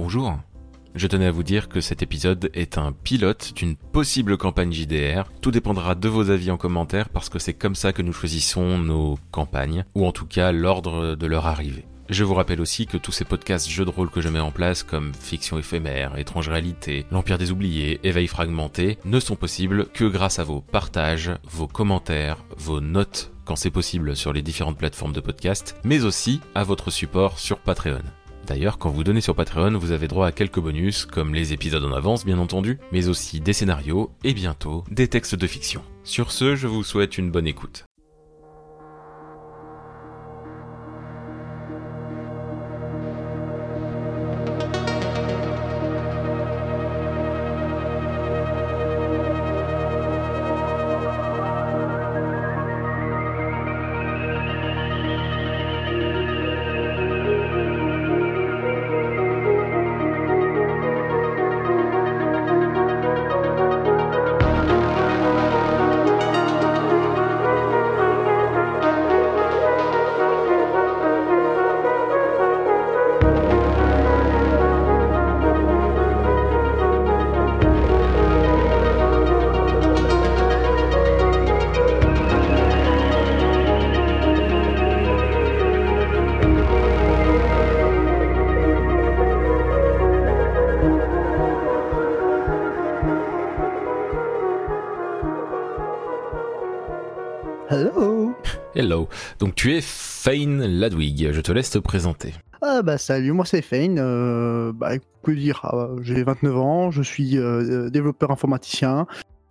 Bonjour. Je tenais à vous dire que cet épisode est un pilote d'une possible campagne JDR. Tout dépendra de vos avis en commentaire parce que c'est comme ça que nous choisissons nos campagnes, ou en tout cas l'ordre de leur arrivée. Je vous rappelle aussi que tous ces podcasts jeux de rôle que je mets en place, comme Fiction éphémère, Étrange réalité, L'Empire des oubliés, Éveil fragmenté, ne sont possibles que grâce à vos partages, vos commentaires, vos notes quand c'est possible sur les différentes plateformes de podcast, mais aussi à votre support sur Patreon. D'ailleurs, quand vous donnez sur Patreon, vous avez droit à quelques bonus, comme les épisodes en avance bien entendu, mais aussi des scénarios et bientôt des textes de fiction. Sur ce, je vous souhaite une bonne écoute. Je te laisse te présenter. Ah bah salut, moi c'est Fane, euh, bah que dire, ah, j'ai 29 ans, je suis euh, développeur informaticien,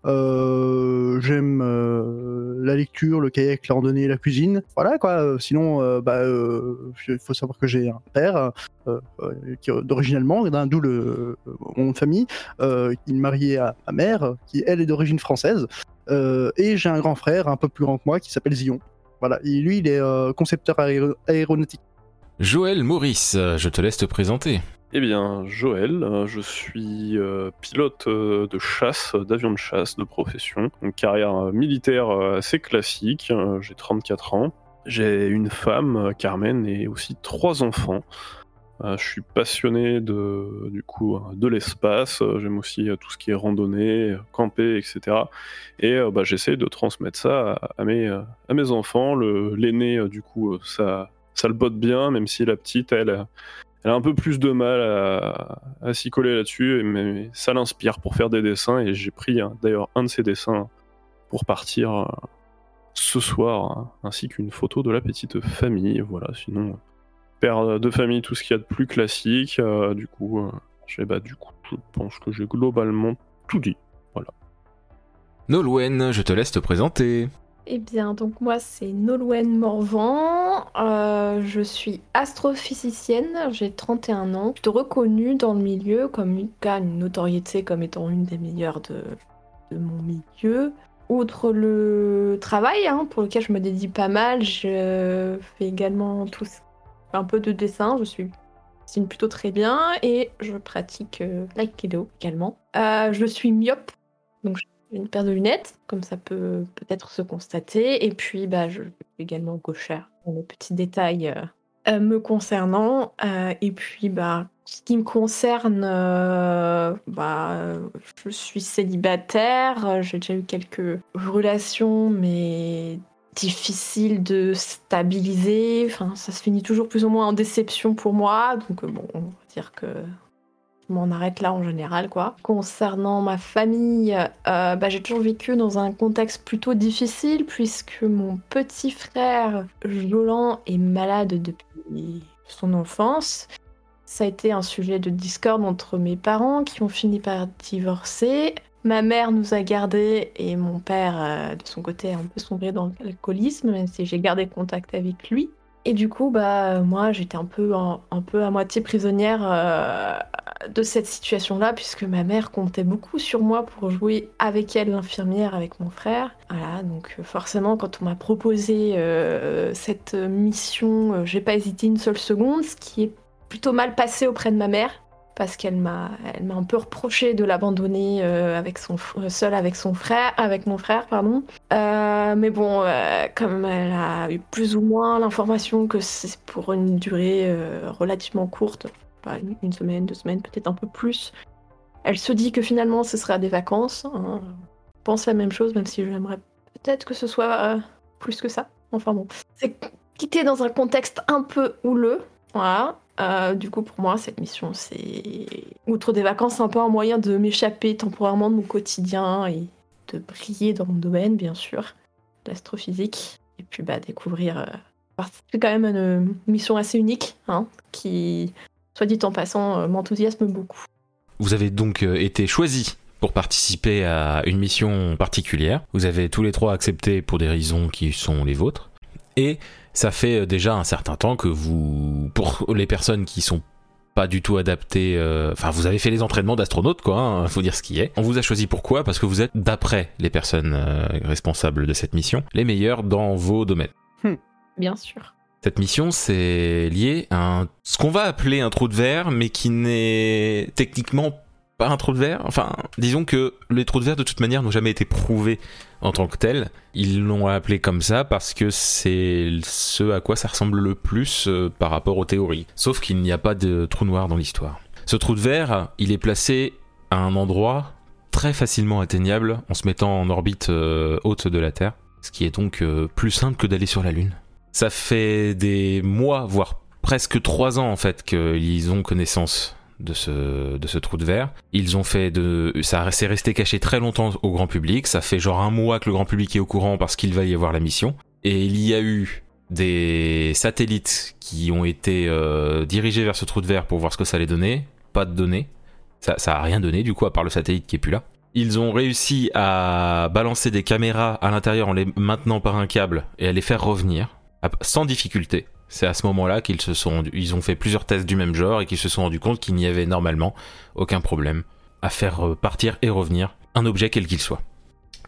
euh, j'aime euh, la lecture, le kayak, la randonnée la cuisine, voilà quoi, sinon bah il faut savoir que j'ai un père d'origine allemande, d'où mon nom de famille, qui est marié à ma mère, qui elle est d'origine française, et j'ai un grand frère un peu plus grand que moi qui s'appelle Zion. Voilà, et lui il est euh, concepteur aéro- aéronautique. Joël Maurice, je te laisse te présenter. Eh bien, Joël, euh, je suis euh, pilote euh, de chasse, d'avion de chasse de profession. Une carrière euh, militaire euh, assez classique. euh, J'ai 34 ans. J'ai une femme, euh, Carmen, et aussi trois enfants. Euh, je suis passionné de, du coup, euh, de l'espace. Euh, J'aime aussi tout ce qui est randonnée, camper, etc. Et bah, j'essaie de transmettre ça à, mes, à mes enfants. L'aîné, du coup, ça, ça le botte bien, même si la petite, elle, elle a un peu plus de mal à, à s'y coller là-dessus, mais ça l'inspire pour faire des dessins. Et j'ai pris hein, d'ailleurs un de ses dessins pour partir ce soir, hein, ainsi qu'une photo de la petite famille. Voilà, sinon, père de famille, tout ce qu'il y a de plus classique. euh, du coup, euh, j'ai- bah, du coup, je pense que j'ai globalement tout dit. Nolwenn, je te laisse te présenter. Eh bien, donc moi, c'est Nolwenn Morvan. Euh, je suis astrophysicienne, j'ai 31 ans. Je suis reconnue dans le milieu comme une, une notoriété comme étant une des meilleures de, de mon milieu. Outre le travail, hein, pour lequel je me dédie pas mal, je fais également tout ce- un peu de dessin. Je suis dessine plutôt très bien et je pratique euh, l'aïkido également. Euh, je suis myope, donc j'ai une paire de lunettes, comme ça peut peut-être se constater. Et puis, bah, je suis également gauchère, les petits détails euh, euh, me concernant. Et puis, bah, ce qui me concerne, bah, je suis célibataire. J'ai déjà eu quelques relations, mais difficiles de stabiliser. Enfin, ça se finit toujours plus ou moins en déception pour moi. Donc, euh, bon, on va dire que je m'en arrête là en général quoi. Concernant ma famille, euh, bah, j'ai toujours vécu dans un contexte plutôt difficile puisque mon petit frère violent est malade depuis son enfance. Ça a été un sujet de discorde entre mes parents qui ont fini par divorcer. Ma mère nous a gardés et mon père, euh, de son côté, a un peu sombré dans l'alcoolisme, même si j'ai gardé contact avec lui. Et du coup, bah, moi, j'étais un peu, un peu à moitié prisonnière euh, de cette situation-là, puisque ma mère comptait beaucoup sur moi pour jouer avec elle, l'infirmière, avec mon frère. Voilà, donc euh, forcément, quand on m'a proposé cette mission, j'ai pas hésité une seule seconde, ce qui est plutôt mal passé auprès de ma mère, parce qu'elle m'a, elle m'a un peu reproché de l'abandonner euh, avec son, f- seule avec son frère, avec mon frère, pardon. Euh, mais bon, euh, comme elle a eu plus ou moins l'information que c'est pour une durée euh, relativement courte, pas une, semaine, deux semaines, peut-être un peu plus. Elle se dit que finalement ce sera des vacances. hein. Je pense la même chose, même si j'aimerais peut-être que ce soit euh, plus que ça. Enfin bon, c'est quitté dans un contexte un peu houleux. Voilà. Euh, du coup, pour moi, cette mission, c'est outre des vacances, un peu un moyen de m'échapper temporairement de mon quotidien et de briller dans mon domaine, bien sûr, l'astrophysique. Et puis, bah, découvrir. euh, C'est quand même une mission assez unique, hein, qui, soit dit en passant, euh, m'enthousiasme beaucoup. Vous avez donc été choisi pour participer à une mission particulière. Vous avez tous les trois accepté pour des raisons qui sont les vôtres. Et ça fait euh, déjà un certain temps que vous, pour les personnes qui sont pas du tout adaptées, euh, enfin vous avez fait les entraînements d'astronautes quoi, hein, faut dire ce qui est. On vous a choisi pourquoi? Parce que vous êtes, d'après les personnes euh, responsables de cette mission, les meilleurs dans vos domaines. Bien sûr. Cette mission, c'est lié à un- ce qu'on va appeler un trou de verre, mais qui n'est techniquement pas un trou de verre. Enfin, disons que les trous de verre, de toute manière, n'ont jamais été prouvés en tant que tels. Ils l'ont appelé comme ça parce que c'est ce à quoi ça ressemble le plus euh, par rapport aux théories. Sauf qu'il n'y a pas de trou noir dans l'histoire. Ce trou de verre, il est placé à un endroit très facilement atteignable en se mettant en orbite euh, haute de la Terre, ce qui est donc euh, plus simple que d'aller sur la Lune. Ça fait des mois, voire presque trois ans en fait, qu'ils ont connaissance de ce, de ce trou de verre. Ils ont fait de, ça s'est resté caché très longtemps au grand public. Ça fait genre un mois que le grand public est au courant parce qu'il va y avoir la mission. Et il y a eu des satellites qui ont été euh, dirigés vers ce trou de verre pour voir ce que ça allait donner. Pas de données. Ça, ça a rien donné du coup à part le satellite qui est plus là. Ils ont réussi à balancer des caméras à l'intérieur en les maintenant par un câble et à les faire revenir sans difficulté. C'est à ce moment-là qu'ils se sont ils ont fait plusieurs tests du même genre et qu'ils se sont rendus compte qu'il n'y avait normalement aucun problème à faire euh, partir et revenir un objet quel qu'il soit.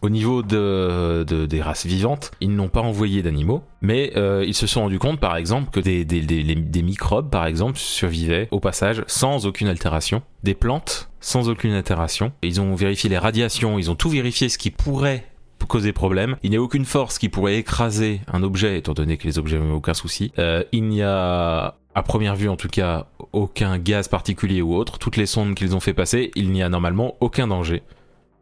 Au niveau de, de- des races vivantes, ils n'ont pas envoyé d'animaux, mais euh, ils se sont rendus compte, par exemple, que des, des- des microbes, par exemple, survivaient au passage sans aucune altération, des plantes sans aucune altération. Ils ont vérifié les radiations, ils ont tout vérifié ce qui pourrait causer problème. Il n'y a aucune force qui pourrait écraser un objet, étant donné que les objets n'ont aucun souci. Euh, il n'y a, à première vue en tout cas, aucun gaz particulier ou autre. Toutes les sondes qu'ils ont fait passer, il n'y a normalement aucun danger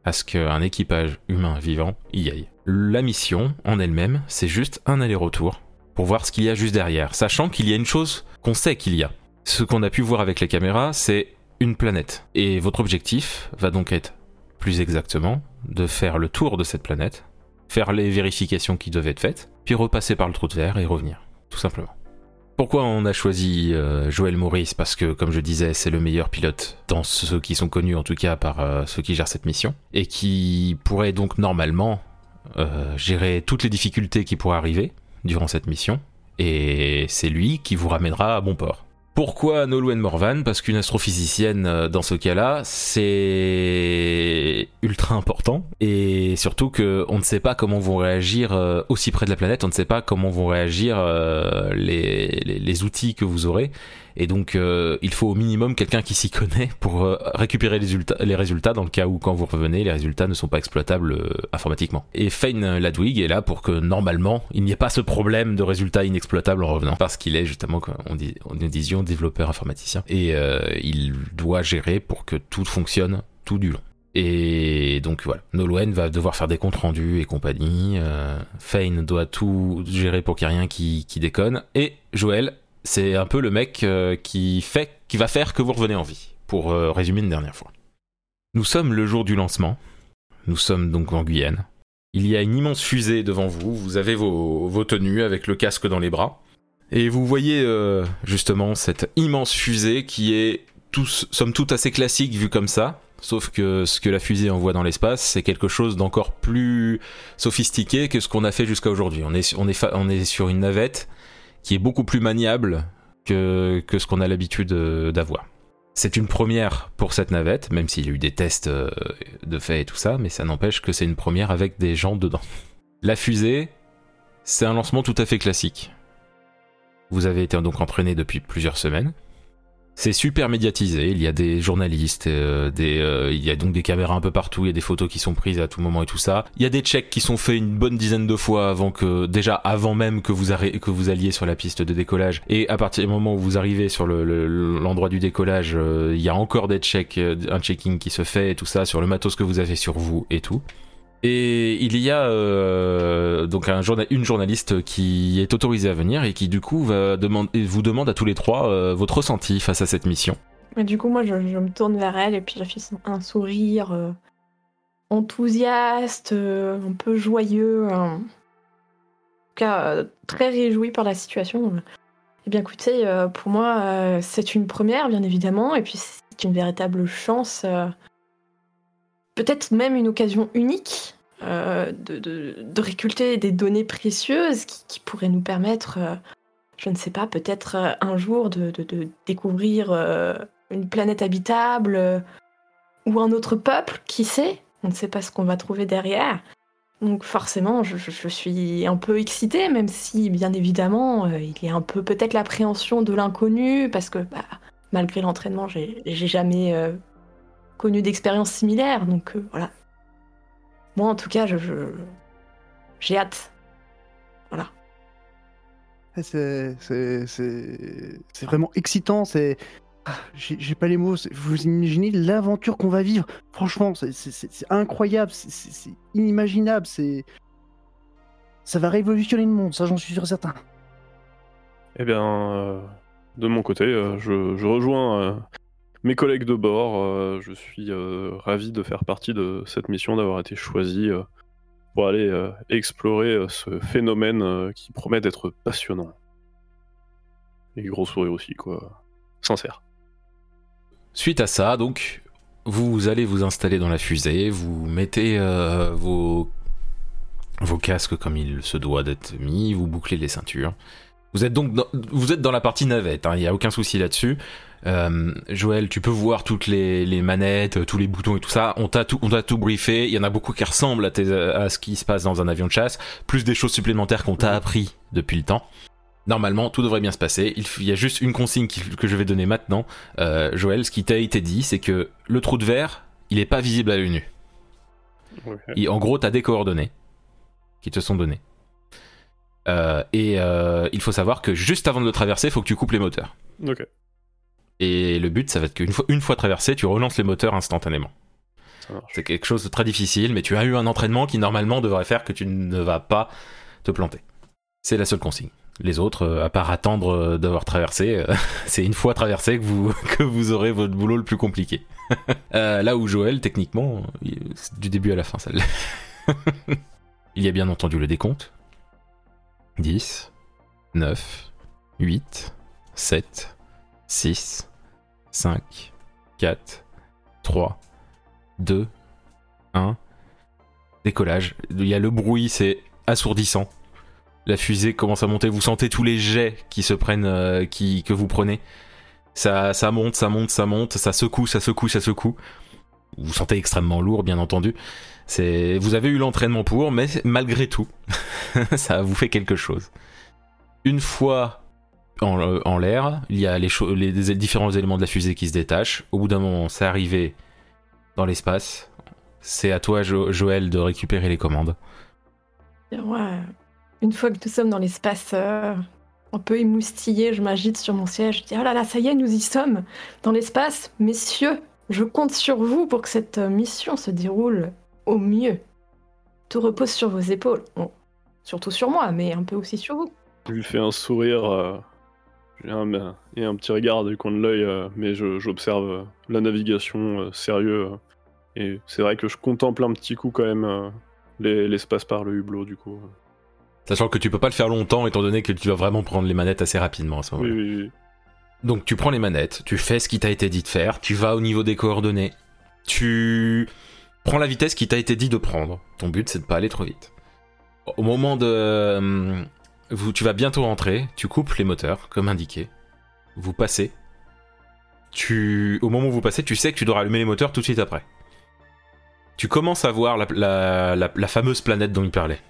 à ce qu'un équipage humain vivant y aille. La mission, en elle-même, c'est juste un aller-retour pour voir ce qu'il y a juste derrière, sachant qu'il y a une chose qu'on sait qu'il y a. Ce qu'on a pu voir avec les caméras, c'est une planète. Et votre objectif va donc être, plus exactement, de faire le tour de cette planète, faire les vérifications qui doivent être faites, puis repasser par le trou de verre et revenir, tout simplement. Pourquoi on a choisi euh, Joël Maurice? Parce que, comme je disais, c'est le meilleur pilote dans ceux qui sont connus, en tout cas par euh, ceux qui gèrent cette mission, et qui pourrait donc normalement euh, gérer toutes les difficultés qui pourraient arriver durant cette mission, et c'est lui qui vous ramènera à bon port. Pourquoi Nolwenn Morvan? Parce qu'une astrophysicienne, euh, dans ce cas-là, c'est ultra important. Et surtout qu'on ne sait pas comment vont réagir euh, aussi près de la planète, on ne sait pas comment vont réagir euh, les, outils que vous aurez. Et donc, euh, il faut au minimum quelqu'un qui s'y connaît pour euh, récupérer les résultats, les résultats dans le cas où, quand vous revenez, les résultats ne sont pas exploitables euh, informatiquement. Et Fane Ladwig est là pour que, normalement, il n'y ait pas ce problème de résultats inexploitables en revenant. Parce qu'il est, justement, comme on, dit, nous disions, développeur informaticien. Et euh, il doit gérer pour que tout fonctionne tout du long. Et donc voilà, Nolwenn va devoir faire des comptes rendus et compagnie. Euh, Fane doit tout gérer pour qu'il n'y ait rien qui, qui déconne. Et Joël, c'est un peu le mec euh, qui fait, qui va faire que vous revenez en vie. Pour euh, résumer une dernière fois. Nous sommes le jour du lancement. Nous sommes donc en Guyane. Il y a une immense fusée devant vous. Vous avez vos, tenues avec le casque dans les bras. Et vous voyez euh, justement cette immense fusée qui est tous, somme toute assez classique vu comme ça. Sauf que ce que la fusée envoie dans l'espace, c'est quelque chose d'encore plus sophistiqué que ce qu'on a fait jusqu'à aujourd'hui. On est sur une navette qui est beaucoup plus maniable que, ce qu'on a l'habitude euh, d'avoir. C'est une première pour cette navette, même s'il y a eu des tests euh, de fait et tout ça, mais ça n'empêche que c'est une première avec des gens dedans. La fusée, c'est un lancement tout à fait classique. Vous avez été donc entraîné depuis plusieurs semaines. C'est super médiatisé. Il y a des journalistes, euh, des, euh, il y a donc des caméras un peu partout. Il y a des photos qui sont prises à tout moment et tout ça. Il y a des checks qui sont faits une bonne dizaine de fois avant que, déjà avant même que vous, que alliez sur la piste de décollage. Et à partir du moment où vous arrivez sur l'endroit le, du décollage, euh, il y a encore des checks, un checking qui se fait et tout ça sur le matos que vous avez sur vous et tout. Et il y a euh, donc un une journaliste qui est autorisée à venir et qui du coup va demander, vous demande à tous les trois euh, votre ressenti face à cette mission. Du coup, moi, je, me tourne vers elle et puis fais un sourire euh, enthousiaste, un peu joyeux, en tout cas très réjoui par la situation. Eh bien, écoutez, pour moi, c'est une première, bien évidemment, et puis c'est une véritable chance peut-être même une occasion unique euh, de, de, récolter des données précieuses qui, pourraient nous permettre, euh, je ne sais pas, peut-être euh, un jour de, découvrir une planète habitable ou un autre peuple, qui sait? On ne sait pas ce qu'on va trouver derrière. Donc forcément, je, suis un peu excitée, même si bien évidemment, il y a un peu peut-être l'appréhension de l'inconnu, parce que bah, malgré l'entraînement, j'ai jamais connu d'expériences similaires, donc euh, voilà. Moi, en tout cas, je, j'ai hâte. Voilà. C'est, vraiment excitant. C'est, ah, j'ai, pas les mots. Vous imaginez l'aventure qu'on va vivre. Franchement, c'est, incroyable. C'est, inimaginable. C'est, ça va révolutionner le monde. Ça, j'en suis sûr certain. Eh bien, euh, de mon côté, euh, je, je, rejoins mes collègues de bord. Euh, je suis euh, ravi de faire partie de cette mission, d'avoir été choisi euh, pour aller explorer ce phénomène qui promet d'être passionnant. Et gros sourire aussi, quoi. Sincère. Suite à ça, donc, vous allez vous installer dans la fusée, vous mettez vos, casques comme il se doit d'être mis, vous bouclez les ceintures. Vous êtes donc dans la partie navette, hein, il n'y a aucun souci là-dessus. Euh, Joël, tu peux voir toutes les, manettes, tous les boutons et tout ça. On t'a tout, on t'a tout briefé. Il y en a beaucoup qui ressemblent à, à, ce qui se passe dans un avion de chasse, plus des choses supplémentaires qu'on t'a appris depuis le temps. Normalement, tout devrait bien se passer. Il, y a juste une consigne que je vais donner maintenant. Euh, Joël, ce qui t'a été dit, c'est que le trou de verre, il est pas visible à l'œil nu. Et en gros, t'as des coordonnées qui te sont données. Euh, et euh, il faut savoir que juste avant de le traverser, il faut que tu coupes les moteurs. Ok. Et le but, ça va être qu'une fois, une fois traversé, tu relances les moteurs instantanément. C'est quelque chose de très difficile, mais tu as eu un entraînement qui normalement devrait faire que tu ne vas pas te planter. C'est la seule consigne. Les autres, euh, à part attendre d'avoir traversé, c'est une fois traversé que vous, que vous aurez votre boulot le plus compliqué. là où Joël, techniquement, du début à la fin, ça Il y a bien entendu le décompte, 10, 9, 8, 7, 6, 5, 4, 3, 2, 1. Décollage. Il y a le bruit, c'est assourdissant. La fusée commence à monter. Vous sentez tous les jets qui se prennent, euh, qui, que vous prenez. Ça, ça monte, ça monte, ça monte, ça secoue, ça secoue, ça secoue. Vous vous sentez extrêmement lourd, bien entendu. C'est, vous avez eu l'entraînement pour, mais malgré tout, ça vous fait quelque chose. Une fois en, euh, l'air, il y a les, les, différents éléments de la fusée qui se détachent. Au bout d'un moment, c'est arrivé dans l'espace. C'est à toi, Joël, de récupérer les commandes. Ouais. Une fois que nous sommes dans l'espace, euh, un peu émoustillé, je m'agite sur mon siège. Je dis Oh là là, ça y est, nous y sommes Dans l'espace, messieurs, je compte sur vous pour que cette mission se déroule au mieux. Tout repose sur vos épaules. Bon, surtout sur moi, mais un peu aussi sur vous. Je lui fais un sourire euh, un, et un petit regard du coin de l'œil, euh, mais j'observe euh, la navigation sérieux. et c'est vrai que je contemple un petit coup quand même l'espace par le hublot, du coup. Sachant que tu peux pas le faire longtemps, étant donné que tu vas vraiment prendre les manettes assez rapidement à ce moment-là. Oui, oui, oui. Donc tu prends les manettes, tu fais ce qui t'a été dit de faire, tu vas au niveau des coordonnées, tu prends la vitesse qui t'a été dit de prendre. Ton but, c'est de pas aller trop vite. Au moment de... Tu vas bientôt rentrer, tu coupes les moteurs, comme indiqué. Vous passez. Au moment où vous passez, tu sais que tu dois allumer les moteurs tout de suite après. Tu commences à voir la, fameuse planète dont il parlait.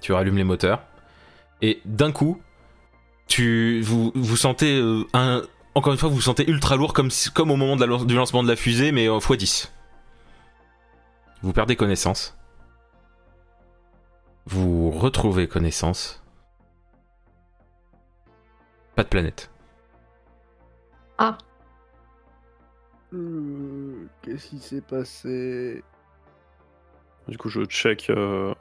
Tu rallumes les moteurs. Et d'un coup, vous, sentez euh, encore une fois, vous vous sentez ultra lourd comme, au moment du lancement de la fusée, mais euh, x10. Vous perdez connaissance. Vous retrouvez connaissance. Pas de planète. Ah, Euh, Qu'est-ce qui s'est passé? Du coup, je check. euh,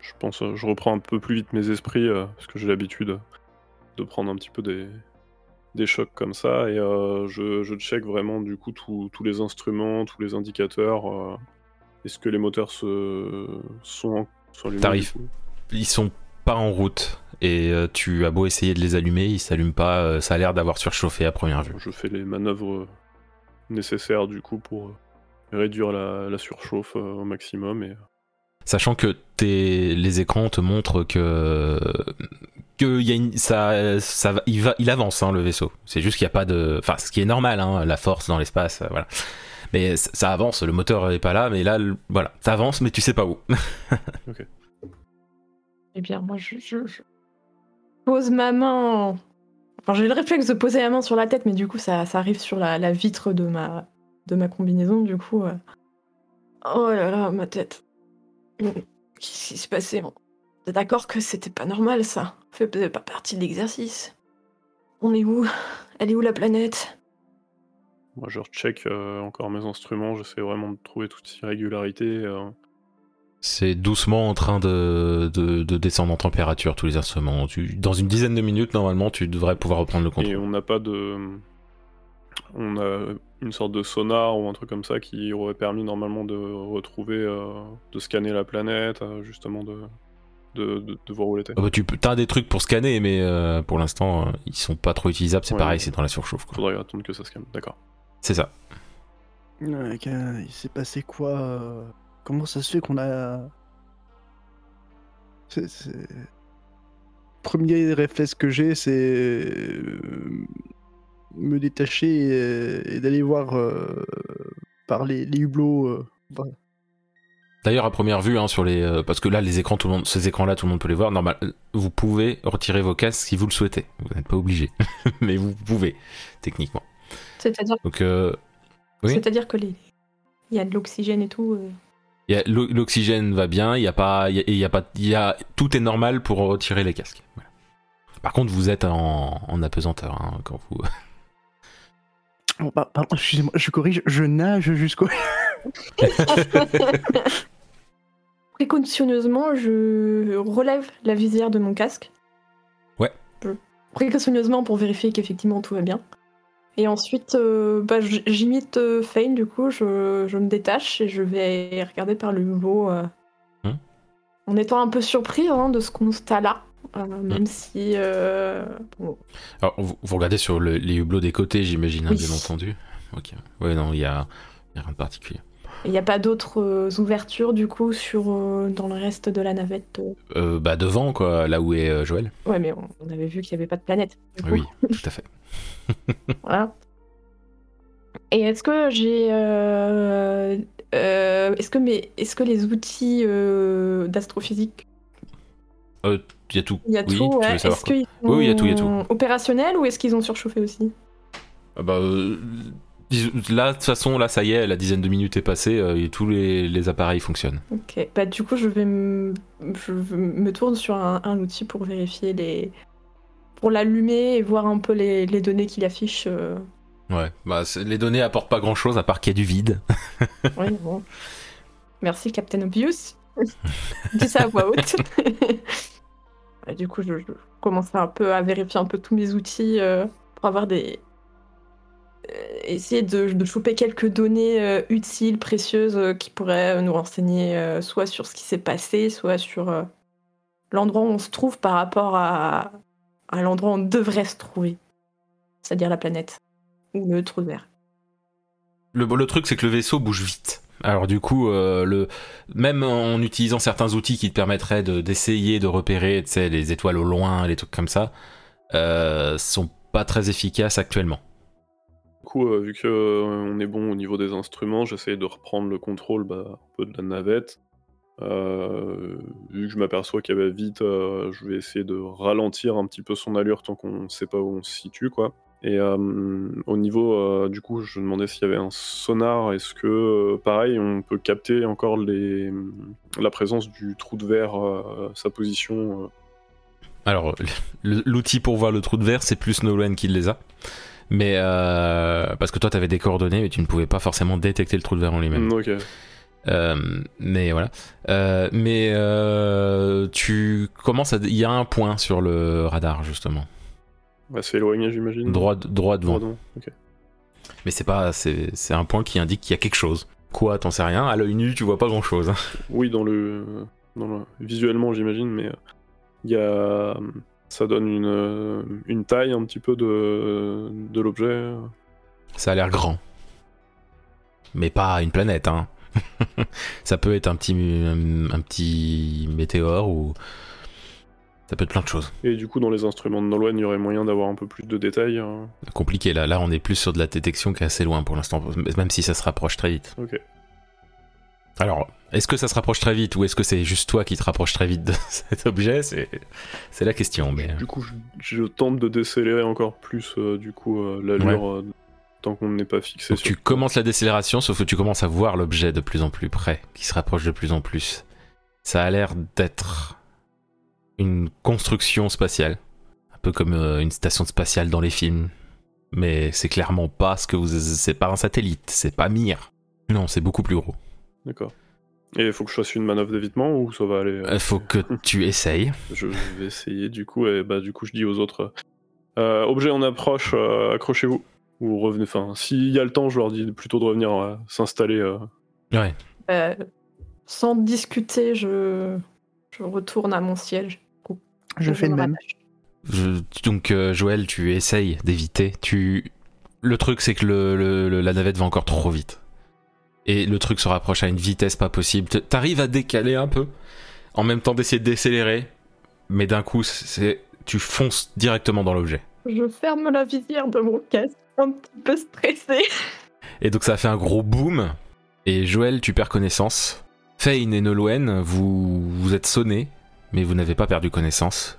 je pense, je reprends un peu plus vite mes esprits euh, parce que j'ai l'habitude de prendre un petit peu des, des chocs comme ça et euh, je, je check vraiment du coup tous tous les instruments, tous les indicateurs. euh, Est-ce que les moteurs se sont, T'arrives. coup Ils sont pas en route. Et euh, tu as beau essayer de les allumer, ils s'allument pas. euh, ça a l'air d'avoir surchauffé à première vue. Je fais les manœuvres nécessaires du coup pour euh, réduire la, la surchauffe euh, au maximum et Sachant que tes, les écrans te montrent que, que y a une- ça, ça va, il, va, il avance hein, le vaisseau. C'est juste qu'il n'y a pas de. Enfin, ce qui est normal, hein, la force dans l'espace, euh, voilà. Mais ça, avance, le moteur n'est pas là, mais là, le- voilà, ça avance, mais tu sais pas où. eh bien, moi, je, je- je pose ma main. Enfin, j'ai le réflexe de poser la main sur la tête, mais du coup, ça, ça arrive sur la, la vitre de ma, de ma combinaison, du coup. euh. Oh là là, ma tête. Qu'est-ce qui s'est passé T'es d'accord que c'était pas normal, ça? Ça faisait pas partie de l'exercice? On est où? Elle est où la planète? Moi je recheck euh, encore mes instruments, j'essaie vraiment de trouver toutes irrégularités. euh, C'est doucement en train de, de, de descendre en température, tous les instruments. Tu, dans une dizaine de minutes, normalement, tu devrais pouvoir reprendre le Et contrôle. on n'a pas de. On a une sorte de sonar ou un truc comme ça qui aurait permis normalement de retrouver, euh, de scanner la planète, euh, justement de, de, de, de voir où elle était. Ah bah, tu peux- t'as des trucs pour scanner, mais euh, pour l'instant, euh, ils sont pas trop utilisables. C'est Ouais, pareil, c'est dans la surchauffe. quoi. Faudrait attendre que ça scanne, d'accord. C'est ça. Il s'est passé quoi euh, Comment ça se fait qu'on a. Premier réflexe que j'ai, c'est. euh, me détacher et, et d'aller voir euh, par les, les hublots. euh. D'ailleurs, à première vue, hein, sur les, euh, parce que là, les écrans, tout le monde, ces écrans-là, tout le monde peut les voir. Normal, vous pouvez retirer vos casques si vous le souhaitez. Vous n'êtes pas obligé, mais vous pouvez techniquement. C'est-à-dire Donc, euh, Oui. c'est-à-dire que les... il y a de l'oxygène et tout. euh. l'oxygène va bien. Il y a pas, il y a, il y a pas, il y a, tout est normal pour retirer les casques. Voilà. Par contre, vous êtes en, en apesanteur hein, quand vous. Oh, pa- pardon, excusez-moi, je corrige, je nage jusqu'au. Précautionneusement, je relève la visière de mon casque. Ouais. Précautionneusement pour vérifier qu'effectivement tout va bien. Et ensuite, euh, bah, j'imite euh, Fane, du coup, je, je me détache et je vais regarder par le hublot. euh, Hmm. En étant un peu surpris hein, de ce constat-là. euh, même si. bon, Alors, vous, vous regardez sur le- les hublots des côtés, j'imagine, hein, Oui. bien entendu. Ok. Ouais, non, il y a, il y a rien de particulier. Il n'y a pas d'autres euh, ouvertures, du coup, sur, euh, dans le reste de la navette. euh. Bah devant, quoi, là où est Joël. Ouais, mais on, avait vu qu'il n'y avait pas de planète. Oui, tout à fait. Voilà. Et est-ce que j'ai. euh, euh, est-ce que, mes, est-ce que les outils euh, d'astrophysique, il y a tout. il y a oui, tout, ouais, est-ce qu'ils sont Oui, y a tout, y a tout. opérationnels ou est-ce qu'ils ont surchauffé aussi? Ah bah, là, de toute façon, là, ça y est, la dizaine de minutes est passée euh, et tous les, les appareils fonctionnent. Ok, bah du coup je vais me, je me tourne sur un, un outil pour vérifier les. pour l'allumer et voir un peu les, les données qu'il affiche. euh. Ouais, bah, les données apportent pas grand chose à part qu'il y a du vide. Oui, bon. Merci Captain Obvious. Dis ça à voix haute. Et du coup, je, je commence un peu à vérifier un peu tous mes outils euh, pour avoir des. Euh, essayer de, choper quelques données euh, utiles, précieuses, euh, qui pourraient nous renseigner soit sur ce qui s'est passé, soit sur l'endroit où on se trouve par rapport à, l'endroit où on devrait se trouver. C'est-à-dire la planète. Ou le trou de verre. Le, le truc, c'est que le vaisseau bouge vite. Alors du coup, le, même en utilisant certains outils qui te permettraient de- d'essayer de, repérer tu les étoiles au loin, les trucs comme ça, sont pas très efficaces actuellement. Du coup, euh, vu que euh, on est bon au niveau des instruments, j'essaie de reprendre le contrôle bah, un peu de la navette. Euh, vu que je m'aperçois qu'elle va vite, je vais essayer de ralentir un petit peu son allure tant qu'on ne sait pas où on se situe, quoi. Et au niveau, du coup, je demandais s'il y avait un sonar. Est-ce que, pareil, on peut capter encore la présence du trou de verre, sa position. Alors, l'outil pour voir le trou de verre, c'est plus Nolan qui les a. Mais euh, parce que toi, t'avais des coordonnées, mais tu ne pouvais pas forcément détecter le trou de verre en lui-même. Mm, Ok. Euh, mais voilà. Euh, mais tu commences à. Il y a un point sur le radar justement, Bah, c'est éloigné, j'imagine. droit, droit devant. Droit devant, ok. Mais c'est pas. C'est c'est un point qui indique qu'il y a quelque chose. Quoi, t'en sais rien? À l'œil nu, tu vois pas grand chose. Oui, dans le, dans le- visuellement, j'imagine, mais il y a, ça donne une, euh, une taille un petit peu de, de l'objet. Ça a l'air grand. Mais pas une planète, hein. ça peut être un petit, un, un petit météore ou. Ça peut être plein de choses. Et du coup, dans les instruments de Nolwenn, il y aurait moyen d'avoir un peu plus de détails. hein. Compliqué là. Là, on est plus sur de la détection qui est assez loin pour l'instant, même si ça se rapproche très vite. Ok. Alors, est-ce que ça se rapproche très vite ou est-ce que c'est juste toi qui te rapproches très vite de cet objet C'est la question. Mais... Du coup, je, je tente de décélérer encore plus, euh, du coup, euh, l'allure, euh, tant qu'on n'est pas fixé sur... tu commences la décélération, sauf que tu commences à voir l'objet de plus en plus près, qui se rapproche de plus en plus. Ça a l'air d'être une construction spatiale, un peu comme euh, une station spatiale dans les films. Mais c'est clairement pas ce que vous. C'est pas un satellite, c'est pas Mir. Non, c'est beaucoup plus gros. D'accord. Et il faut que je fasse une manœuvre d'évitement ou ça va aller euh, Il faut que tu essayes. Je vais essayer du coup, et bah du coup je dis aux autres euh, objet en approche, euh, accrochez-vous. Ou revenez, enfin, s'il y a le temps, je leur dis plutôt de revenir euh, s'installer. euh. Ouais. Euh, sans discuter, je, je retourne à mon siège. Je fais de même. Je- donc euh, Joël, tu essayes d'éviter. Tu, le truc c'est que le, le- le- la navette va encore trop vite. Et le truc se rapproche à une vitesse pas possible. T'arrives à décaler un peu, en même temps d'essayer de décélérer, mais d'un coup c'est, tu fonces directement dans l'objet. Je ferme la visière de mon casque, un petit peu stressée. Et donc ça a fait un gros boom. Et Joël, tu perds connaissance. Fane et Nolwenn, vous vous êtes sonnés, mais vous n'avez pas perdu connaissance.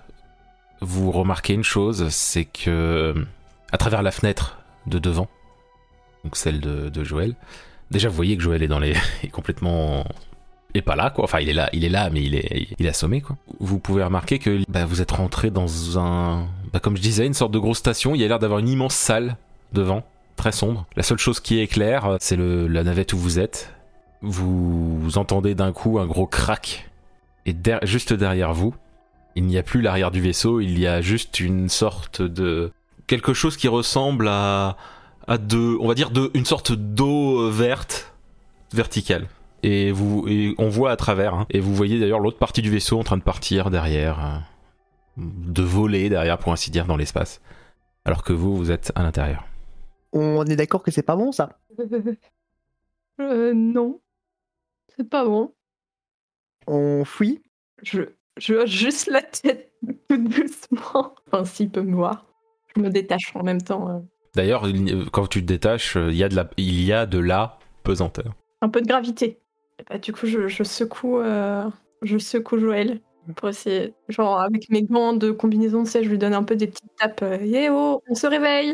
Vous remarquez une chose, c'est que à travers la fenêtre de devant, donc celle de, de Joël, déjà vous voyez que Joël est dans les est complètement est pas là quoi. Enfin il est là, il est là, mais il est il est assommé quoi. Vous pouvez remarquer que bah, vous êtes rentré dans un bah, comme je disais une sorte de grosse station. Il y a l'air d'avoir une immense salle devant très sombre. La seule chose qui est claire, c'est le, la navette où vous êtes. Vous entendez d'un coup un gros crack. Et juste derrière vous, il n'y a plus l'arrière du vaisseau, il y a juste une sorte de... Quelque chose qui ressemble à... à de... On va dire de, une sorte d'eau euh, verte, verticale. Et, vous, et on voit à travers. hein. Et vous voyez d'ailleurs l'autre partie du vaisseau en train de partir derrière. euh, de voler derrière, pour ainsi dire, dans l'espace. Alors que vous, vous êtes à l'intérieur. On est d'accord que c'est pas bon ça? Euh, non. C'est pas bon. On fuit? Je, je hoche juste la tête tout doucement. Enfin, s'il peut me voir. Je me détache en même temps. D'ailleurs, il- quand tu te détaches, il y a de la, il y a de la pesanteur. Un peu de gravité. Et bah, du coup, je, je secoue, euh, je secoue Joël pour essayer, genre avec mes gants de combinaison, tu sais, je lui donne un peu des petites tapes. Eh oh, on se réveille.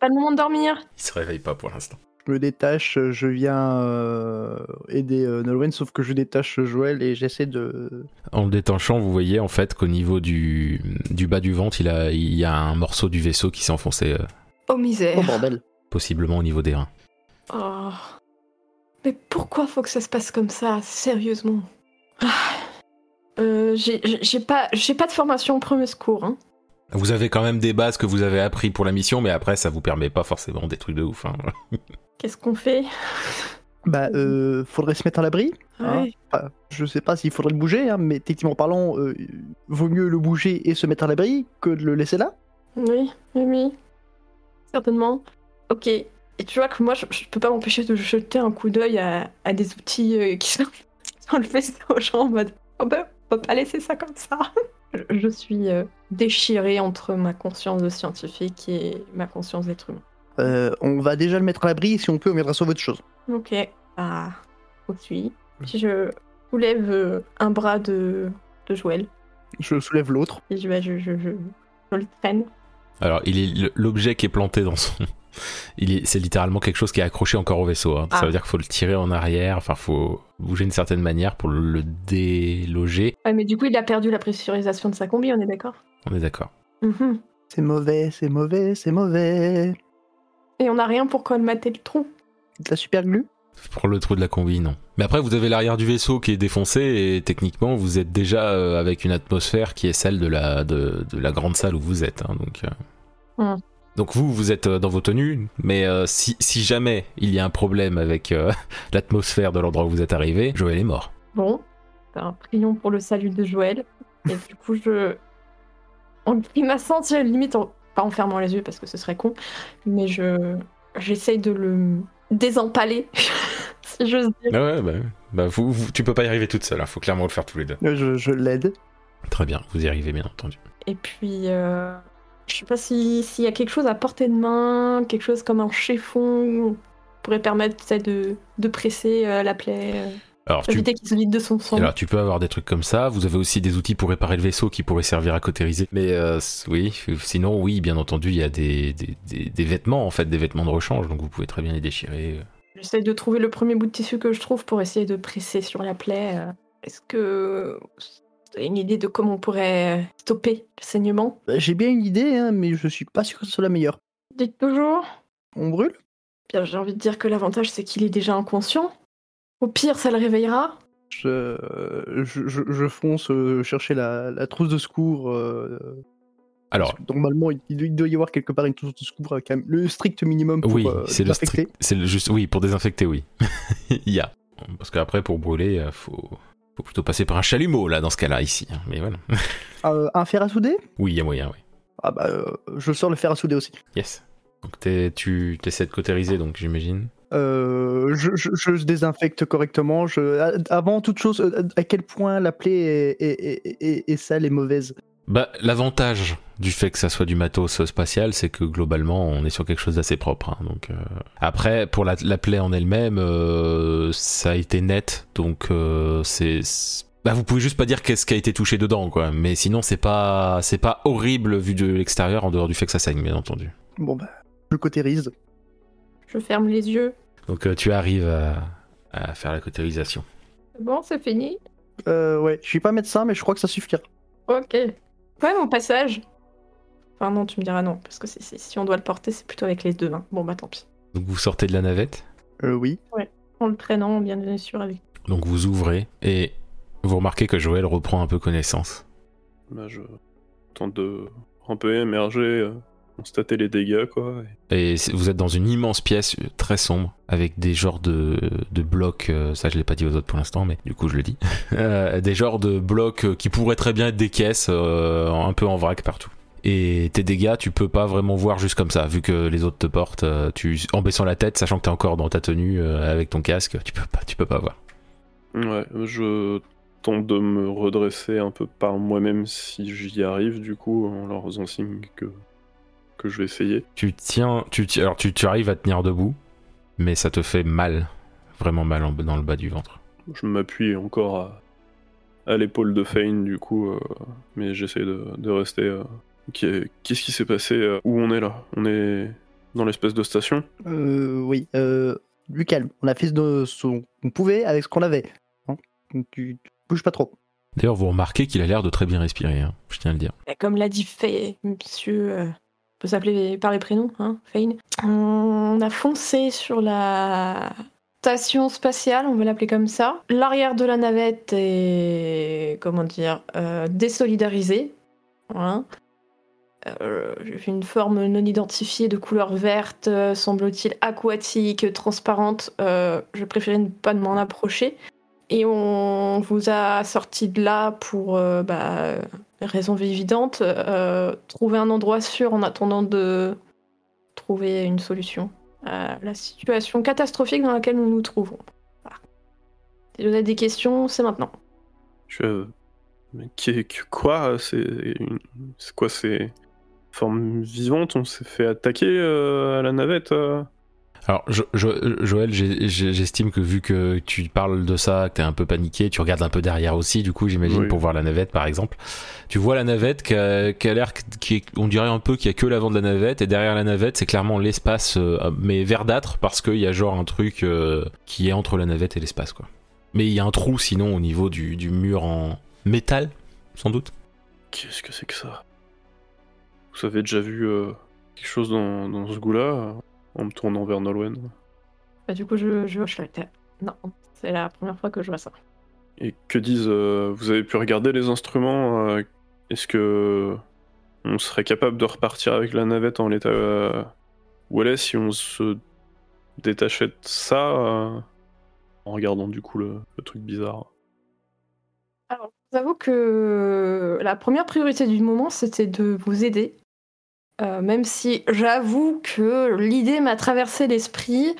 Pas le moment de dormir. Il se réveille pas pour l'instant. Je me détache, je viens euh, aider euh, Nolwenn, sauf que je détache Joël et j'essaie de. En le détachant, vous voyez en fait qu'au niveau du, du bas du ventre, il, a, il y a un morceau du vaisseau qui s'est enfoncé, euh, Oh misère. Oh bordel possiblement au niveau des reins. Oh. Mais pourquoi faut que ça se passe comme ça, sérieusement? Ah. Euh, j'ai pas, j'ai pas de formation au premier secours. Hein. Vous avez quand même des bases que vous avez appris pour la mission, mais après, ça vous permet pas forcément des trucs de ouf. hein. Qu'est-ce qu'on fait? Bah, euh, faudrait se mettre à l'abri. Hein. Enfin, je sais pas s'il faudrait le bouger, hein, mais techniquement parlant, euh, vaut mieux le bouger et se mettre à l'abri que de le laisser là. Oui, oui, oui. Certainement. Ok. Et tu vois que moi, je, je peux pas m'empêcher de jeter un coup d'œil à, à des outils euh, qui sont le vaisseau, genre en mode oh ben, on peut pas laisser ça comme ça. Je, je suis euh, déchirée entre ma conscience de scientifique et ma conscience d'être humain. Euh, on va déjà le mettre à l'abri si on peut, on viendra sauver autre chose. Ok. Ah. Puis je soulève un bras de, de Joël. Je soulève l'autre. Et je, je, je, je, je le traîne. Alors, il est l'objet qui est planté dans son. Il est, c'est littéralement quelque chose qui est accroché encore au vaisseau. hein. Ah. Ça veut dire qu'il faut le tirer en arrière. Enfin, faut bouger d'une certaine manière pour le déloger. Ouais, mais du coup, il a perdu la pressurisation de sa combi, on est d'accord? On est d'accord. Mhm. C'est mauvais, c'est mauvais, c'est mauvais. Et on n'a rien pour colmater le trou. De la super glue? Pour le trou de la combi, non. Mais après, vous avez l'arrière du vaisseau qui est défoncé et techniquement, vous êtes déjà euh, avec une atmosphère qui est celle de la, de, de la grande salle où vous êtes. hein, donc, euh. Donc vous, vous êtes euh, dans vos tenues, mais euh, si, si jamais il y a un problème avec euh, l'atmosphère de l'endroit où vous êtes arrivé, Joël est mort. Bon, ben, prions pour le salut de Joël. Et du coup, je. En grimaçant, limite, en... pas en fermant les yeux parce que ce serait con, mais je. J'essaye de le désempaler, si j'ose dire. Ah ouais, bah, bah, vous, vous- tu peux pas y arriver toute seule, il faut clairement le faire tous les deux. Je, je l'aide. Très bien, vous y arrivez bien entendu. Et puis, euh, je sais pas si- s'il y a quelque chose à portée de main, quelque chose comme un chiffon qui pourrait permettre de, de presser euh, la plaie, euh, Alors tu, éviter qu'il se vide de son sang. alors tu peux avoir des trucs comme ça, vous avez aussi des outils pour réparer le vaisseau qui pourraient servir à cautériser. Mais euh, oui, sinon oui, bien entendu, il y a des, des, des- des vêtements en fait, des vêtements de rechange, donc vous pouvez très bien les déchirer. J'essaye de trouver le premier bout de tissu que je trouve pour essayer de presser sur la plaie. euh. Est-ce que vous avez une idée de comment on pourrait stopper le saignement? Bah, J'ai bien une idée, hein, mais je suis pas sûr que ce soit la meilleure. Dites toujours. On brûle? Bien, j'ai envie de dire que l'avantage c'est qu'il est déjà inconscient. Au pire, ça le réveillera. je, je, je- je fonce euh, chercher la, la trousse de secours. euh, Alors, parce que normalement, il, il doit y avoir quelque part une trousse de secours avec un- le strict minimum pour oui, euh, c'est le strict, c'est le juste, oui, pour désinfecter, oui, il y a. Parce qu'après, pour brûler, euh, faut, faut plutôt passer par un chalumeau là, dans ce cas-là ici. hein. Mais voilà. Euh, un fer à souder? Oui, il y a moyen, oui. Ah bah, euh, je sors le fer à souder aussi. Yes. Donc t'es- tu essaies de cautériser, donc j'imagine. Euh, je, je- je désinfecte correctement. Je, avant toute chose, euh, à quel point la plaie est, est- est- est- est sale et mauvaise? Bah, l'avantage du fait que ça soit du matos spatial, c'est que globalement, on est sur quelque chose d'assez propre. hein. donc, euh, Après, pour la, la plaie en elle-même, euh, ça a été net, donc c'est- Bah, vous pouvez juste pas dire qu'est-ce qui a été touché dedans, quoi. Mais sinon, c'est pas, c'est pas horrible vu de l'extérieur, en dehors du fait que ça saigne, bien entendu. Bon bah, je cautérise. Je ferme les yeux. Donc, euh, tu arrives à, à faire la cautérisation. C'est Bon, c'est fini. Euh, ouais, je suis pas médecin, mais je crois que ça suffira. Ok. Ouais, mon passage. Enfin non, tu me diras non, parce que si on doit le porter, c'est plutôt avec les deux mains. Bon bah tant pis. Donc, vous sortez de la navette. Euh, oui. En le traînant, bien sûr, avec. Donc, vous ouvrez et vous remarquez que Joël reprend un peu connaissance. Bah, je tente de un peu émerger, euh, constater les dégâts, quoi. et- vous êtes dans une immense pièce très sombre avec des genres de, de blocs, euh, ça je l'ai pas dit aux autres pour l'instant, mais du coup je le dis, Euh, des genres de blocs euh, qui pourraient très bien être des caisses, euh, un peu en vrac partout. Et tes dégâts, tu peux pas vraiment voir juste comme ça, vu que les autres te portent. tu, en baissant la tête, sachant que t'es encore dans ta tenue avec ton casque, tu peux pas, tu peux pas voir. Ouais, je tente de me redresser un peu par moi-même si j'y arrive, du coup, en leur faisant signe que, que je vais essayer. Tu tiens, tu, alors tu, tu arrives à tenir debout, mais ça te fait mal, vraiment mal en- dans le bas du ventre. Je m'appuie encore à, à l'épaule de Fane, du coup, euh, mais j'essaie de, de rester. euh, qu'est- Qu'est-ce qui s'est passé euh, Où on est là? On est dans l'espèce de station? Euh, oui. Euh, du calme. On a fait de ce qu'on pouvait avec ce qu'on avait. Hein? Donc, tu, tu bouges pas trop. D'ailleurs, vous remarquez qu'il a l'air de très bien respirer, hein, je tiens à le dire. Et Comme l'a dit Fay, monsieur, euh, on peut s'appeler par les prénoms, hein, Fane. On a foncé sur la station spatiale, on va l'appeler comme ça. L'arrière de la navette est, comment dire, euh, désolidarisé. Voilà. Euh, une forme non identifiée de couleur verte, euh, semble-t-il aquatique, transparente. Euh, je préférais ne pas m'en approcher. Et on vous a sorti de là pour euh, bah, raison évidente, euh, trouver un endroit sûr en attendant de trouver une solution à la situation catastrophique dans laquelle nous nous trouvons. Si vous avez des questions, c'est maintenant. Mais quoi C'est quoi C'est forme vivante? On s'est fait attaquer euh, à la navette Alors, Jo- Jo- Joël, j'estime que vu que tu parles de ça, que t'es un peu paniqué, tu regardes un peu derrière aussi, du coup, j'imagine, Oui. pour voir la navette, par exemple. Tu vois la navette qui a, l'air, est- on dirait un peu qu'il y a que l'avant de la navette, et derrière la navette, c'est clairement l'espace, euh, mais verdâtre, parce qu'il y a genre un truc euh, qui est entre la navette et l'espace, quoi. Mais il y a un trou, sinon, au niveau du, du mur en métal, sans doute. Qu'est-ce que c'est que ça? Vous avez déjà vu euh, quelque chose dans, dans ce goût-là? En me tournant vers Nolwenn. Bah, du coup, je, je hoche la tête. Non, c'est la première fois que je vois ça. Et que disent euh, Vous avez pu regarder les instruments euh, Est-ce que on serait capable de repartir avec la navette en l'état euh, où elle est si on se détachait de ça euh, en regardant du coup le, le truc bizarre? Alors, je vous avoue que la première priorité du moment, c'était de vous aider. Euh, même si j'avoue que l'idée m'a traversé l'esprit.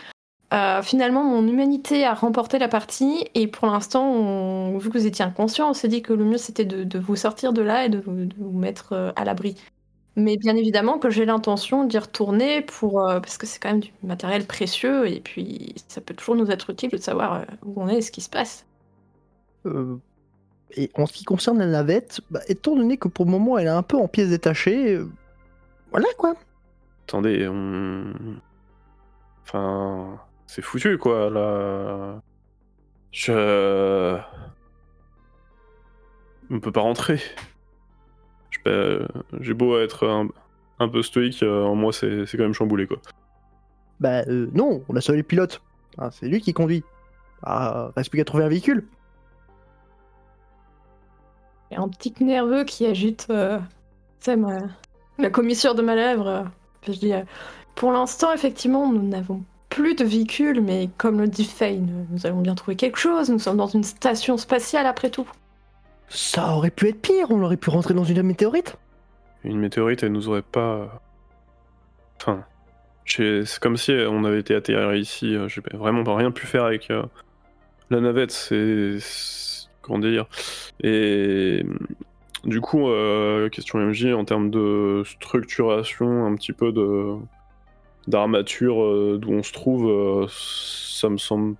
Euh, finalement, mon humanité a remporté la partie et pour l'instant, vu que vous étiez inconscient, on s'est dit que le mieux c'était de, vous sortir de là et de, vous- mettre euh, à l'abri. Mais bien évidemment que j'ai l'intention d'y retourner pour parce que c'est quand même du matériel précieux et puis ça peut toujours nous être utile de savoir où on est et ce qui se passe. Et en ce qui concerne la navette, bah, étant donné que pour le moment elle est un peu en pièces détachées, voilà quoi. Attendez, on. Enfin. C'est foutu quoi là. Je. On peut pas rentrer. Je peux- J'ai beau être un, un peu stoïque, euh, en moi c'est c'est quand même chamboulé quoi. Bah euh, non, on a seul les pilotes. Ah, c'est lui qui conduit. Ah, reste plus qu'à trouver un véhicule. Il y a un petit nerveux qui agite euh, ma- la commissure de ma lèvre. euh. Je dis, euh, pour l'instant, effectivement, nous n'avons plus de véhicule, mais comme le dit Faye, nous, allons bien trouver quelque chose. Nous sommes dans une station spatiale après tout. Ça aurait pu être pire, on aurait pu rentrer dans une météorite. Une météorite, elle nous aurait pas. Enfin. j'ai- C'est comme si on avait été atterri ici. euh, J'ai vraiment pas rien pu faire avec euh, la navette. C'est. c'est- Comment dire Et. Du coup, euh, question MJ, en termes de structuration, un petit peu de d'armature euh, d'où on se trouve, euh, ça me semble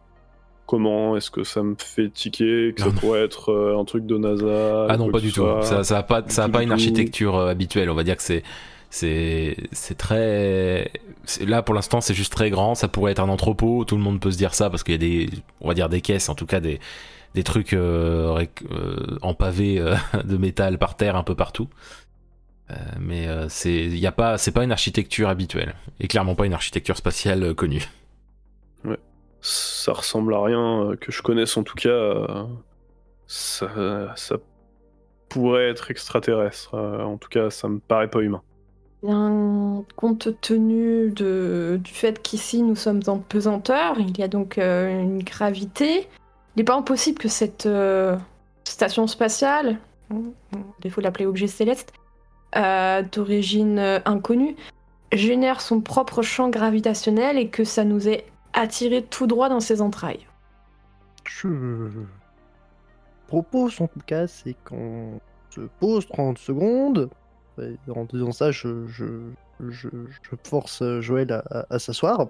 comment? Est-ce que ça me fait tiquer Que ça pourrait être euh, un truc de NASA Ah non, pas du tout. Ça, ça a pas, ça a pas une architecture habituelle. On va dire que c'est, c'est, c'est très. Là, pour l'instant, c'est juste très grand. Ça pourrait être un entrepôt. Tout le monde peut se dire ça parce qu'il y a des, on va dire des caisses, en tout cas des, des trucs euh, réc- euh, en pavé euh, de métal par terre un peu partout. Euh, mais euh, c'est, il y a pas, c'est pas une architecture habituelle et clairement pas une architecture spatiale euh, connue. ça ressemble à rien euh, que je connaisse en tout cas. euh, Ça, ça pourrait être extraterrestre. euh, En tout cas, ça me paraît pas humain. Bien, compte tenu de, du fait qu'ici nous sommes en pesanteur, il y a donc euh, une gravité. Il n'est pas impossible que cette euh, station spatiale, défaut de l'appeler objet céleste, euh, d'origine euh, inconnue, génère son propre champ gravitationnel et que ça nous ait attiré tout droit dans ses entrailles. Je propose en tout cas, c'est qu'on se pose 30 secondes. En disant ça, je, je, je, force Joël à, s'asseoir.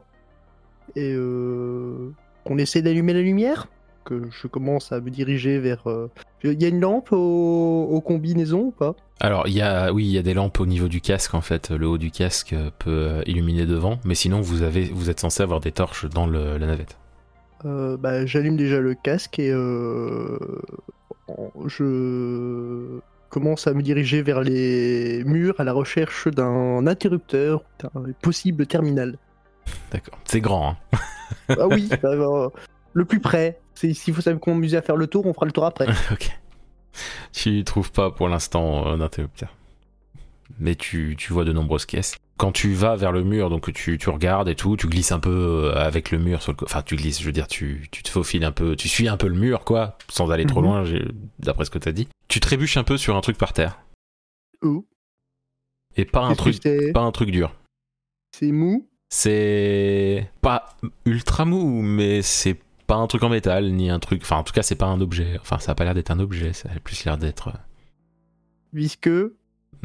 Et qu'on essaie d'allumer la lumière? Que je commence à me diriger vers. euh, Il y a une lampe au, aux combinaisons ou pas? Alors, il y a, oui, il y a des lampes au niveau du casque en fait. Le haut du casque peut euh, illuminer devant, mais sinon vous avez, vous êtes censé avoir des torches dans le- la navette. Euh, bah, J'allume déjà le casque et euh, je commence à me diriger vers les murs à la recherche d'un interrupteur, d'un possible terminal. D'accord. C'est grand. Hein. Ah oui, euh, le plus près. S'il faut s'amuser à faire le tour, on fera le tour après. ok. Tu trouves pas pour l'instant un interrupteur. Mais tu, tu vois de nombreuses caisses. Quand tu vas vers le mur, donc tu, tu regardes et tout, tu glisses un peu euh, avec le mur sur le Enfin, tu glisses, je veux dire, tu, tu te faufiles un peu, tu suis un peu le mur, quoi, sans aller trop Mhm. loin, d'après ce que t'as dit. Tu trébuches un peu sur un truc par terre. Où? Et pas un truc, pas un truc dur. C'est mou? C'est pas ultra mou, mais c'est pas un truc en métal, ni un truc. Enfin, en tout cas, c'est pas un objet. Enfin, ça a pas l'air d'être un objet, ça a plus l'air d'être. Visqueux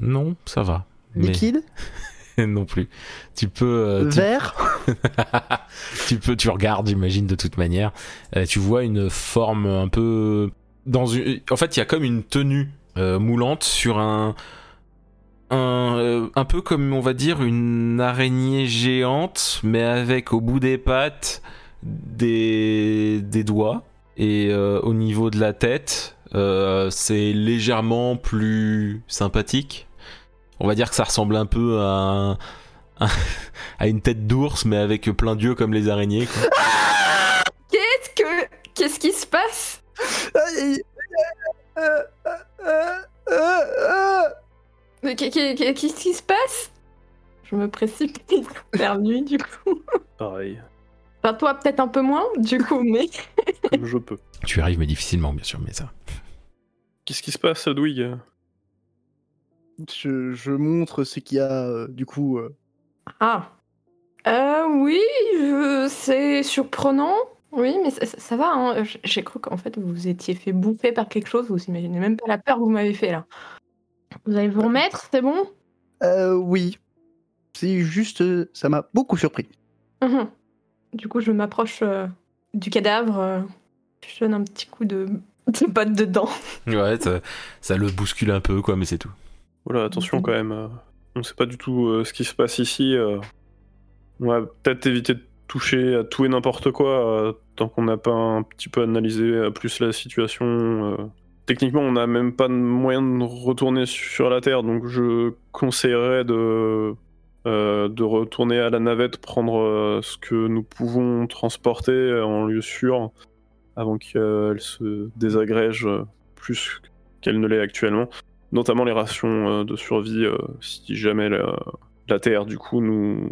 Non, ça va. Mais Liquide non plus. Tu peux. euh, tu- Vert tu peux, tu regardes, j'imagine de toute manière. Euh, tu vois une forme un peu dans une. En fait, il y a comme une tenue euh, moulante sur un. Un, euh, un peu comme on va dire une araignée géante, mais avec au bout des pattes des, des doigts. Et euh, au niveau de la tête, euh, c'est légèrement plus sympathique. On va dire que ça ressemble un peu à, un- à une tête d'ours, mais avec plein d'yeux comme les araignées. quoi. Qu'est-ce que. Qu'est-ce qui se passe? Mais qu'est- qu'est- qu'est- Qu'est-ce qui se passe? Je me précipite vers lui, du coup. Pareil, Enfin, toi, peut-être un peu moins, du coup, mais. comme je peux. Tu y arrives, mais difficilement, bien sûr, mais ça. Qu'est-ce qui se passe, Ludwig? Je, je montre ce qu'il y a, euh, du coup. euh. Ah. Euh, oui, c'est surprenant. Oui, mais ça, ça- ça va. hein. J'ai cru qu'en fait vous étiez fait bouffer par quelque chose. Vous imaginez même pas la peur que vous m'avez fait là. Vous allez vous remettre, c'est bon? Euh, oui. C'est juste. euh, Ça m'a beaucoup surpris. Mhm. Du coup, je m'approche euh, du cadavre. euh, je donne un petit coup de, de botte dedans. Ouais, ça, ça le bouscule un peu, quoi, mais c'est tout. Voilà, attention Mhm. quand même. euh, on sait pas du tout euh, ce qui se passe ici. euh. On va peut-être éviter de toucher à tout et n'importe quoi euh, tant qu'on n'a pas un petit peu analysé euh, plus la situation. euh. Techniquement, on n'a même pas de moyen de retourner sur la Terre, donc je conseillerais de, euh, de retourner à la navette, prendre euh, ce que nous pouvons transporter en lieu sûr avant qu'elle se désagrège euh, plus qu'elle ne l'est actuellement notamment les rations de survie si jamais la, Terre du coup nous,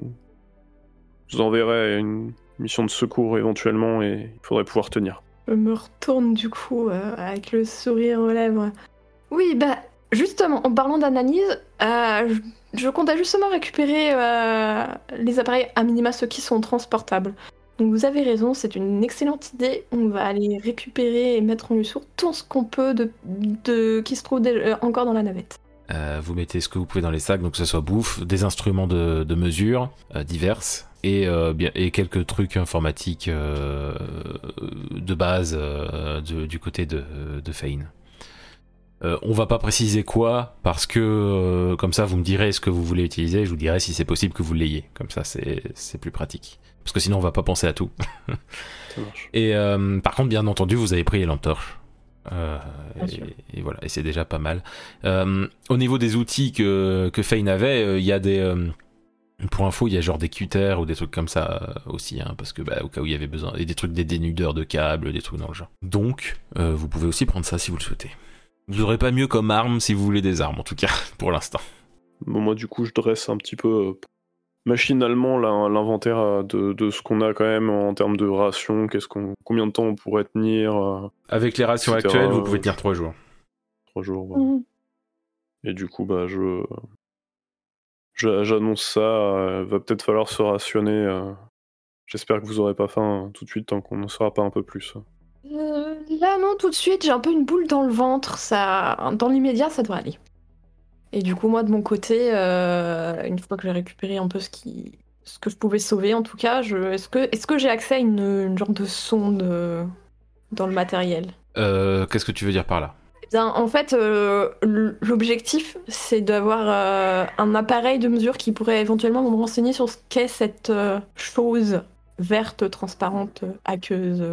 nous enverrait une mission de secours éventuellement et il faudrait pouvoir tenir. Me retourne du coup avec le sourire aux lèvres. Oui, bah justement, en parlant d'analyse, euh, je, comptais justement récupérer euh, les appareils à minima, ceux qui sont transportables. Donc vous avez raison, c'est une excellente idée. On va aller récupérer et mettre en sûr tout ce qu'on peut de, qui se trouve euh, encore dans la navette. Vous mettez ce que vous pouvez dans les sacs, donc que ce soit bouffe, des instruments de, mesure diverses et, quelques trucs informatiques de base du côté de, de. Euh, on va pas préciser quoi parce que euh, comme ça vous me direz ce que vous voulez utiliser, je vous dirai si c'est possible que vous l'ayez. Comme ça c'est c'est plus pratique. Parce que sinon on va pas penser à tout. Ça marche. Et euh, par contre, bien entendu, vous avez pris les lampes torches. Euh, et, et voilà, et c'est déjà pas mal. Euh, au niveau des outils que, que Fane avait, euh, il y a des. euh, pour info, il y a genre des cutters ou des trucs comme ça aussi, hein, parce que bah, au cas où il y avait besoin. Et des trucs, des dénudeurs de câbles, des trucs dans le genre. Donc, euh, vous pouvez aussi prendre ça si vous le souhaitez. Vous aurez pas mieux comme arme si vous voulez des armes, en tout cas, pour l'instant. Bon, moi du coup je dresse un petit peu euh, machinalement l'in- l'inventaire euh, de, de ce qu'on a quand même en termes de rations, qu'est-ce qu'on, combien de temps on pourrait tenir, euh, Avec les rations Etc., actuelles, vous pouvez tenir 3 jours. trois jours. voilà. Et du coup, bah, je, je- j'annonce ça. euh, va peut-être falloir se rationner. euh. J'espère que vous aurez pas faim euh, tout de suite tant qu'on n'en saura pas un peu plus. Non, tout de suite, j'ai un peu une boule dans le ventre. Ça, dans l'immédiat, ça devrait aller. Et du coup, moi de mon côté, euh, une fois que j'ai récupéré un peu ce qui, ce que je pouvais sauver, en tout cas, je, est-ce que, est-ce que j'ai accès à une, une genre de sonde euh, dans le matériel? Euh, Qu'est-ce que tu veux dire par là? Eh Bien, en fait, euh, l'objectif, c'est d'avoir un appareil de mesure qui pourrait éventuellement me renseigner sur ce qu'est cette chose verte, transparente, aqueuse,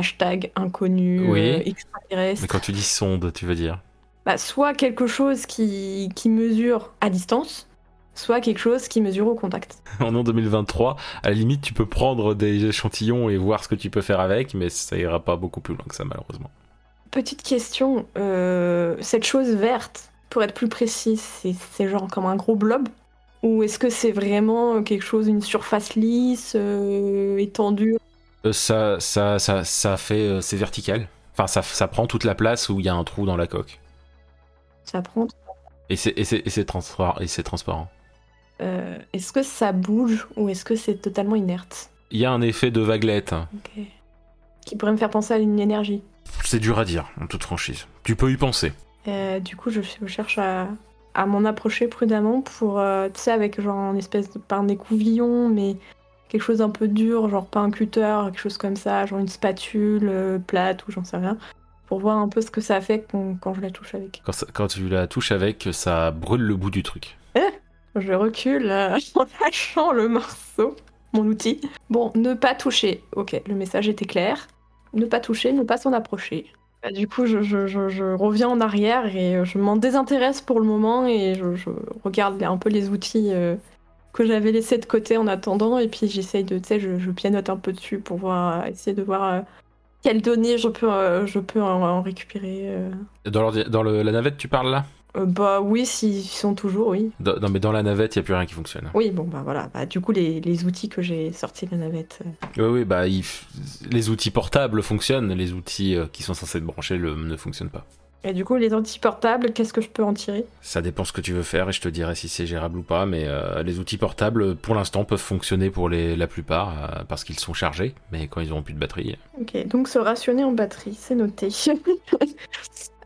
hashtag inconnu, Oui. euh, extraterrestre. Mais quand tu dis sonde, tu veux dire Bah, soit quelque chose qui, qui mesure à distance, soit quelque chose qui mesure au contact. en an 2023, à la limite, tu peux prendre des échantillons et voir ce que tu peux faire avec, mais ça ira pas beaucoup plus loin que ça, malheureusement. Petite question, euh, cette chose verte, pour être plus précis, c'est genre comme un gros blob? Ou est-ce que c'est vraiment quelque chose, une surface lisse, euh, étendue? Euh, ça, ça, ça, ça fait. euh, c'est vertical. Enfin, ça, ça prend toute la place où il y a un trou dans la coque. Ça prend Et c'est, et c'est, et c'est transparent. Et c'est transparent. Euh, Est-ce que ça bouge ou est-ce que c'est totalement inerte? Il y a un effet de vaguelette. Ok. Qui pourrait me faire penser à une énergie. C'est dur à dire, en toute franchise. Tu peux y penser. Euh, du coup, je, je cherche à à m'en approcher prudemment pour, euh, tu sais, avec genre une espèce de pas un écouvillon, mais quelque chose un peu dur, genre pas un cutter, quelque chose comme ça, genre une spatule euh, plate ou j'en sais rien, pour voir un peu ce que ça fait quand, quand je la touche avec. Quand, ça- quand tu la touches avec, ça brûle le bout du truc. Je recule euh, en lâchant le morceau, mon outil. Bon, ne pas toucher. Ok, le message était clair. Ne pas toucher, ne pas s'en approcher. Bah, du coup, je, je- je- je reviens en arrière et euh, je m'en désintéresse pour le moment et je, je regarde un peu les outils euh, que j'avais laissés de côté en attendant et puis j'essaye de, tu sais, je, je pianote un peu dessus pour voir, essayer de voir euh, quelles données je peux, euh, je peux en, en récupérer. euh. Dans, dans le- la navette, tu parles là? Euh, bah oui, s'ils sont toujours, oui. dans, non, mais dans la navette, il n'y a plus rien qui fonctionne. Oui, bon, bah voilà. Bah, du coup, les, les outils que j'ai sortis de la navette. Oui, oui, bah, il les outils portables fonctionnent, les outils qui sont censés être branchés le- ne fonctionnent pas. Et du coup, les outils portables, qu'est-ce que je peux en tirer? Ça dépend ce que tu veux faire et je te dirai si c'est gérable ou pas, mais euh, les outils portables, pour l'instant, peuvent fonctionner pour les, la plupart euh, parce qu'ils sont chargés, mais quand ils auront plus de batterie. Ok, donc se rationner en batterie, c'est noté.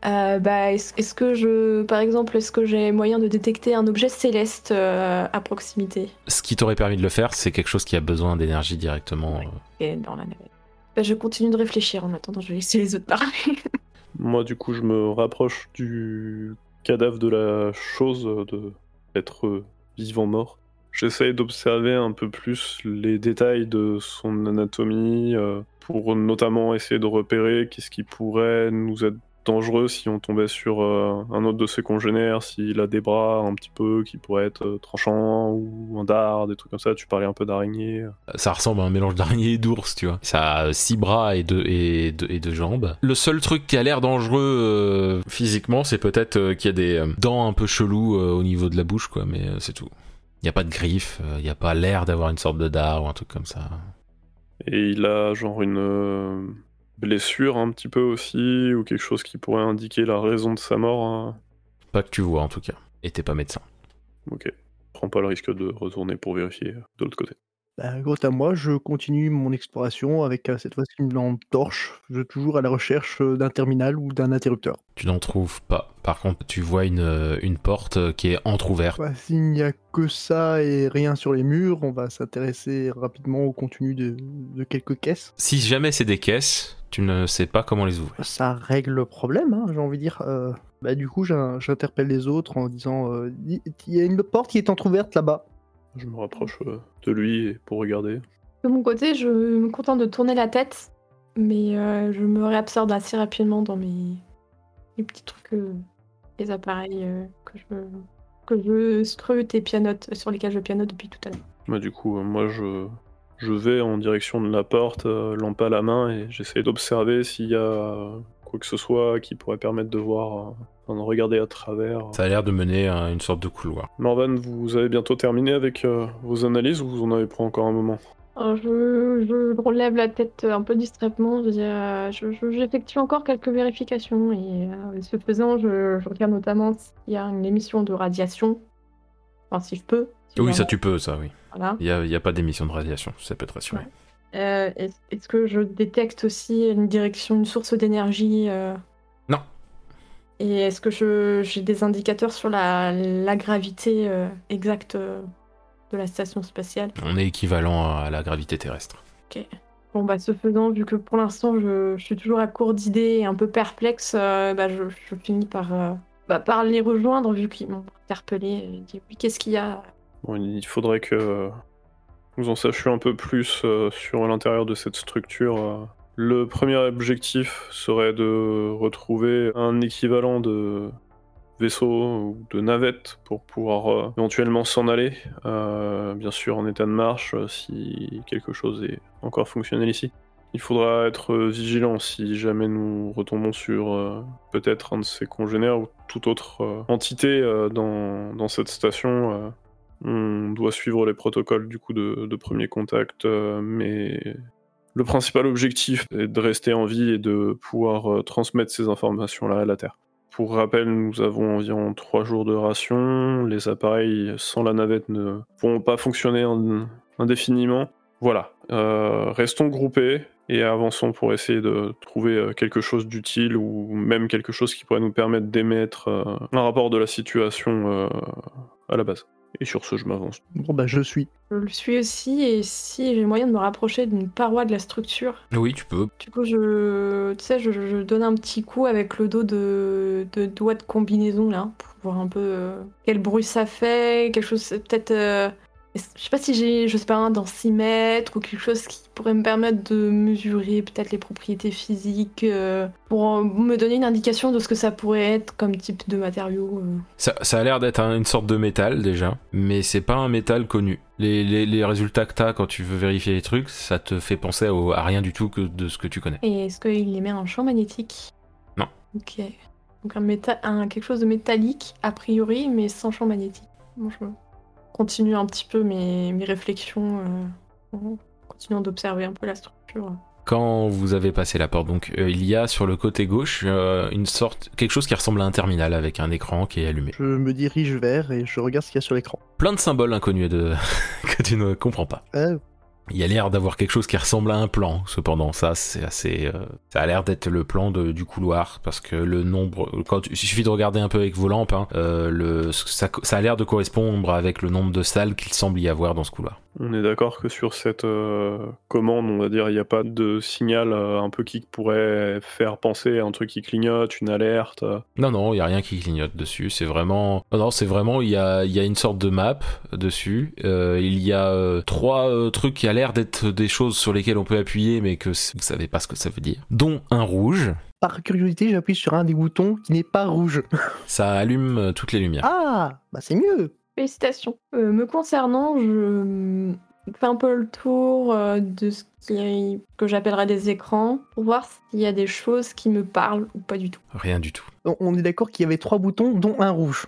Euh, bah, est-ce que je, par exemple, est-ce que j'ai moyen de détecter un objet céleste euh, à proximité? Ce qui t'aurait permis de le faire, c'est quelque chose qui a besoin d'énergie directement. Ouais. euh. Et dans la navette. Bah, je continue de réfléchir en attendant, je vais laisser les autres parler. Moi, du coup, je me rapproche du cadavre de la chose, de l'être vivant-mort. J'essaye d'observer un peu plus les détails de son anatomie, euh, pour notamment essayer de repérer qu'est-ce qui pourrait nous être dangereux si on tombait sur euh, un autre de ses congénères, s'il a des bras un petit peu qui pourraient être euh, tranchants, ou un dard, des trucs comme ça. Tu parlais un peu d'araignée. Ça ressemble à un mélange d'araignée et d'ours, tu vois. Ça a six bras et deux, et, deux, et deux jambes. Le seul truc qui a l'air dangereux euh, physiquement, c'est peut-être qu'il y a des dents un peu cheloues au niveau de la bouche, quoi, mais c'est tout. Il n'y a pas de griffes, il n'y a pas l'air d'avoir une sorte de dard ou un truc comme ça. Et il a genre une blessure un petit peu aussi, ou quelque chose qui pourrait indiquer la raison de sa mort. hein. Pas que tu vois en tout cas. Et t'es pas médecin. Ok. Prends pas le risque de retourner pour vérifier de l'autre côté. Bah, quant à moi, je continue mon exploration avec euh, cette fois-ci une lampe torche. Je suis toujours à la recherche euh, d'un terminal ou d'un interrupteur. Tu n'en trouves pas. Par contre, tu vois une, euh, une porte qui est entr'ouverte. Bah, S'il n'y a que ça et rien sur les murs, on va s'intéresser rapidement au contenu de, de quelques caisses. Si jamais c'est des caisses, tu ne sais pas comment les ouvrir. Ça règle le problème, hein, j'ai envie de dire. Euh, bah, du coup, j'in- j'interpelle les autres en disant il y a une porte qui est entrouverte là-bas. Je me rapproche euh, de lui pour regarder. De mon côté, je me contente de tourner la tête, mais euh, je me réabsorbe assez rapidement dans mes, petits trucs, euh, les appareils euh, que je que je scrute et pianote, sur lesquels je pianote depuis tout à l'heure. Bah, du coup, moi, je, je vais en direction de la porte, lampe à la main, et j'essaie d'observer s'il y a quoi que ce soit qui pourrait permettre de voir, euh, de regarder à travers. Ça a l'air de mener à une sorte de couloir. Morvan, vous avez bientôt terminé avec euh, vos analyses ou vous en avez pour encore un moment? Alors, je, je relève la tête un peu distraitement, je, dis, euh, je- je- j'effectue encore quelques vérifications et euh, ce faisant, je, je regarde notamment s'il y a une émission de radiation, enfin si je peux. si Oui, ça tu peux, ça, oui. Voilà. Il n'y a, a pas d'émission de radiation, ça peut rassurer. Ouais. Euh, est- Est-ce que je détecte aussi une direction, une source d'énergie euh, Non. Et est-ce que je- j'ai des indicateurs sur la, la gravité euh, exacte de la station spatiale? On est équivalent à la gravité terrestre. Bon, bah, ce faisant, vu que pour l'instant je, je suis toujours à court d'idées et un peu perplexe, euh, bah, je, je finis par, euh, bah, par les rejoindre, vu qu'ils m'ont interpellé. et dit, oui, qu'est-ce qu'il y a? Bon, il faudrait que nous en sachions un peu plus euh, sur l'intérieur de cette structure. euh. Le premier objectif serait de retrouver un équivalent de vaisseau ou de navette pour pouvoir euh, éventuellement s'en aller. Bien sûr en état de marche si quelque chose est encore fonctionnel ici. Il faudra être vigilant si jamais nous retombons sur peut-être un de ses congénères ou toute autre entité dans, dans cette station. On doit suivre les protocoles du coup de, premier contact, euh, mais le principal objectif est de rester en vie et de pouvoir euh, transmettre ces informations-là à la Terre. Pour rappel, nous avons environ 3 jours de ration. Les appareils sans la navette ne pourront pas fonctionner en- indéfiniment. Voilà. Euh, restons groupés et avançons pour essayer de trouver quelque chose d'utile ou même quelque chose qui pourrait nous permettre d'émettre un rapport de la situation à la base. Et sur ce, je m'avance. Bon, bah, je suis. Je le suis aussi, et si j'ai moyen de me rapprocher d'une paroi de la structure, Oui, tu peux. du coup, je, tu sais, je, je donne un petit coup avec le dos de, de doigt de combinaison là, pour voir un peu euh, quel bruit ça fait, quelque chose, peut-être. euh, je sais pas si j'ai, je sais pas, un densimètre ou quelque chose qui pourrait me permettre de mesurer peut-être les propriétés physiques euh, pour me donner une indication de ce que ça pourrait être comme type de matériau. euh. Ça, ça a l'air d'être un- une sorte de métal déjà, mais c'est pas un métal connu. Les, les- les résultats que t'as quand tu veux vérifier les trucs, ça te fait penser au- à rien du tout que de ce que tu connais. Et est-ce qu'il émet un champ magnétique? Non. Ok. Donc un, méta- un quelque chose de métallique, a priori, mais sans champ magnétique. Bon, je continue un petit peu mes, mes réflexions, euh, en continuant d'observer un peu la structure. Quand vous avez passé la porte, donc euh, il y a sur le côté gauche euh, une sorte quelque chose qui ressemble à un terminal avec un écran qui est allumé. Je me dirige vers et je regarde ce qu'il y a sur l'écran. Plein de symboles inconnus de... que tu ne comprends pas. Euh, Il y a l'air d'avoir quelque chose qui ressemble à un plan, cependant. Ça, c'est assez. euh, ça a l'air d'être le plan de- du couloir, parce que le nombre. Quand il suffit de regarder un peu avec vos lampes, hein, euh, le, ça, ça a l'air de correspondre avec le nombre de salles qu'il semble y avoir dans ce couloir. On est d'accord que sur cette euh, commande, on va dire, il n'y a pas de signal un peu qui pourrait faire penser à un truc qui clignote, une alerte. Non, non, il y a rien qui clignote dessus. C'est vraiment. Non, non, c'est vraiment. Il y a, y a une sorte de map dessus. Il y a trois trucs qui l'air d'être des choses sur lesquelles on peut appuyer, mais que vous savez pas ce que ça veut dire. Dont un rouge. par curiosité, j'appuie sur un des boutons qui n'est pas rouge. Ça allume euh, toutes les lumières. Ah, bah c'est mieux. Félicitations. Euh, me concernant, je fais un peu le tour euh, de ce qui, que j'appellerais des écrans pour voir s'il y a des choses qui me parlent ou pas du tout. Rien du tout. On- On est d'accord qu'il y avait trois boutons, dont un rouge.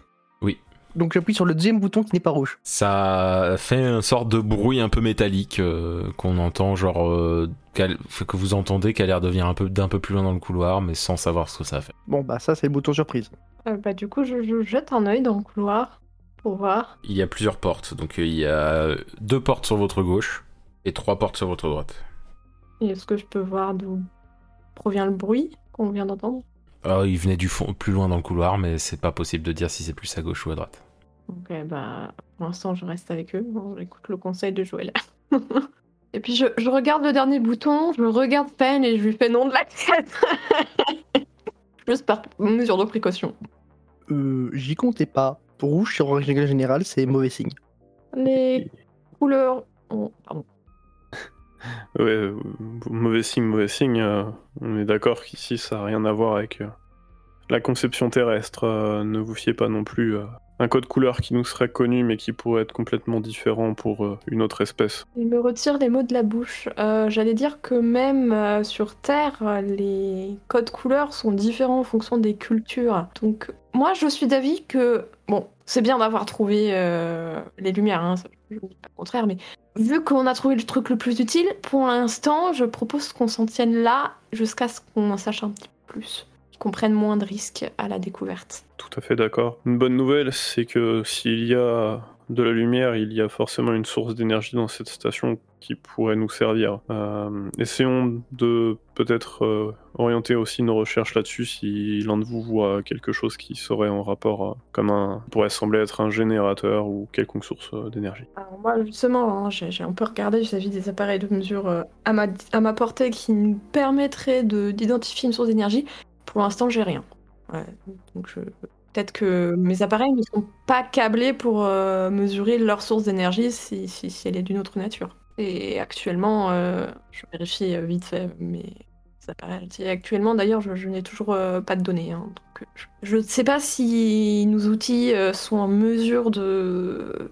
Donc j'appuie sur le deuxième bouton qui n'est pas rouge. Ça fait une sorte de bruit un peu métallique euh, qu'on entend, genre euh, que vous entendez qui a l'air de venir un peu d'un peu plus loin dans le couloir, mais sans savoir ce que ça fait. Bon, bah ça c'est le bouton surprise. Euh, bah, du coup, je, je jette un œil dans le couloir pour voir. Il y a plusieurs portes, donc il y a deux portes sur votre gauche et trois portes sur votre droite. Et Est-ce que je peux voir d'où provient le bruit qu'on vient d'entendre? Ah, il venait du fond, plus loin dans le couloir, mais c'est pas possible de dire si c'est plus à gauche ou à droite. Ok, bah, pour l'instant, je reste avec eux. Bon, J'écoute le conseil de Joël. et puis, je, je regarde le dernier bouton, je regarde Pen et je lui fais non de la tête. Juste par mesure de précaution. Euh, j'y comptais pas. Rouge, sur règle générale, c'est mauvais signe. Les couleurs. oh, pardon. Ouais, euh, mauvais signe, mauvais signe. euh, on est d'accord qu'ici, ça n'a rien à voir avec euh, la conception terrestre. euh, ne vous fiez pas non plus à un code couleur qui nous serait connu, mais qui pourrait être complètement différent pour euh, une autre espèce. Il me retire les mots de la bouche. Euh, J'allais dire que même euh, sur Terre, les codes couleurs sont différents en fonction des cultures. Donc, moi, je suis d'avis que, bon, c'est bien d'avoir trouvé les lumières, hein, ça, je pas le contraire, mais vu qu'on a trouvé le truc le plus utile, pour l'instant, je propose qu'on s'en tienne là jusqu'à ce qu'on en sache un petit peu plus, qu'on prenne moins de risques à la découverte. Tout à fait d'accord. Une bonne nouvelle, c'est que s'il y a de la lumière, il y a forcément une source d'énergie dans cette station qui pourrait nous servir. Euh, essayons de peut-être euh, orienter aussi nos recherches là-dessus si l'un de vous voit quelque chose qui serait en rapport euh, comme un pourrait sembler être un générateur ou quelconque source euh, d'énergie. Alors moi justement, hein, j'ai un peu regardé vis-à-vis des appareils de mesure euh, à, ma, à ma portée qui me permettraient de- d'identifier une source d'énergie. Pour l'instant, j'ai rien. Ouais, donc je... peut-être que mes appareils ne sont pas câblés pour euh, mesurer leur source d'énergie si, si, si elle est d'une autre nature. Et actuellement, euh, je vérifie euh, vite fait mes appareils. Et actuellement, d'ailleurs, je, je n'ai toujours euh, pas de données. hein, donc, je- ne sais pas si nos outils sont en mesure de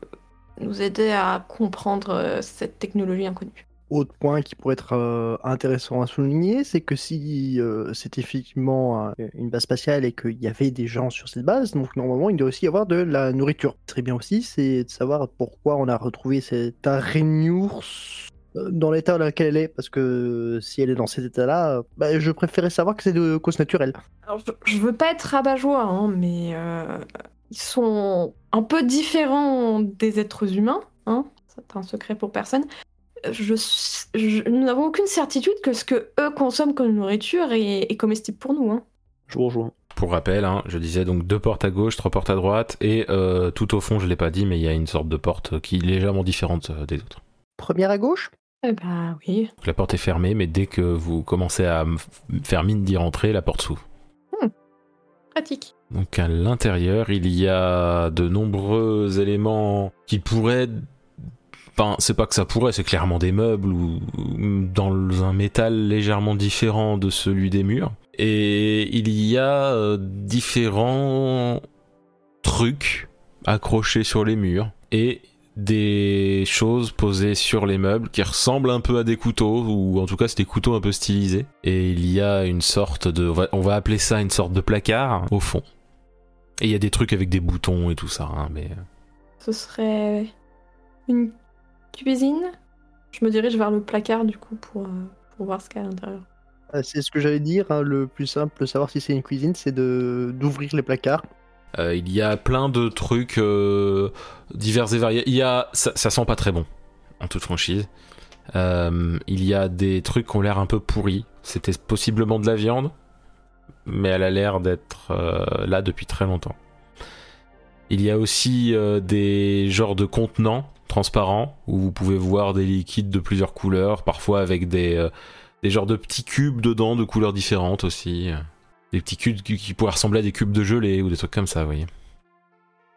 nous aider à comprendre cette technologie inconnue. Autre point qui pourrait être euh, intéressant à souligner, c'est que si euh, c'est effectivement euh, une base spatiale et qu'il y avait des gens sur cette base, donc normalement il doit aussi y avoir de la nourriture. Serait bien aussi, c'est de savoir pourquoi on a retrouvé cette araignée ours euh, dans l'état dans lequel elle est, parce que si elle est dans cet état-là, euh, bah, je préférais savoir que c'est de cause naturelle. Alors, je, veux pas être rabat-joie, hein, mais euh, ils sont un peu différents des êtres humains. Hein, c'est un secret pour personne. Je, je- nous n'avons aucune certitude que ce que eux consomment comme nourriture est, est comestible pour nous. Hein. Je vous rejoins. Pour rappel, hein, je disais donc deux portes à gauche, trois portes à droite, et euh, tout au fond, je l'ai pas dit, mais il y a une sorte de porte qui est légèrement différente euh, des autres. Première à gauche? Eh bah oui. Donc, la porte est fermée, mais dès que vous commencez à faire mine d'y rentrer, la porte s'ouvre. Pratique. Donc à l'intérieur, il y a de nombreux éléments qui pourraient... Enfin, c'est pas que ça pourrait, c'est clairement des meubles ou dans un métal légèrement différent de celui des murs. Et il y a euh, différents trucs accrochés sur les murs et des choses posées sur les meubles qui ressemblent un peu à des couteaux ou en tout cas c'est des couteaux un peu stylisés. Et il y a une sorte de on va, appeler ça une sorte de placard au fond. Et il y a des trucs avec des boutons et tout ça hein, mais Ce serait une cuisine. Je me dirige vers le placard du coup pour, euh, pour voir ce qu'il y a à l'intérieur. Euh, C'est ce que j'allais dire. hein, le plus simple de savoir si c'est une cuisine, c'est de d'ouvrir les placards. Euh, il y a plein de trucs euh, divers et variés. Il y a, ça, ça sent pas très bon, en toute franchise. Euh, il y a des trucs qui ont l'air un peu pourris. C'était possiblement de la viande, mais elle a l'air d'être euh, là depuis très longtemps. Il y a aussi euh, des genres de contenants transparents où vous pouvez voir des liquides de plusieurs couleurs, parfois avec des, euh, des genres de petits cubes dedans de couleurs différentes aussi. Des petits cubes qui, qui pourraient ressembler à des cubes de gelée ou des trucs comme ça, vous voyez.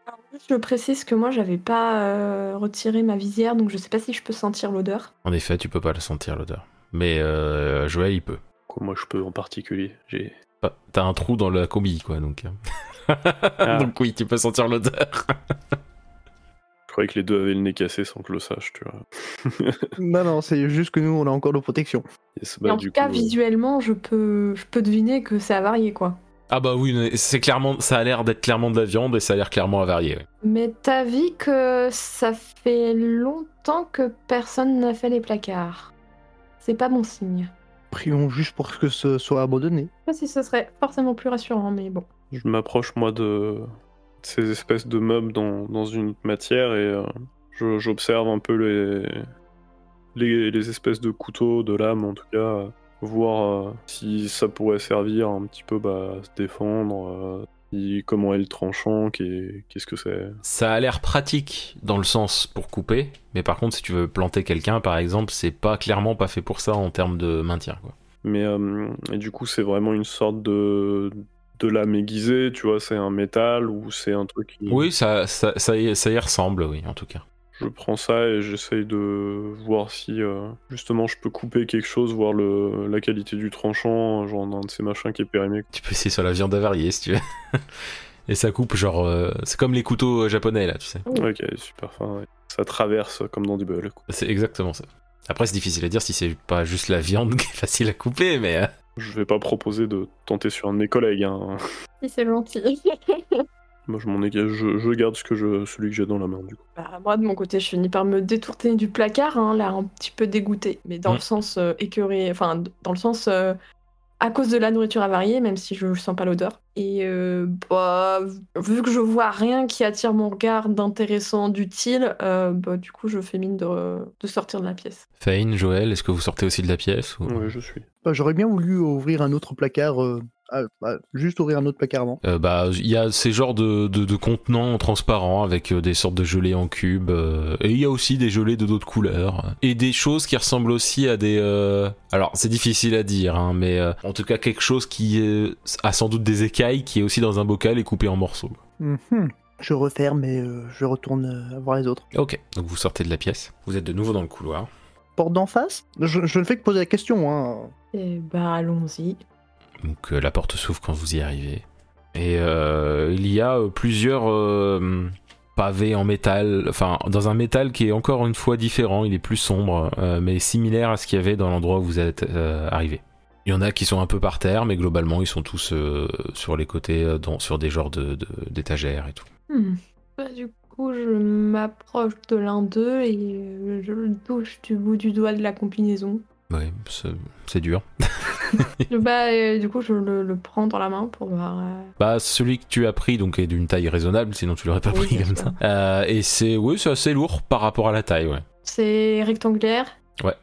Alors, je précise que moi j'avais pas euh, retiré ma visière donc je sais pas si je peux sentir l'odeur. En effet, tu peux pas la sentir l'odeur. Mais euh, Joël, il peut. Quoi, moi, je peux en particulier. J'ai. T'as un trou dans la combi, quoi, donc. Ah. donc oui, tu peux sentir l'odeur. Croyais que les deux avaient le nez cassé sans que je le sache, tu vois. Non, non, c'est juste que nous, on a encore nos protections. Yes, bah, en du tout cas, euh, visuellement, je peux, je peux deviner que c'est avarié quoi. Ah bah oui, mais c'est clairement, ça a l'air d'être clairement de la viande et ça a l'air clairement avarié. ouais. Mais t'as vu que ça fait longtemps que personne n'a fait les placards. C'est pas bon signe. Prions juste pour que ce soit abandonné. Je sais pas si ce serait forcément plus rassurant, mais bon. Je m'approche moi de ces espèces de meubles dans, dans une matière et euh, j'observe un peu les, les les espèces de couteaux, de lames en tout cas, euh, voir euh, si ça pourrait servir un petit peu bah, à se défendre, euh, comment est le tranchant, qu'est- qu'est-ce que c'est. Ça a l'air pratique dans le sens pour couper, mais par contre, si tu veux planter quelqu'un, par exemple, c'est pas clairement pas fait pour ça en termes de maintien. Quoi. Mais euh, et du coup c'est vraiment une sorte de de lame aiguisée, tu vois, c'est un métal ou c'est un truc qui... Oui, ça, ça, ça, y, ça y ressemble, oui, en tout cas. Je prends ça et j'essaye de voir si euh, justement je peux couper quelque chose, voir le, la qualité du tranchant, genre un de ces machins qui est périmé. Tu peux essayer sur la viande avariée si tu veux. et ça coupe, genre. euh, c'est comme les couteaux euh, japonais, là, tu sais. Ok, super fin. ouais. Ça traverse comme dans du quoi. C'est exactement ça. Après, c'est difficile à dire si c'est pas juste la viande qui est facile à couper, mais. euh, Je vais pas proposer de tenter sur un de mes collègues. Hein. Si c'est gentil. Moi, je m'en ai, je, je garde ce que je, celui que j'ai dans la main du coup. Bah, moi, de mon côté, je finis par me détourner du placard, hein, là, un petit peu dégoûté. Mais dans Mm. le sens euh, écœuré, enfin, dans le sens euh, à cause de la nourriture avariée, même si je sens pas l'odeur. Et euh, bah, vu que je vois rien qui attire mon regard d'intéressant, d'utile, euh, bah, du coup, je fais mine de, de sortir de la pièce. Faïn, Joël, est-ce que vous sortez aussi de la pièce ou... Ouais, je suis. Bah, J'aurais bien voulu ouvrir un autre placard. euh, juste ouvrir un autre placard avant. Euh, bah, il y a ces genres de, de, de contenants transparents avec euh, des sortes de gelées en cube, euh, et il y a aussi des gelées de d'autres couleurs, et des choses qui ressemblent aussi à des. euh, Alors, c'est difficile à dire, hein, mais euh, en tout cas quelque chose qui euh, a sans doute des écailles, qui est aussi dans un bocal et coupé en morceaux. Mhm. Je referme et euh, je retourne euh, voir les autres. Ok, donc vous sortez de la pièce, vous êtes de nouveau dans le couloir. Porte d'en face? Je, je ne fais que poser la question. Hein. Et bah, allons-y. Donc euh, la porte s'ouvre quand vous y arrivez. Et euh, il y a euh, plusieurs pavés en métal, enfin dans un métal qui est encore une fois différent, il est plus sombre, euh, mais similaire à ce qu'il y avait dans l'endroit où vous êtes euh, arrivé. Il y en a qui sont un peu par terre, mais globalement ils sont tous euh, sur les côtés, dans- sur des genres de- d'étagères et tout. Hmm. Bah, du coup, je m'approche de l'un d'eux et je le touche du bout du doigt de la combinaison. Ouais, c'est- c'est dur. bah, euh, du coup, je le, le prends dans la main pour voir. euh, Bah celui que tu as pris donc est d'une taille raisonnable, sinon tu l'aurais pas Oui, pris comme ça. Euh, et c'est oui, c'est assez lourd par rapport à la taille, ouais. C'est rectangulaire. Ouais.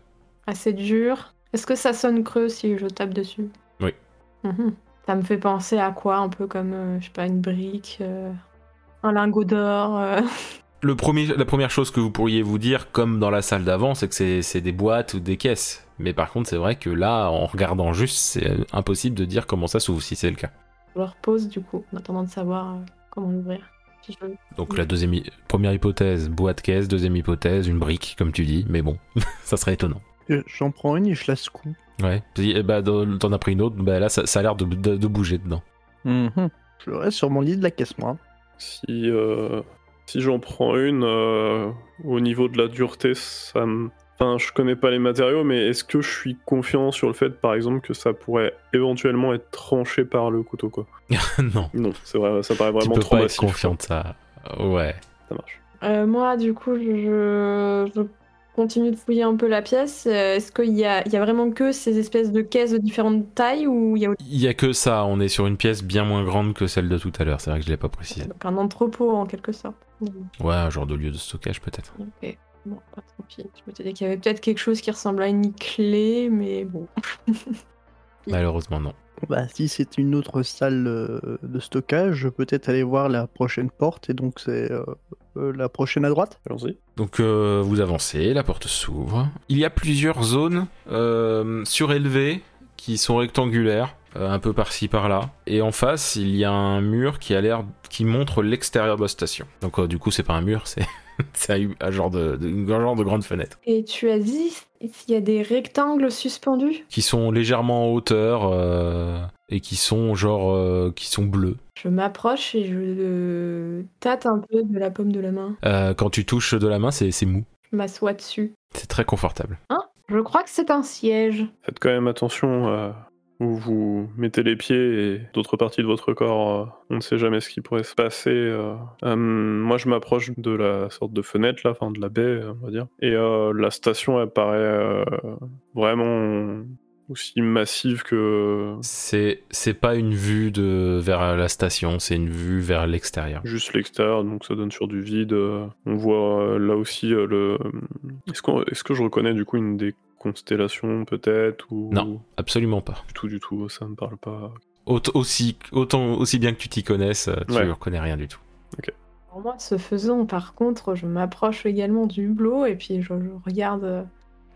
Assez dur. Est-ce que ça sonne creux si je tape dessus? Oui. Mhm. Ça me fait penser à quoi Un peu comme, euh, je sais pas, une brique, un lingot d'or. Le premier, la première chose que vous pourriez vous dire, comme dans la salle d'avant, c'est que c'est des boîtes ou des caisses. Mais par contre, c'est vrai que là, en regardant juste, c'est impossible de dire comment ça s'ouvre si c'est le cas. Je leur pose du coup, en attendant de savoir euh, comment l'ouvrir. Si je veux. Donc la deuxième, première hypothèse, boîte caisse, deuxième hypothèse, une brique, comme tu dis, mais bon, ça serait étonnant. Euh, J'en prends une et je la secoue. Ouais. Puis, eh bah, t'en as pris une autre, bah là, ça, ça a l'air de, de- de bouger dedans. Je reste sur mon lit de la caisse, moi. Si, euh, si j'en prends une, euh, au niveau de la dureté, ça me. Enfin, je connais pas les matériaux, mais est-ce que je suis confiant sur le fait, par exemple, que ça pourrait éventuellement être tranché par le couteau, quoi non, Non, c'est vrai, ça paraît tu vraiment peux trop pas être massif. confiant de ça. Ouais. Ça marche. Euh, moi, du coup, je, je continue de fouiller un peu la pièce. Euh, Est-ce qu'il y a, il y a vraiment que ces espèces de caisses de différentes tailles ou il y a Il y a que ça, on est sur une pièce bien moins grande que celle de tout à l'heure, c'est vrai que je l'ai pas précisé. donc un entrepôt en quelque sorte Ouais, un genre de lieu de stockage peut-être. Ok. Bon, bah, tant pis. Je m'étais dit qu'il y avait peut-être quelque chose qui ressemble à une clé, mais bon. Malheureusement non. Bah, si c'est une autre salle euh, de stockage, je peux peut-être aller voir la prochaine porte, et donc c'est euh, euh, la prochaine à droite. Allons-y. Donc euh, vous avancez, la porte s'ouvre. Il y a plusieurs zones euh, surélevées qui sont rectangulaires, euh, un peu par-ci par-là. Et en face, il y a un mur qui a l'air qui montre l'extérieur de la station. Donc euh, du coup, c'est pas un mur, c'est c'est un, un genre de, de- un genre de grande fenêtre Et tu as dit s'il y a des rectangles suspendus? Qui sont légèrement en hauteur euh, et qui sont genre euh, qui sont bleus. Je m'approche et je euh, tâte un peu de la paume de la main. Euh, quand tu touches de la main, c'est c'est mou. Je m'assois dessus. C'est très confortable. Je crois que c'est un siège. Faites quand même attention à où vous mettez les pieds et d'autres parties de votre corps. euh, on ne sait jamais ce qui pourrait se passer. euh. Euh, moi, je m'approche de la sorte de fenêtre, là, enfin de la baie, on va dire. Et la station, elle paraît vraiment aussi massive que C'est c'est pas une vue de vers la station, c'est une vue vers l'extérieur. juste l'extérieur, donc ça donne sur du vide. On voit là aussi le. Est-ce qu'on- est-ce que je reconnais du coup une des constellations peut-être ou Non. Absolument pas. du tout, du tout, ça me parle pas. Aut- aussi, autant, aussi bien que tu t'y connaisses, euh, tu Ouais. ne reconnais rien du tout. Pour moi, ce faisant, par contre, je m'approche également du hublot et puis je, je regarde, euh,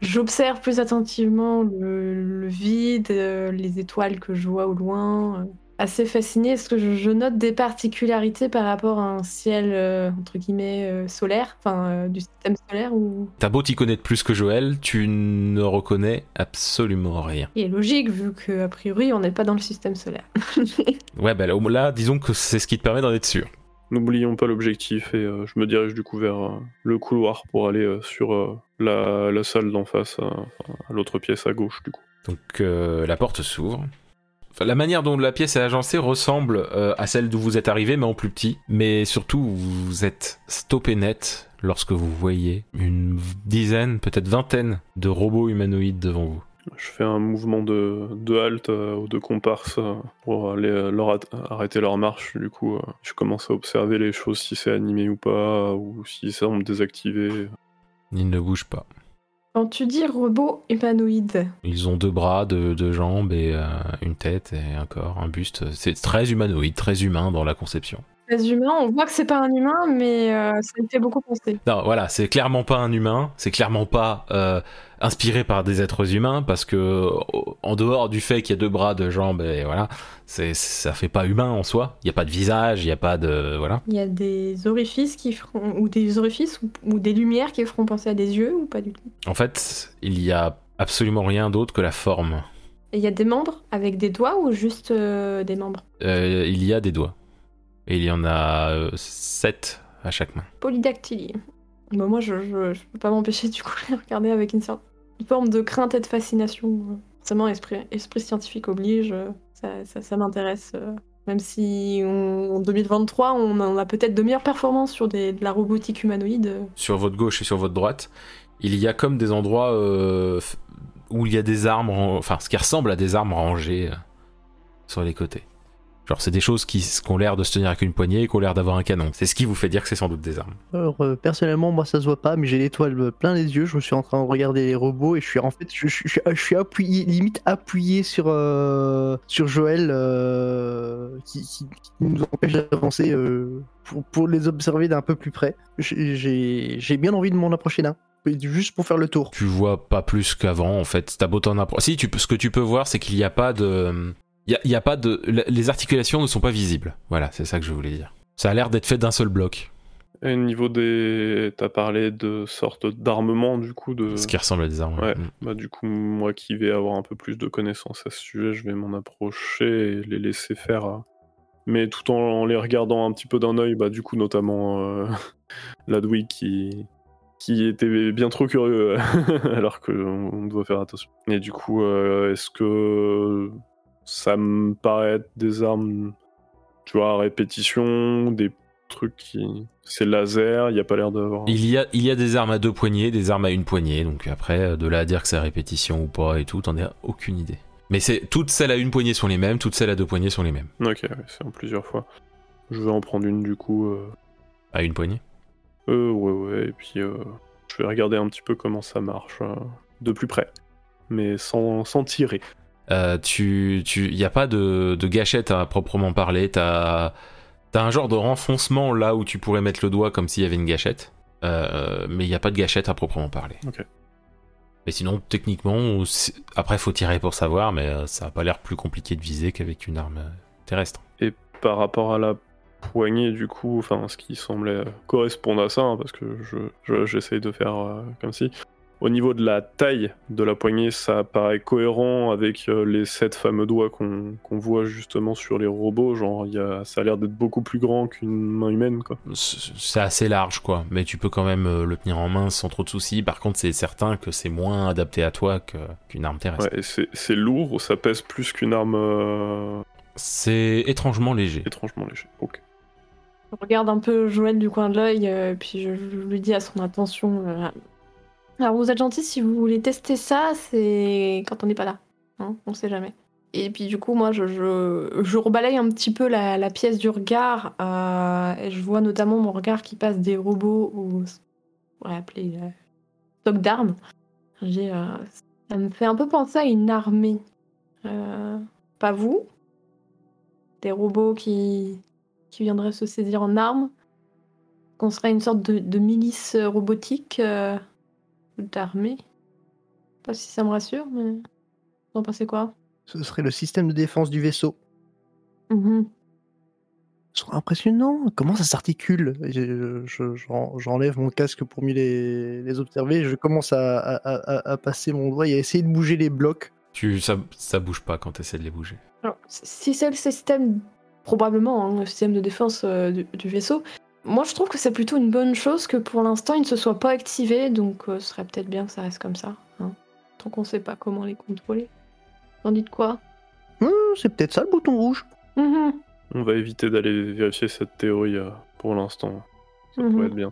j'observe plus attentivement le, le vide, euh, les étoiles que je vois au loin. Assez fascinée, est-ce que je, je note des particularités par rapport à un ciel, euh, entre guillemets, euh, solaire, enfin, euh, du système solaire ou... T'as beau t'y connaître plus que Joël, tu ne reconnais absolument rien. Il est logique, vu que a priori, on n'est pas dans le système solaire. Ouais, bah là, là, disons que c'est ce qui te permet d'en être sûr. N'oublions pas l'objectif et euh, je me dirige du coup vers euh, le couloir pour aller euh, sur euh, la, la salle d'en face, euh, à l'autre pièce à gauche du coup. Donc euh, la porte s'ouvre. La manière dont la pièce est agencée ressemble euh, à celle d'où vous êtes arrivé, mais en plus petit. Mais surtout, vous êtes stoppé net lorsque vous voyez une dizaine, peut-être vingtaine de robots humanoïdes devant vous. Je fais un mouvement de, de halte euh, aux deux comparses euh, pour aller leur arrêter leur marche. Du coup, je commence à observer les choses, si c'est animé ou pas, ou si ça semble désactivé. Ils ne bougent pas. Quand tu dis robot humanoïde, Ils ont deux bras, deux, deux jambes et euh, une tête et un corps, un buste. C'est très humanoïde, très humain dans la conception. On voit que c'est pas un humain, mais euh, ça me fait beaucoup penser. Non, voilà, c'est clairement pas un humain, c'est clairement pas euh, inspiré par des êtres humains, parce que en dehors du fait qu'il y a deux bras, deux jambes, et voilà, c'est ça fait pas humain en soi. Il y a pas de visage, il y a pas de voilà. Il y a des orifices qui feront, ou des orifices ou, ou des lumières qui feront penser à des yeux ou pas du tout? En fait, il y a absolument rien d'autre que la forme. Et il y a des membres avec des doigts ou juste euh, des membres? Euh, il y a des doigts, et il y en a euh, sept à chaque main. Polydactylie. Bah, moi, je, je, je peux pas m'empêcher du coup de les regarder avec une certaine forme de crainte et de fascination. Forcément, esprit, esprit scientifique oblige, euh, ça, ça, ça m'intéresse. euh. Même si on- en 2023, on a, on a peut-être de meilleures performances sur des- de la robotique humanoïde. euh. sur votre gauche et sur votre droite, il y a comme des endroits euh, où il y a des armes, enfin ce qui ressemble à des armes rangées euh, sur les côtés. Genre c'est des choses qui, qui ont l'air de se tenir avec une poignée et qui ont l'air d'avoir un canon. C'est ce qui vous fait dire que c'est sans doute des armes. Alors, euh, personnellement, moi, ça se voit pas, mais j'ai l'étoile plein les yeux. Je me suis en train de regarder les robots et je suis en fait, je, je- je- je suis appuyé, limite appuyé sur euh, sur Joël, euh, qui, qui- qui nous empêche d'avancer euh, pour, pour les observer d'un peu plus près. J'ai- bien envie de m'en approcher d'un, juste pour faire le tour. Tu vois pas plus qu'avant en fait. T'as beau t'en approcher. Si, tu ce que tu peux voir, c'est qu'il n'y a pas de. Il a, pas de. Les articulations ne sont pas visibles. Voilà, c'est ça que je voulais dire. Ça a l'air d'être fait d'un seul bloc. Et au niveau des. T'as parlé de sorte d'armement, du coup, de. Ce qui ressemble à des armes. Ouais. Mm. Bah, du coup, moi qui vais avoir un peu plus de connaissances à ce sujet, je vais m'en approcher et les laisser faire. euh, Mais tout en, les regardant un petit peu d'un œil, bah, du coup, notamment euh, Ladwig qui, qui était bien trop curieux, alors qu'on on doit faire attention. Et du coup, euh, est-ce que ça me paraît être des armes, tu vois, à répétition, des trucs qui. C'est laser, il n'y a pas l'air d'avoir. Il y, a, il y a des armes à deux poignées, des armes à une poignée, donc après, de là à dire que c'est à répétition ou pas et tout, t'en as aucune idée. Mais c'est toutes celles à une poignée sont les mêmes, toutes celles à deux poignées sont les mêmes. Ok, ouais, c'est en plusieurs fois. Je vais en prendre une du coup. Euh, À une poignée? Euh, ouais, ouais, et puis euh, je vais regarder un petit peu comment ça marche euh, de plus près, mais sans, sans tirer. Euh, tu, tu, y a pas de, de gâchette à proprement parler. T'as, t'as un genre de renfoncement là où tu pourrais mettre le doigt comme s'il y avait une gâchette, Euh, mais il y a pas de gâchette à proprement parler. Ok. Mais sinon, techniquement, après faut tirer pour savoir, mais euh, ça a pas l'air plus compliqué de viser qu'avec une arme terrestre. Par rapport à la poignée, du coup, enfin, ce qui semblait correspondre à ça, hein, parce que je, je- j'essaye de faire euh, comme si. Au niveau de la taille de la poignée, ça paraît cohérent avec euh, les sept fameux doigts qu'on qu'on voit justement sur les robots. Genre, y a, ça a l'air d'être beaucoup plus grand qu'une main humaine, quoi. C'est assez large, quoi, mais tu peux quand même euh, le tenir en main sans trop de soucis. Par contre, c'est certain que c'est moins adapté à toi qu'une arme terrestre. Ouais, c'est lourd ou ça pèse plus qu'une arme euh, C'est étrangement léger. étrangement léger. Ok. Je regarde un peu Joël du coin de l'œil, euh, puis je, je lui dis à son attention. euh, Alors vous êtes gentil si vous voulez tester ça, c'est quand on n'est pas là. Hein, on sait jamais. Et puis du coup, moi, je, rebalaye un petit peu la, pièce du regard. euh, et je vois notamment mon regard qui passe des robots au on pourrait appeler euh, stock d'armes. Euh, ça me fait un peu penser à une armée. Pas vous Des robots qui, viendraient se saisir en armes Qu'on serait une sorte de, milice robotique ou d'armée Pas si ça me rassure, mais. Vous en pensez quoi? Ce serait le système de défense du vaisseau. Mhm. Ce serait impressionnant. Comment ça s'articule? Je- je- J'enlève mon casque pour mieux les, les observer. Je commence à, à- à- à passer mon doigt et à essayer de bouger les blocs. Tu, ça, ça bouge pas quand tu essaies de les bouger. Alors, si c'est le système, probablement, hein, le système de défense euh, du, du vaisseau, moi je trouve que c'est plutôt une bonne chose que pour l'instant il ne se soit pas activé, donc euh, ce serait peut-être bien que ça reste comme ça. hein, tant qu'on sait pas comment les contrôler. T'en dites quoi? C'est peut-être ça le bouton rouge. Mhm, On va éviter d'aller vérifier cette théorie euh, pour l'instant. Ça Mhm. pourrait être bien.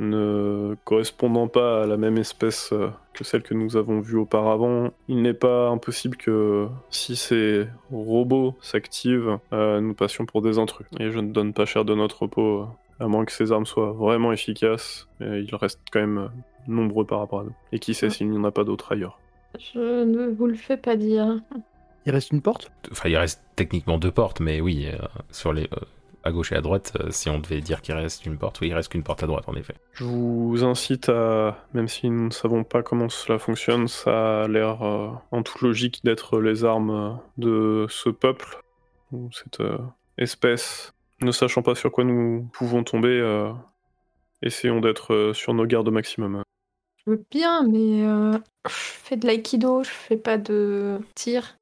Ne correspondant pas à la même espèce euh, que celle que nous avons vue auparavant, il n'est pas impossible que si ces robots s'activent, euh, nous passions pour des intrus. Et je ne donne pas cher de notre repos, euh, à moins que ces armes soient vraiment efficaces. Et ils restent quand même nombreux par rapport à nous. Et qui sait Ouais. s'il n'y en a pas d'autres ailleurs. Je ne vous le fais pas dire. Il reste une porte? Enfin, il reste techniquement deux portes, mais oui, euh, sur les, euh, à gauche et à droite, euh, si on devait dire qu'il reste une porte, oui, il reste qu'une porte à droite, en effet. Je vous incite à, même si nous ne savons pas comment cela fonctionne, ça a l'air euh, en toute logique d'être les armes de ce peuple, ou cette euh, espèce. Ne sachant pas sur quoi nous pouvons tomber, euh, essayons d'être euh, sur nos gardes au maximum. Je veux bien, mais euh, je fais de l'aïkido, je fais pas de tir.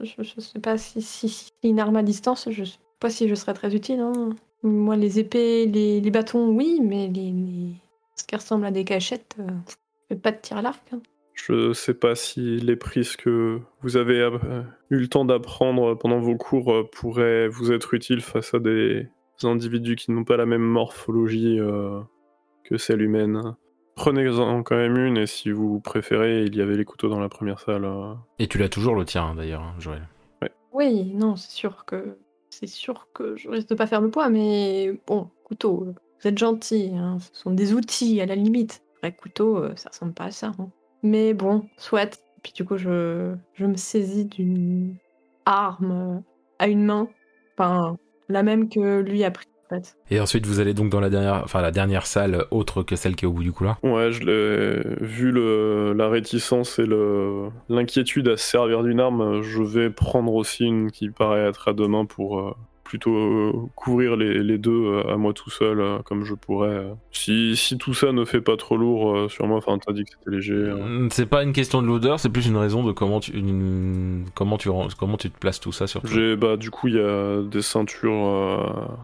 Je, je- sais pas si, si, si c'est une arme à distance, je sais pas si je serais très utile. hein. Moi, les épées, les, les bâtons, oui, mais les, les- ce qui ressemble à des cachettes, euh, pas de tir à l'arc. hein. Je sais pas si les prises que vous avez euh, eu le temps d'apprendre pendant vos cours euh, pourraient vous être utiles face à des individus qui n'ont pas la même morphologie euh, que celle humaine. Prenez-en quand même une et si vous préférez, il y avait les couteaux dans la première salle. euh. Et tu l'as toujours le tien, d'ailleurs, hein, Joël. Oui, non, c'est sûr que c'est sûr que je risque de pas faire le poids, mais bon, couteau, euh, vous êtes gentil, hein, ce sont des outils à la limite. Vrai couteau, euh, ça ressemble pas à ça. hein. Mais bon, soit. Puis du coup, je, je me saisis d'une arme à une main, enfin la même que lui a pris. Fait. Et ensuite, vous allez donc dans la dernière, enfin la dernière salle autre que celle qui est au bout du couloir. Ouais, je l'ai vu le, la réticence et le l'inquiétude à se servir d'une arme. Je vais prendre aussi une qui paraît être à deux mains pour euh, plutôt euh, couvrir les, les deux euh, à moi tout seul euh, comme je pourrais. euh. Si, si tout ça ne fait pas trop lourd euh, sur moi, enfin t'as dit que c'était léger. euh. Mm, C'est pas une question de l'odeur, c'est plus une raison de comment tu, une- comment tu, comment tu te places tout ça surtout. J'ai bah du coup il y a des ceintures.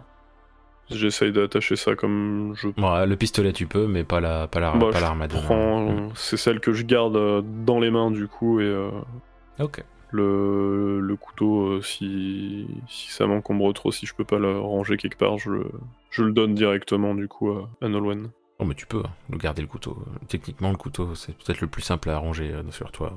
J'essaye d'attacher ça comme je Ouais, le pistolet tu peux, mais pas la, pas la, Bah, pas prends. C'est celle que je garde euh, dans les mains du coup et euh, Ok. le, le couteau euh, si, si ça m'encombre trop, si je peux pas le ranger quelque part, je, le- je le donne directement du coup à, Nolwenn. Oh, mais tu peux hein, le garder le couteau. Techniquement, le couteau, c'est peut-être le plus simple à ranger sur toi.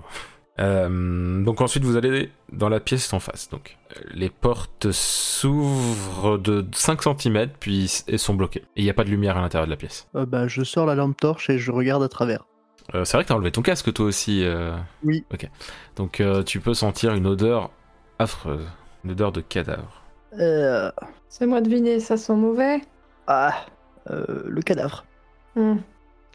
Euh, donc ensuite, vous allez dans la pièce en face. Donc, les portes s'ouvrent de 5 cm puis et sont bloquées. Et il n'y a pas de lumière à l'intérieur de la pièce. Euh, bah, je sors la lampe torche et je regarde à travers. Euh, c'est vrai que t'as enlevé ton casque toi aussi. euh. Oui. Ok. Donc euh, tu peux sentir une odeur affreuse, une odeur de cadavre. Euh, C'est moi deviner, ça sent mauvais? ah, euh, le cadavre. Hmm.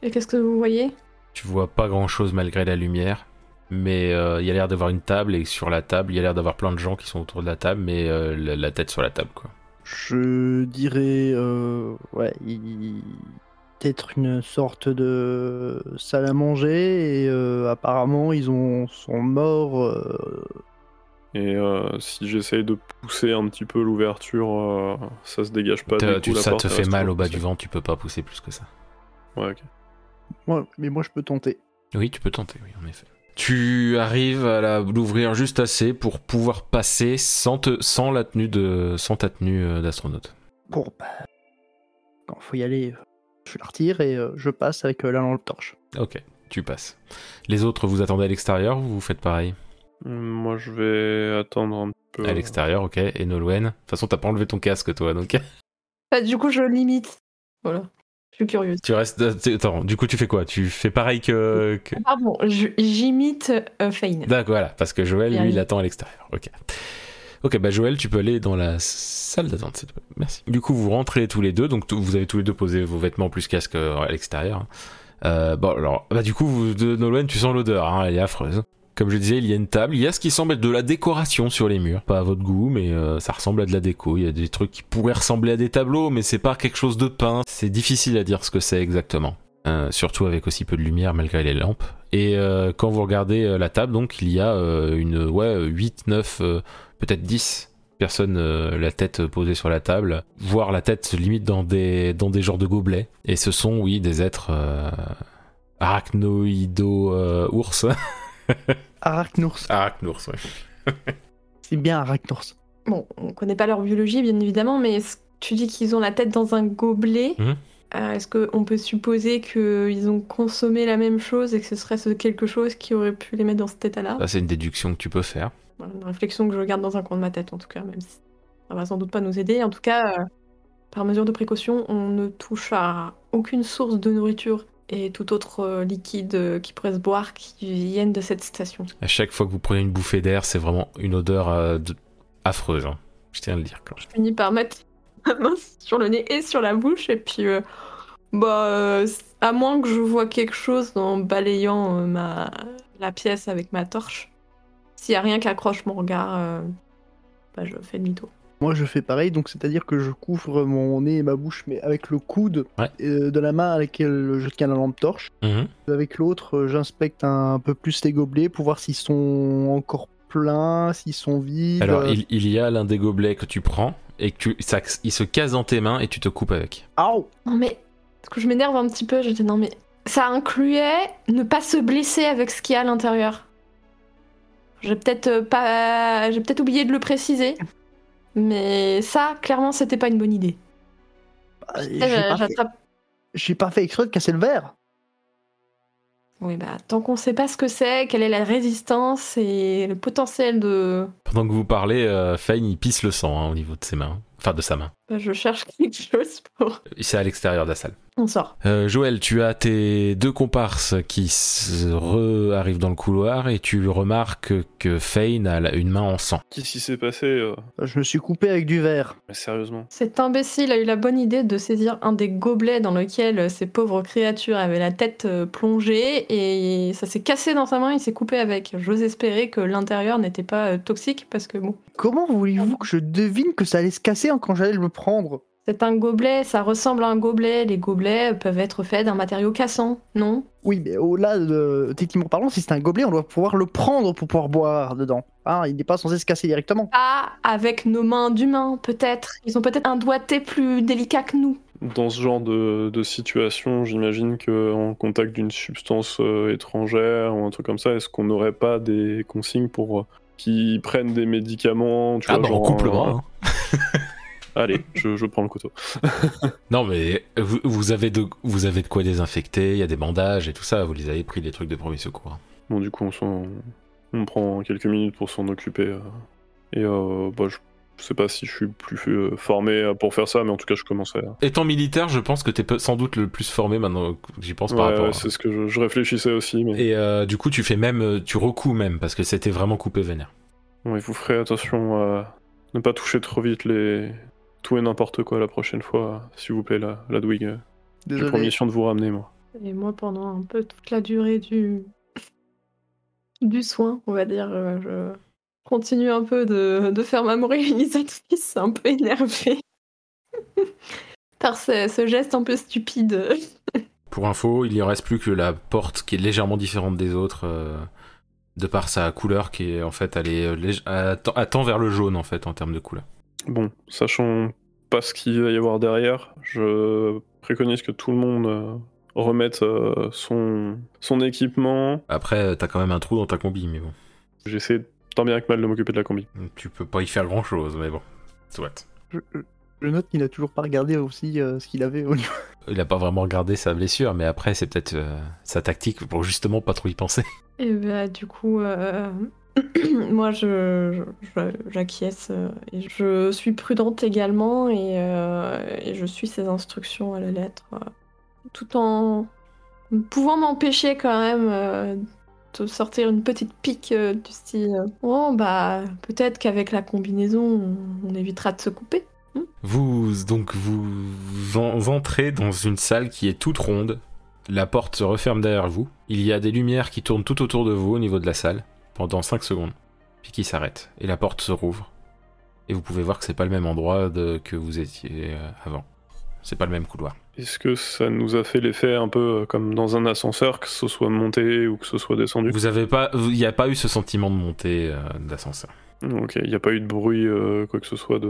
Et qu'est-ce que vous voyez? Tu vois pas grand chose malgré la lumière, mais euh, il y a l'air d'avoir une table et sur la table il y a l'air d'avoir plein de gens qui sont autour de la table, mais euh, la, la tête sur la table quoi. Je dirais, euh, ouais, il- peut-être une sorte de salle à manger et euh, apparemment ils ont sont morts. euh, Et euh, si j'essaye de pousser un petit peu l'ouverture, euh, ça se dégage pas. Du tu- coup, la ça porte, te fait mal au bas du ventre, tu peux pas pousser plus que ça. Ouais, ok. ouais, mais moi je peux tenter. Oui, tu peux tenter, oui, en effet. Tu arrives à la- l'ouvrir juste assez pour pouvoir passer sans, te, sans la tenue de, sans ta tenue euh, d'astronaute. Bon, bah, quand faut y aller, euh, je la retire et euh, je passe avec la lampe torche. Ok, tu passes. Les autres, vous attendez à l'extérieur ou vous faites pareil? Moi, je vais attendre un peu. À l'extérieur, ok. Et Nolwenn? De toute façon, t'as pas enlevé ton casque, toi, donc Bah, Du coup, je limite. Voilà. Je suis curieuse. tu restes. euh, Attends, du coup, tu fais quoi? Tu fais pareil que. que- Pardon, je- j'imite euh, Fane. D'accord, voilà, parce que Joël, lui, il attend à l'extérieur. Ok. Ok, bah Joël, tu peux aller dans la salle d'attente, s'il te plaît. Merci. Du coup, vous rentrez tous les deux, donc vous avez tous les deux posé vos vêtements plus casque euh, à l'extérieur. hein. Euh, bon, alors, bah du coup, vous, de Nolwenn, tu sens l'odeur, hein, elle est affreuse. Comme je disais, il y a une table, il y a ce qui semble être de la décoration sur les murs. Pas à votre goût, mais euh, ça ressemble à de la déco. Il y a des trucs qui pourraient ressembler à des tableaux, mais c'est pas quelque chose de peint. C'est difficile à dire ce que c'est exactement. Euh, surtout avec aussi peu de lumière malgré les lampes. Et euh, quand vous regardez la table, donc il y a une ouais 8, 9, euh, peut-être 10 personnes la tête posée sur la table, voire la tête limite dans des dans des genres de gobelets. Et ce sont oui des êtres euh, arachnoïdo euh, ours. Arachnours, Arachnours, ouais. c'est bien Arachnours. Bon, on connaît pas leur biologie, bien évidemment, mais tu dis qu'ils ont la tête dans un gobelet. Mhm. Euh, Est-ce qu'on peut supposer qu'ils ont consommé la même chose et que ce serait ce quelque chose qui aurait pu les mettre dans cet état-là? Ça c'est une déduction que tu peux faire. Voilà, Une réflexion que je garde dans un coin de ma tête, en tout cas, même si ça va sans doute pas nous aider. En tout cas, euh, par mesure de précaution, on ne touche à aucune source de nourriture et tout autre euh, liquide euh, qui pourrait se boire qui vienne de cette station. À chaque fois que vous prenez une bouffée d'air, c'est vraiment une odeur euh, de- affreuse. hein. Je tiens à le dire. Quand. Je finis par mettre ma main sur le nez et sur la bouche, et puis, euh, bah, euh, à moins que je vois quelque chose en balayant ma... la pièce avec ma torche, s'il y a rien qui accroche mon regard, bah, je fais demi-tour. Moi je fais pareil, donc c'est-à-dire que je couvre mon nez et ma bouche, mais avec le coude Ouais. euh, de la main à laquelle je tiens la lampe torche. Mhm. Avec l'autre, euh, j'inspecte un peu plus les gobelets pour voir s'ils sont encore pleins, s'ils sont vides. Alors, il, il y a l'un des gobelets que tu prends et que tu, ça, il se casse dans tes mains et tu te coupes avec. Aouh Non mais, parce que je m'énerve un petit peu, j'étais non mais, ça incluait ne pas se blesser avec ce qu'il y a à l'intérieur. J'ai peut-être euh, pas, j'ai peut-être oublié de le préciser, mais ça, clairement, c'était pas une bonne idée. Bah, j'ai Ça, pas fait-. J'ai pas fait exprès de casser le verre. Oui, bah, tant qu'on sait pas ce que c'est, quelle est la résistance et le potentiel de. Pendant que vous parlez, euh, Fane il pisse le sang hein, au niveau de ses mains. Enfin, de sa main. Bah, je cherche quelque chose pour. C'est à l'extérieur de la salle. On sort. Euh, Joël, tu as tes deux comparses qui se re- arrivent dans le couloir et tu remarques que Fane a une main en sang. Qu'est-ce qui s'est passé euh Je me suis coupé avec du verre. Mais sérieusement. Cet imbécile a eu la bonne idée de saisir un des gobelets dans lequel ces pauvres créatures avaient la tête euh, plongée et ça s'est cassé dans sa main, il s'est coupé avec. J'ose espérer que l'intérieur n'était pas euh, toxique parce que bon, Comment voulez-vous que je devine que ça allait se casser quand j'allais le prendre c'est un gobelet, ça ressemble à un gobelet. Les gobelets peuvent être faits d'un matériau cassant, non? Oui, mais au-delà de techniquement parlant, si c'est un gobelet, on doit pouvoir le prendre pour pouvoir boire dedans. Ah, il n'est pas censé se casser directement. Pas avec nos mains d'humains, peut-être. Ils ont peut-être un doigté plus délicat que nous. Dans ce genre de, de situation, j'imagine qu'en contact d'une substance euh, étrangère ou un truc comme ça, est-ce qu'on n'aurait pas des consignes pour euh, qu'ils prennent des médicaments tu Ah vois, bah on coupe le bras. hein. Allez, je, je prends le couteau. Non mais vous, vous avez de, vous avez de quoi désinfecter, il y a des bandages et tout ça, vous les avez pris des trucs de premier secours. Bon, du coup, on, prend quelques minutes pour s'en occuper. euh, et euh, bah, je sais pas si je suis plus euh, formé pour faire ça, mais en tout cas, je commençais à. Étant militaire, je pense que t'es sans doute le plus formé maintenant j'y pense par Ouais, rapport. ouais, à- c'est ce que je, je réfléchissais aussi, mais Et euh, du coup, tu fais même, euh, tu recouds même parce que c'était vraiment coupé vénère. bon, il vous ferez attention à ne pas toucher trop vite les tout et n'importe quoi la prochaine fois, s'il vous plaît, la, la Dwig. euh, J'ai pour mission de vous ramener, moi. Et moi, pendant un peu toute la durée du, du soin, on va dire, euh, je continue un peu de, de faire ma moralisatrice, un peu énervée par ce, ce geste un peu stupide. Pour info, il y en reste plus que la porte qui est légèrement différente des autres, euh, de par sa couleur qui est en fait, elle est euh, vers le jaune en fait en termes de couleur. Bon, sachant pas ce qu'il va y avoir derrière, je préconise que tout le monde euh, remette euh, son, son équipement. Après, t'as quand même un trou dans ta combi, mais bon, J'essaie tant bien que mal de m'occuper de la combi. tu peux pas y faire grand chose, mais bon, soit. Je, je note qu'il n'a toujours pas regardé aussi euh, ce qu'il avait au niveau. Il a pas vraiment regardé sa blessure, mais après, c'est peut-être euh, sa tactique pour justement pas trop y penser. Et bah, du coup, euh, moi, je, j'acquiesce euh, et je suis prudente également et, euh, je suis ses instructions à la lettre, euh, tout en pouvant m'empêcher quand même de sortir une petite pique du style Oh, bah, peut-être qu'avec la combinaison, on, évitera de se couper. Vous donc vous en- entrez dans une salle qui est toute ronde. La porte se referme derrière vous. Il y a des lumières qui tournent tout autour de vous au niveau de la salle pendant 5 secondes, puis qui s'arrêtent et la porte se rouvre. Et vous pouvez voir que c'est pas le même endroit de- que vous étiez euh, avant. C'est pas le même couloir. Est-ce que ça nous a fait l'effet un peu euh, comme dans un ascenseur, que ce soit monté ou que ce soit descendu? Vous avez pas, il n'y a pas eu ce sentiment de montée euh, d'ascenseur. Ok, il n'y a pas eu de bruit, euh, quoi que ce soit, de,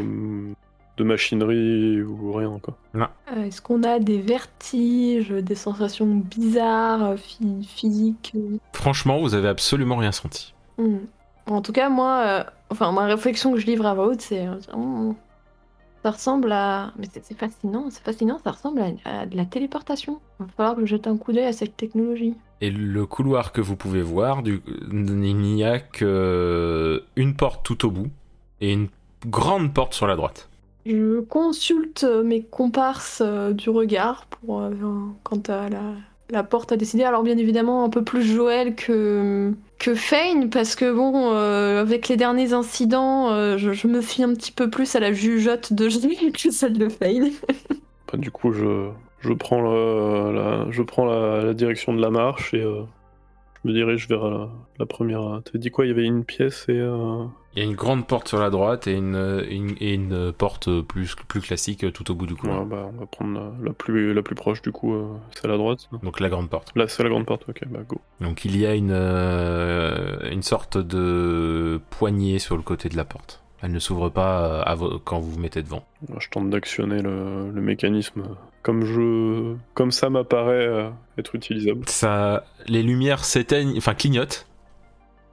de machinerie ou rien, quoi. Euh, Est-ce qu'on a des vertiges, des sensations bizarres, euh, phy- physiques euh? Franchement, vous avez absolument rien senti. Hmm. En tout cas, moi, euh, enfin, ma réflexion que je livre à voix haute, c'est. Oh, ça ressemble à. Mais c'est fascinant, c'est fascinant, ça ressemble à, à de la téléportation. Il va falloir que je jette un coup d'œil à cette technologie. Et le couloir que vous pouvez voir, du... il n'y a que une porte tout au bout et une grande porte sur la droite. Je consulte euh, mes comparses euh, du regard pour euh, quant à la, la porte à décider. Alors bien évidemment un peu plus Joël que que Fane parce que bon avec les derniers incidents je, me fie un petit peu plus à la jugeote de Joël que celle de Fane. Du coup, je, je prends, la, je prends la, direction de la marche et je me dirige vers la, la première. T'as dit quoi? Il y avait une pièce et. Il y a une grande porte sur la droite et une, une- et une porte plus, plus classique tout au bout du couloir. ouais, bah, on va prendre la, la plus, la plus proche, du coup, euh, c'est à la droite. Donc la grande porte. Là, c'est la grande porte, ok, bah go. Donc il y a une, euh, une sorte de poignée sur le côté de la porte. Elle ne s'ouvre pas euh, à vo- quand vous vous mettez devant. Je tente d'actionner le, le mécanisme comme, je, comme ça m'apparaît euh, être utilisable. Ça, les lumières s'éteignent, enfin clignotent.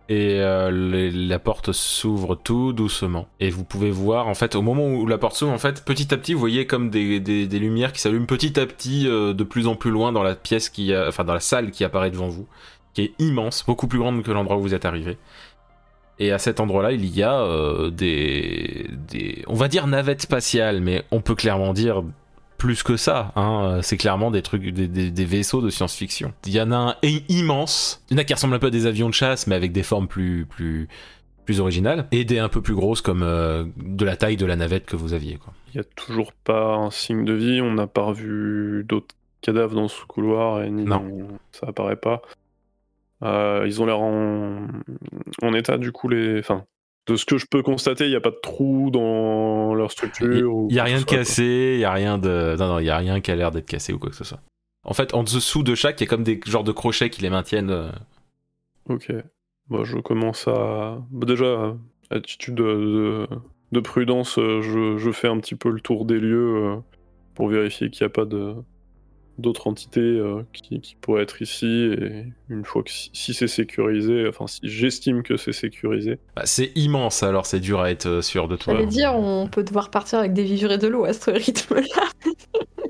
Et euh, la porte s'ouvre tout doucement. Et vous pouvez voir, en fait, au moment où la porte s'ouvre, en fait, petit à petit, vous voyez comme des lumières qui s'allument petit à petit euh, de plus en plus loin dans la pièce qui, a- enfin, dans la salle qui apparaît devant vous, qui est immense, beaucoup plus grande que l'endroit où vous êtes arrivé. Et à cet endroit-là, il y a euh, des, des, on va dire navettes spatiales, mais on peut clairement dire plus que ça. Hein. C'est clairement des trucs, des, des- des vaisseaux de science-fiction. Il y en a un immense. Il y en a qui ressemblent un peu à des avions de chasse, mais avec des formes plus, plus, plus originales, et des un peu plus grosses comme euh, de la taille de la navette que vous aviez. Quoi. Il n'y a toujours pas un signe de vie, on n'a pas revu d'autres cadavres dans ce couloir et ni Non. dans- ça apparaît pas. Euh, ils ont l'air en... en état du coup les. Enfin, de ce que je peux constater, il n'y a pas de trou dans leur structure. Il y a rien de cassé, il y a rien de, non non, il a rien qui a l'air d'être cassé ou quoi que ce soit. En fait, en dessous de chaque, il y a comme des genres de crochets qui les maintiennent. euh, Ok. Bah, je commence à. bah, déjà, attitude de, de- de prudence, euh, je, je fais un petit peu le tour des lieux euh, pour vérifier qu'il n'y a pas de d'autres entités euh, qui, qui pourraient être ici. Et une fois que si, si c'est sécurisé, enfin, si j'estime que c'est sécurisé, bah, c'est immense, alors c'est dur à être euh, sûr de toi. J'allais dire, on peut devoir partir avec des vivres et de l'eau à ce rythme-là.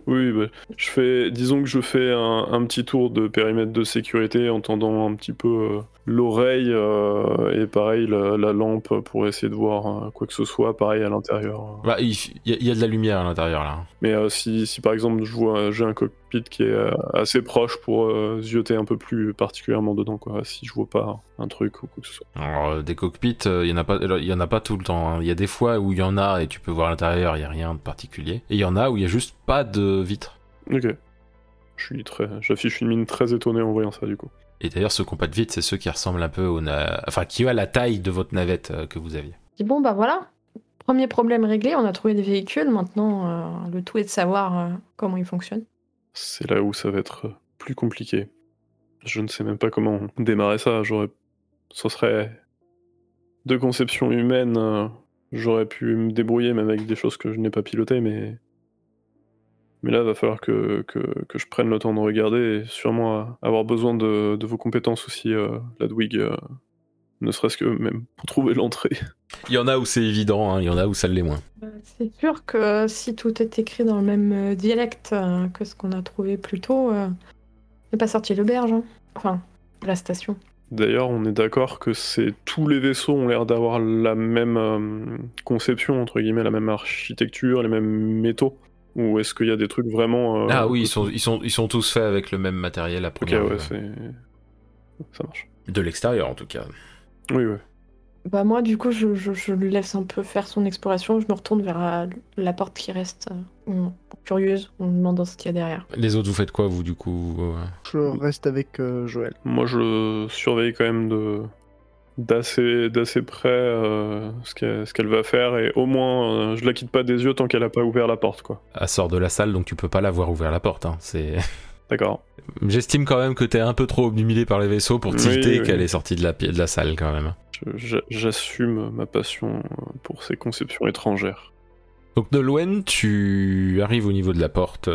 Oui, bah, je fais, disons que je fais un, un petit tour de périmètre de sécurité en tendant un petit peu euh, l'oreille euh, et pareil la, la lampe pour essayer de voir euh, quoi que ce soit, pareil à l'intérieur. Bah, il, y, a- il y a de la lumière à l'intérieur là. Mais euh, si, si par exemple je vois j'ai un cockpit qui est assez proche pour euh, zioter un peu plus particulièrement dedans, quoi, si je vois pas un truc ou quoi que ce soit. Alors, des cockpits, il y en a pas, il y en a pas tout le temps. hein. Il y a des fois où il y en a et tu peux voir à l'intérieur, il y a rien de particulier. Et il y en a où il y a juste pas de vitre. Ok. Je suis très, j'affiche une mine très étonnée en voyant ça du coup. Et d'ailleurs, ceux qui n'ont pas de vitre, c'est ceux qui ressemblent un peu au, na- enfin, qui ont la taille de votre navette euh, que vous aviez. Je dis, bon, bah voilà. Premier problème réglé, on a trouvé des véhicules. Maintenant, euh, le tout est de savoir euh, comment ils fonctionnent. C'est là où ça va être plus compliqué. Je ne sais même pas comment démarrer ça. J'aurais, ce serait de conception humaine. euh, J'aurais pu me débrouiller même avec des choses que je n'ai pas pilotées, mais mais là, il va falloir que, que, que je prenne le temps de regarder et sûrement avoir besoin de, de vos compétences aussi, euh, Ladwig, euh, ne serait-ce que même pour trouver l'entrée. Il y en a où c'est évident, hein, il y en a où ça l'est moins. Euh, C'est sûr que si tout est écrit dans le même euh, dialecte que ce qu'on a trouvé plus tôt, euh, on n'est pas sorti l'auberge. hein. Enfin, la station. D'ailleurs, on est d'accord que c'est tous les vaisseaux ont l'air d'avoir la même euh, conception entre guillemets, la même architecture, les mêmes métaux. Ou est-ce qu'il y a des trucs vraiment euh, ah oui, ils sont, ils, sont, ils sont tous faits avec le même matériel à Ok, première ouais, vue. c'est ça marche. De l'extérieur en tout cas. Oui, ouais. Bah moi, du coup, je, je, je lui laisse un peu faire son exploration. Je me retourne vers euh, la porte qui reste euh, curieuse, en me demandant ce qu'il y a derrière. Les autres, vous faites quoi vous du coup euh Je reste avec euh, Joël. Moi, je surveille quand même de d'assez d'assez près euh, ce qu'elle ce qu'elle va faire et au moins euh, je la quitte pas des yeux tant qu'elle a pas ouvert la porte, quoi. Elle sort de la salle, donc tu peux pas la voir ouvrir la porte. Hein. C'est... D'accord. J'estime quand même que t'es un peu trop obnubilé par les vaisseaux pour tilter oui. qu'elle est sortie de la, de la salle quand même. J'assume ma passion euh, pour ces conceptions étrangères. Donc de loin, tu arrives au niveau de la porte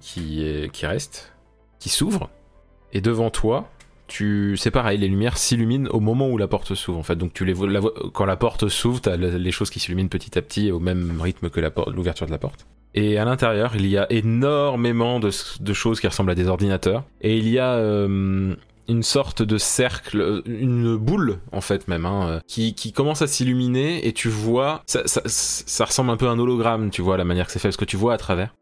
qui, est, qui reste, qui s'ouvre, et devant toi, tu, c'est pareil, les lumières s'illuminent au moment où la porte s'ouvre. En fait, donc tu les la quand la porte s'ouvre, t'as le- les choses qui s'illuminent petit à petit au même rythme que l'ouverture de la porte. Et à l'intérieur, il y a énormément de, choses qui ressemblent à des ordinateurs, et il y a euh, une sorte de cercle, une boule en fait même, hein, qui, qui commence à s'illuminer et tu vois, ça, ça, ça ressemble un peu à un hologramme, tu vois la manière que c'est fait, parce que tu vois à travers.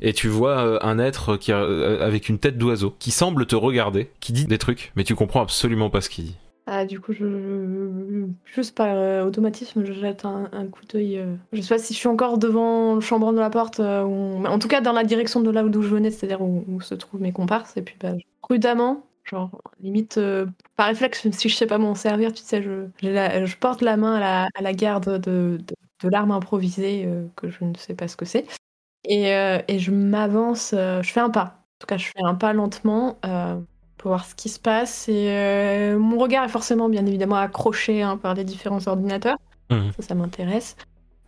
Et tu vois euh, un être qui euh, avec une tête d'oiseau qui semble te regarder, qui dit des trucs, mais tu comprends absolument pas ce qu'il dit. Ah, du coup, je, juste par euh, automatisme, je jette un, coup d'œil. Je sais pas si je suis encore devant le chambranle de la porte, euh, ou... en tout cas dans la direction de là d'où je venais, c'est-à-dire où, où se trouvent mes comparses. Et puis, bah, prudemment, genre, limite, par réflexe, si je sais pas m'en servir, tu sais, je, porte la main à la, garde de, l'arme improvisée, que je ne sais pas ce que c'est. Et, euh, et je m'avance, euh, je fais un pas. En tout cas, je fais un pas lentement. euh, pour voir ce qui se passe. Et mon regard est forcément, bien évidemment, accroché hein, par les différents ordinateurs. Mhm. Ça, ça m'intéresse.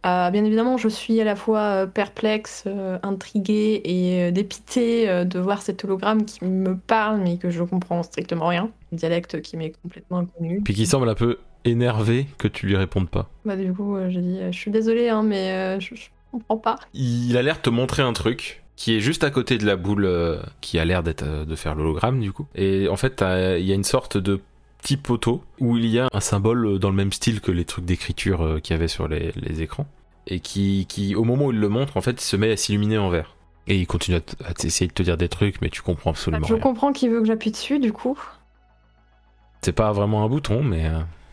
Bien évidemment, je suis à la fois perplexe, intriguée et dépitée de voir cet hologramme qui me parle mais que je comprends strictement rien. Un dialecte qui m'est complètement inconnu. Puis qui semble un peu énervé que tu lui répondes pas. Bah, du coup, j'ai dit Je suis désolée, hein, mais je, je comprends pas. Il a l'air de te montrer un truc qui est juste à côté de la boule euh, qui a l'air d'être euh, de faire l'hologramme du coup. Et en fait, il y a une sorte de petit poteau où il y a un symbole euh, dans le même style que les trucs d'écriture euh, qu'il y avait sur les, les écrans et qui, qui, au moment où il le montre, en fait, se met à s'illuminer en vert. Et il continue à, essayer de te dire des trucs, mais tu comprends absolument je rien. comprends qu'il veut que j'appuie dessus, du coup. C'est pas vraiment un bouton, mais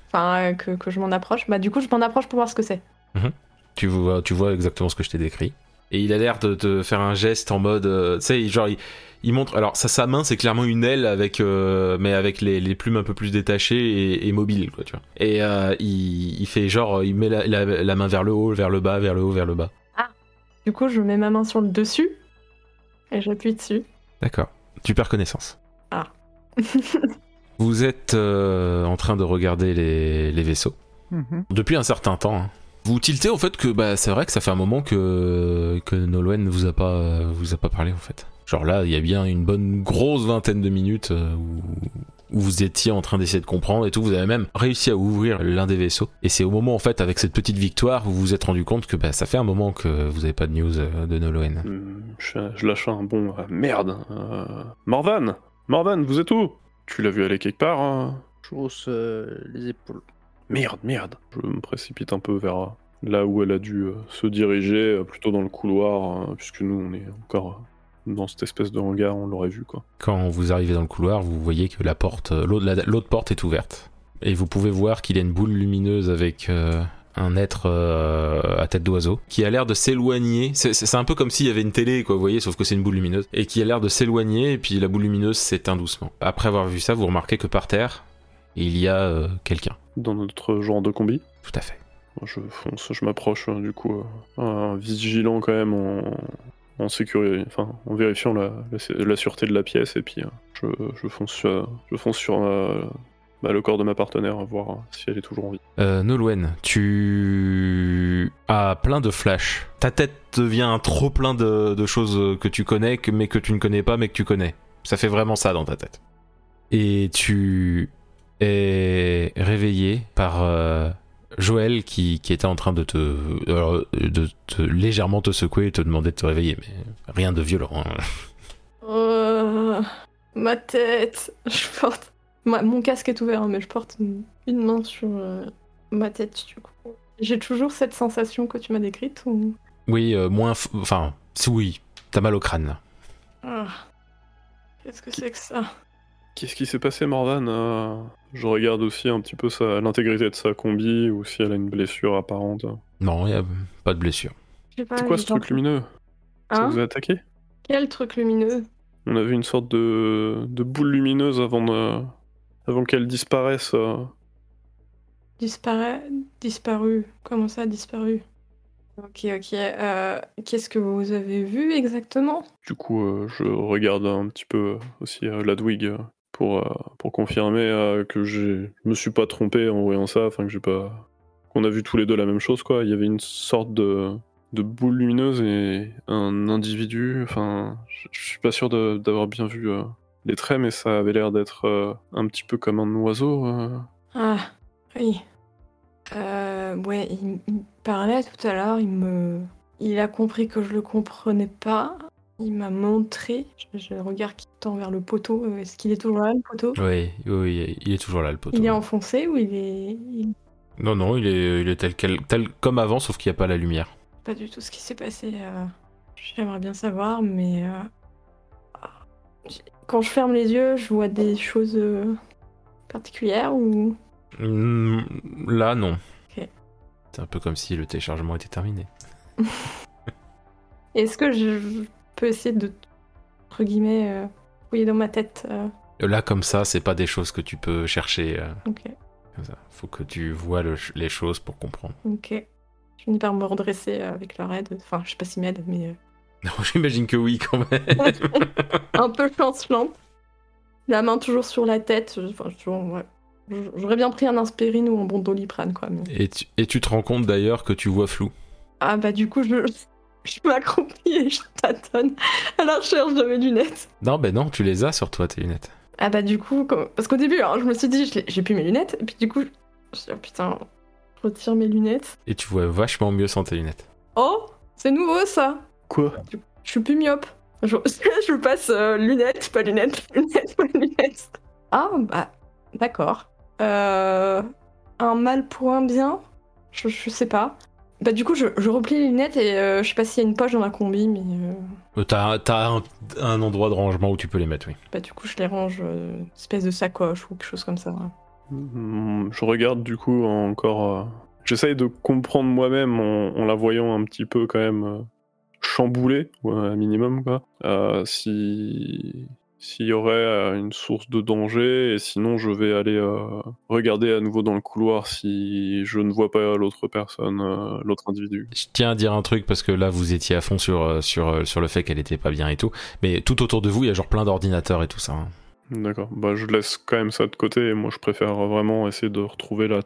Enfin, que, que je m'en approche. Bah, du coup, je m'en approche pour voir ce que c'est. Tu vois, tu vois exactement ce que je t'ai décrit. Et il a l'air de te faire un geste en mode, euh, tu sais, genre il, il montre. Alors sa, sa main, c'est clairement une aile avec, euh, mais avec les, les plumes un peu plus détachées et, et mobiles, quoi, tu vois. Et euh, il, il fait genre, il met la, la- la main vers le haut, vers le bas, vers le haut, vers le bas. Du coup, je mets ma main sur le dessus et j'appuie dessus. D'accord. Tu perds connaissance. Ah. Vous êtes euh, en train de regarder les, les vaisseaux Mhm. depuis un certain temps. hein. Vous tiltez au fait que bah, c'est vrai que ça fait un moment que, que Nolwenn vous a pas vous a pas parlé en fait. Genre là, il y a bien une bonne grosse vingtaine de minutes euh, où, où vous étiez en train d'essayer de comprendre et tout. Vous avez même réussi à ouvrir l'un des vaisseaux. Et c'est au moment en fait avec cette petite victoire où vous vous êtes rendu compte que bah, ça fait un moment que vous n'avez pas de news euh, de Nolwenn. Hum, Je, je lâche un bon euh, merde. Euh, Morvan Morvan, vous êtes où? Tu l'as vu aller quelque part hein? Je hausse euh, les épaules. Merde, merde. Je me précipite un peu vers là où elle a dû euh, se diriger, euh, plutôt dans le couloir, euh, puisque nous on est encore dans cette espèce de hangar, on l'aurait vu quoi. Quand vous arrivez dans le couloir, vous voyez que la porte, l'autre la- l'autre porte est ouverte. Et vous pouvez voir qu'il y a une boule lumineuse avec euh, un être euh, à tête d'oiseau qui a l'air de s'éloigner. C'est un peu comme s'il y avait une télé, quoi, vous voyez, sauf que c'est une boule lumineuse. Et qui a l'air de s'éloigner, et puis la boule lumineuse s'éteint doucement. Après avoir vu ça, vous remarquez que par terre, il y a euh, quelqu'un. Dans notre genre de combi. Tout à fait. Je fonce, je m'approche euh, du coup, euh, un vigilant quand même en, en sécurité, enfin en vérifiant la, la, la sûreté de la pièce et puis je, je fonce, sur- je fonce sur bah, le corps de ma partenaire, voir si elle est toujours en vie. Euh, Nolwenn, tu as plein de flashs. Ta tête devient un trop plein de, de choses que tu connais, que- mais que tu ne connais pas, mais que tu connais. Ça fait vraiment ça dans ta tête. Et tu es réveillé par euh, Joël qui, qui était en train de te, euh, de te légèrement te secouer et te demander de te réveiller, mais rien de violent. hein. Euh, ma tête. Je porte. ma- mon casque est ouvert, hein, mais je porte une, une main sur euh, ma tête du coup. J'ai toujours cette sensation que tu m'as décrite ou? Oui, euh, moins, f- enfin, si oui, t'as mal au crâne. là. Ah. Qu'est-ce que c'est que ça? Qu'est-ce qui s'est passé Morvan Euh, Je regarde aussi un petit peu sa- l'intégrité de sa combi ou si elle a une blessure apparente. Non, y a pas de blessure. C'est quoi il ce truc lumineux? Ça Hein vous a attaqué? Quel truc lumineux? On a vu une sorte de, de boule lumineuse avant, de- avant qu'elle disparaisse. euh. Disparaît. Disparu. Comment ça, disparu Ok, ok. euh, Qu'est-ce que vous avez vu exactement? Du coup, euh, je regarde un petit peu aussi euh, Ladwig euh, pour, euh, pour confirmer euh, que je me suis pas trompé en voyant ça, enfin que j'ai pas. qu'on a vu tous les deux la même chose quoi. Il y avait une sorte de, boule lumineuse et un individu, enfin, je, suis pas sûr d'avoir bien vu euh, les traits, mais ça avait l'air d'être un petit peu comme un oiseau. Ah, oui. Ouais, il, il parlait tout à l'heure, il me... Il a compris que je le comprenais pas. Il m'a montré, j'ai j'ai le regard qui tend vers le poteau. Euh, Est-ce qu'il est toujours là, le poteau? Oui, oui, il est toujours là le poteau. Il est enfoncé ou il est... il- Non, non, il est, il est tel, quel- tel comme avant, sauf qu'il n'y a pas la lumière. Pas du tout ce qui s'est passé. euh, J'aimerais bien savoir, mais... euh, j'ai- Quand je ferme les yeux, je vois des choses particulières ou... Hmm, Là, non. C'est un peu comme si le téléchargement était terminé. Est-ce que je je peux essayer de, entre guillemets, euh, fouiller dans ma tête euh, Là, comme ça, c'est pas des choses que tu peux chercher. euh, Ok, comme ça. Faut que tu vois le- les choses pour comprendre. ok. Je finis par me redresser euh, avec leur aide. Enfin, je sais pas s'ils m'aident, mais euh, Non, J'imagine que oui, quand même. un peu chancelante. La main toujours sur la tête. je- Enfin, toujours, ouais. J'aurais bien pris un aspirine ou un bon doliprane, quoi. Mais... et, tu, et tu te rends compte d'ailleurs que tu vois flou. Ah bah du coup, je, je m'accroupis et je tâtonne à la recherche de mes lunettes. Non, ben non, tu les as sur toi, tes lunettes. Ah bah du coup, comme- parce qu'au début, alors, je me suis dit, j'ai plus mes lunettes, et puis du coup, je me suis dit, oh, putain, je retire mes lunettes. Et tu vois vachement mieux sans tes lunettes. Oh, c'est nouveau ça Quoi? Je suis plus myope. Je, je passe euh, lunettes, pas lunettes, lunettes, pas lunettes. Ah bah, d'accord. Euh, un mal pour un bien? Je, je sais pas. Bah du coup, je, je replie les lunettes et euh, je sais pas s'il y a une poche dans la combi, mais euh, Euh, T'as t'as un, un endroit de rangement où tu peux les mettre, oui. bah du coup, je les range, euh, espèce de sacoche ou quelque chose comme ça. Hmm, Je regarde du coup encore. euh, J'essaye de comprendre moi-même en, en la voyant un petit peu quand même euh, chamboulée, ou un minimum quoi. euh, si s'il y aurait euh, une source de danger, et sinon je vais aller euh, regarder à nouveau dans le couloir si je ne vois pas l'autre personne, euh, l'autre individu. Je tiens à dire un truc parce que là vous étiez à fond sur, sur, sur le fait qu'elle était pas bien et tout. Mais tout autour de vous, il y a genre plein d'ordinateurs et tout ça. hein. D'accord, bah je laisse quand même ça de côté, et moi je préfère vraiment essayer de retrouver la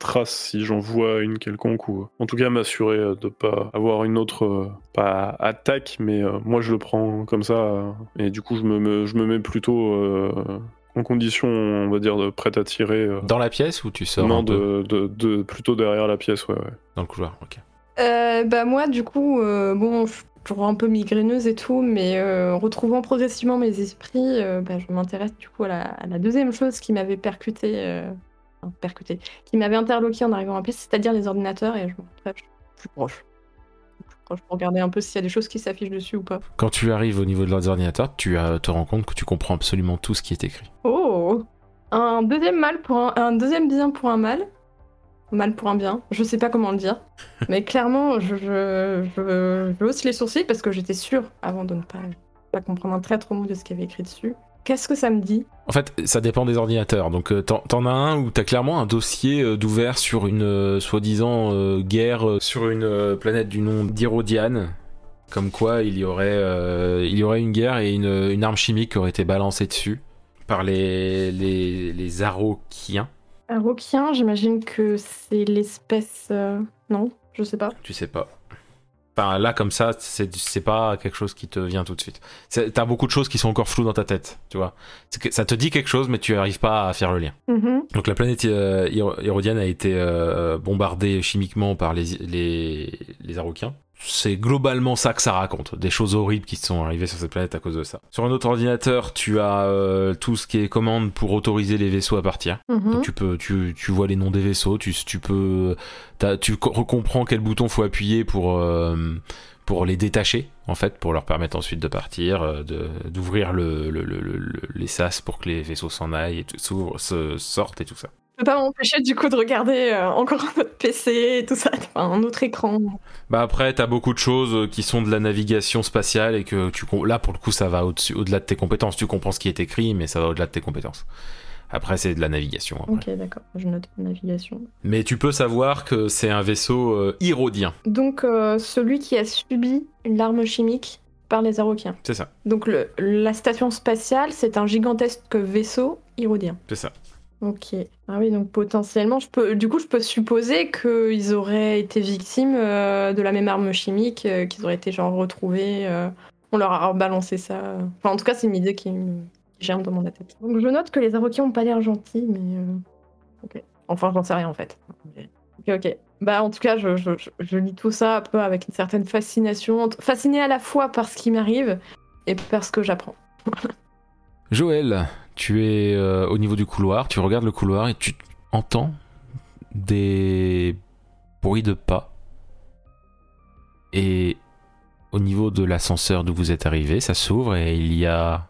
trace si j'en vois une quelconque, ou en tout cas m'assurer euh, de pas avoir une autre, euh, pas attaque, mais euh, moi je le prends comme ça, et du coup je me, me- je me mets plutôt euh, en condition, on va dire, de prête à tirer. euh, Dans la pièce ou tu sors non, un peu de, de, de- plutôt derrière la pièce, ouais, ouais. dans le couloir Ok. Euh, bah moi, du coup, euh, bon, je suis toujours un peu migraineuse et tout, mais euh, retrouvant progressivement mes esprits, euh, bah, je m'intéresse du coup à la, à la deuxième chose qui m'avait percuté, euh, enfin, percuté, qui m'avait interloqué en arrivant à la pièce, c'est-à-dire les ordinateurs, et je me rapproche plus proche. Plus proche pour regarder un peu s'il y a des choses qui s'affichent dessus ou pas. Quand tu arrives au niveau de l'ordinateur, tu euh, te rends compte que tu comprends absolument tout ce qui est écrit. Oh Un deuxième mal pour un, un deuxième bien pour un mal. Mal pour un bien, je sais pas comment le dire. Mais clairement, je, je, je, je hausse les sourcils parce que j'étais sûre, avant de ne pas, pas comprendre un traître mot de ce qu'il y avait écrit dessus. Qu'est-ce que ça me dit? En fait, ça dépend des ordinateurs. Donc, euh, t'en as un où t'as clairement un dossier euh, d'ouvert sur une euh, soi-disant guerre sur une planète du nom d'Hyrodiane. Comme quoi, il y aurait, il y aurait une guerre et une, une arme chimique qui aurait été balancée dessus par les, les, les Arokiens. Roquien, j'imagine que c'est l'espèce. Non, je sais pas. Tu sais pas. Enfin, là, comme ça, c'est c'est pas quelque chose qui te vient tout de suite. C'est- T'as beaucoup de choses qui sont encore floues dans ta tête, tu vois. C'est que Ça te dit quelque chose, mais tu arrives pas à faire le lien. Mhm. Donc la planète euh, Héro- Hérodiane a été euh, bombardée chimiquement par les, les, les. C'est globalement ça que ça raconte, des choses horribles qui sont arrivées sur cette planète à cause de ça. Sur un autre ordinateur, tu as euh, tout ce qui est commande pour autoriser les vaisseaux à partir. Mhm. Donc tu peux, tu, tu vois les noms des vaisseaux, tu, tu peux, tu co- comprends quel bouton faut appuyer pour euh, pour les détacher en fait, pour leur permettre ensuite de partir, euh, de d'ouvrir le, le, le- le- le- les sas pour que les vaisseaux s'en aillent et s'ouvrent, se sortent et tout ça. Peux pas m'empêcher du coup de regarder euh, encore un autre PC et tout ça, enfin, un autre écran. Bah après, t'as beaucoup de choses euh, qui sont de la navigation spatiale et que tu là pour le coup ça va au-dessus, au-delà de tes compétences. Tu comprends ce qui est écrit, mais ça va au-delà de tes compétences. Après, c'est de la navigation. après. Ok, d'accord, je note navigation. Mais tu peux savoir que c'est un vaisseau euh, hyrodien. Donc, euh, celui qui a subi une larme chimique par les Arokiens. C'est ça, Donc, le- la station spatiale, c'est un gigantesque vaisseau irodien. c'est ça. Ok. Ah oui, donc potentiellement, je peux, du coup, je peux supposer qu'ils auraient été victimes euh, de la même arme chimique, euh, qu'ils auraient été genre retrouvés. euh, on leur a balancé ça. Enfin, en tout cas, c'est une idée qui me qui germe dans mon tête. Donc, je note que les Arokiens ont pas l'air gentils, mais. euh, Ok. Enfin, j'en sais rien en fait. Ok, ok. Bah, en tout cas, je, je, je- je lis tout ça un peu avec une certaine fascination. Fascinée à la fois par ce qui m'arrive et par ce que j'apprends. Joël, tu es euh, au niveau du couloir, tu regardes le couloir et tu entends des bruits de pas. Et au niveau de l'ascenseur d'où vous êtes arrivé, ça s'ouvre et il y a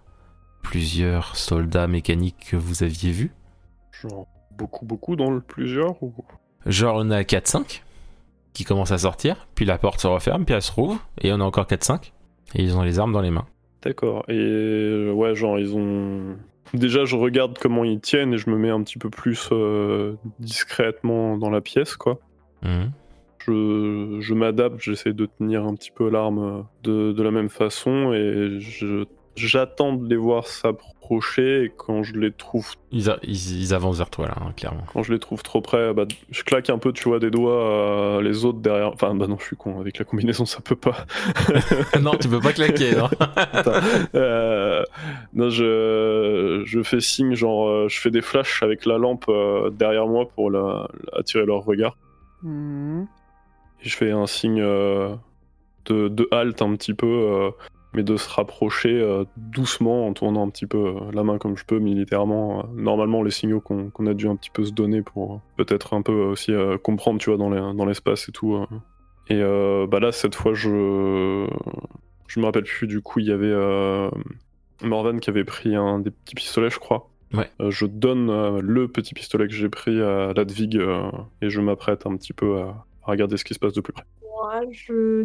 plusieurs soldats mécaniques que vous aviez vus. Genre beaucoup, beaucoup dans le plusieurs ou... Genre, on a 4-5 qui commencent à sortir, puis la porte se referme, puis elle se rouvre, et on a encore 4-5, et ils ont les armes dans les mains. D'accord. Et ouais, genre ils ont. Déjà, je regarde comment ils tiennent et je me mets un petit peu plus euh, discrètement dans la pièce, quoi. Mhm. Je, je m'adapte, j'essaie de tenir un petit peu l'arme de, de la même façon et je j'attends de les voir s'approcher et quand je les trouve Ils, a- ils- ils avancent vers toi là, hein, clairement. quand je les trouve trop près, bah, je claque un peu, tu vois, des doigts, euh, les autres derrière. Enfin, bah non, je suis con, avec la combinaison, ça peut pas. non, tu peux pas claquer. non. Euh, non, je, je fais signe, genre, euh, je fais des flashs avec la lampe euh, derrière moi pour la, attirer leur regard. Mhm. Et je fais un signe de, de halte un petit peu, euh, mais de se rapprocher euh, doucement en tournant un petit peu euh, la main comme je peux militairement. Euh, normalement, les signaux qu'on a dû un petit peu se donner pour peut-être un peu aussi comprendre, tu vois, dans les- dans l'espace et tout. Et euh, bah là, cette fois, je je me rappelle plus. Du coup, il y avait euh, Morvan qui avait pris un des petits pistolets, je crois. Ouais. Euh, je donne le petit pistolet que j'ai pris à Ladvig et je m'apprête un petit peu à, à regarder ce qui se passe de plus près.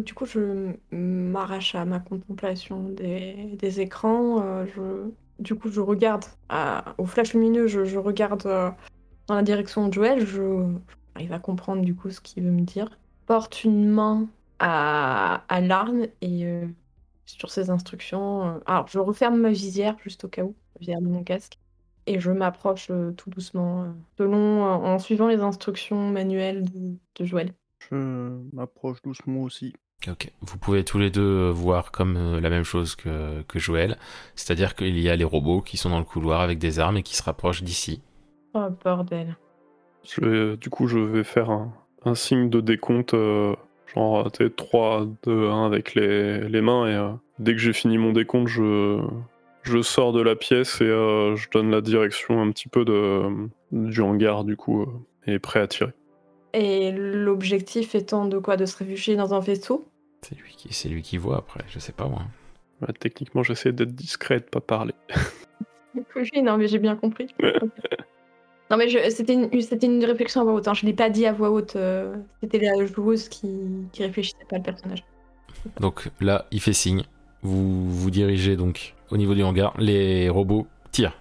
Du coup, je m'arrache à ma contemplation des, écrans. euh, du coup, je regarde au flash lumineux, je, regarde euh, dans la direction de Joël. Je, j'arrive à comprendre du coup ce qu'il veut me dire. Porte une main à, à l'arme et euh, sur ses instructions. alors, je referme ma visière juste au cas où, de mon casque. Et je m'approche tout doucement, en suivant les instructions manuelles de, de Joël. Je m'approche doucement aussi. Ok. Vous pouvez tous les deux euh, voir comme euh, la même chose que, que Joël, c'est-à-dire qu'il y a les robots qui sont dans le couloir avec des armes et qui se rapprochent d'ici. Oh bordel. Je vais- du coup, je vais faire un, un signe de décompte, euh, genre tu sais, 3, 2, 1 avec les, les mains, et euh, dès que j'ai fini mon décompte, je, je sors de la pièce et euh, je donne la direction un petit peu de, du hangar, du coup, euh, et prêt à tirer. Et l'objectif étant de quoi? De se réfugier dans un vaisseau C'est lui qui, c'est lui qui voit après, je sais pas moi. Techniquement, j'essaie d'être discret, de pas parler. Oui, non, mais j'ai bien compris. non, mais je- c'était une, c'était une réflexion à voix haute. hein. Je l'ai pas dit à voix haute. euh, c'était la joueuse qui, qui réfléchissait pas le personnage. Donc là, il fait signe. Vous vous dirigez donc au niveau du hangar. Les robots tirent.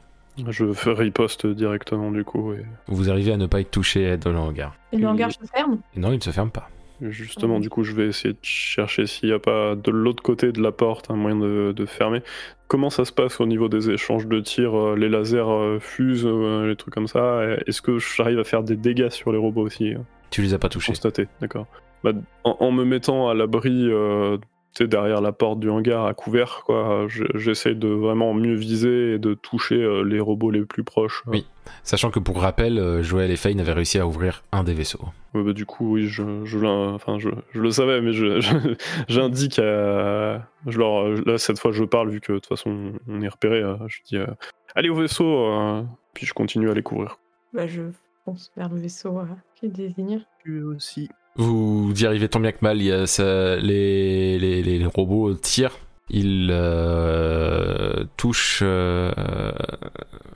Je fais riposte directement, du coup, et Vous arrivez à ne pas être touché dans le hangar. Et le hangar se ferme? Et non, il ne se ferme pas. Justement, du coup, je vais essayer de chercher s'il n'y a pas de l'autre côté de la porte un moyen de, de fermer. Comment ça se passe au niveau des échanges de tirs euh, Les lasers euh, fusent, euh, les trucs comme ça. Est-ce que j'arrive à faire des dégâts sur les robots aussi Tu les as pas touchés. Constaté, d'accord. Bah, en, en me mettant à l'abri euh, derrière la porte du hangar à couvert, quoi, je- j'essaie de vraiment mieux viser et de toucher euh, les robots les plus proches. Oui. Sachant que pour rappel, euh, Joël et Fane avaient réussi à ouvrir un des vaisseaux. Ouais, bah, du coup, oui, je, je, l'in- enfin, je, je le savais, mais je, je- j'indique à. Je leur, là, cette fois, je parle, vu que de toute façon, on est repéré. euh, Je dis euh, Allez au vaisseau euh, Puis je continue à les couvrir. bah, Je fonce vers le vaisseau euh, qui désigne. Tu aussi. Vous y arrivez tant bien que mal, les, robots tirent, ils euh, touchent... euh,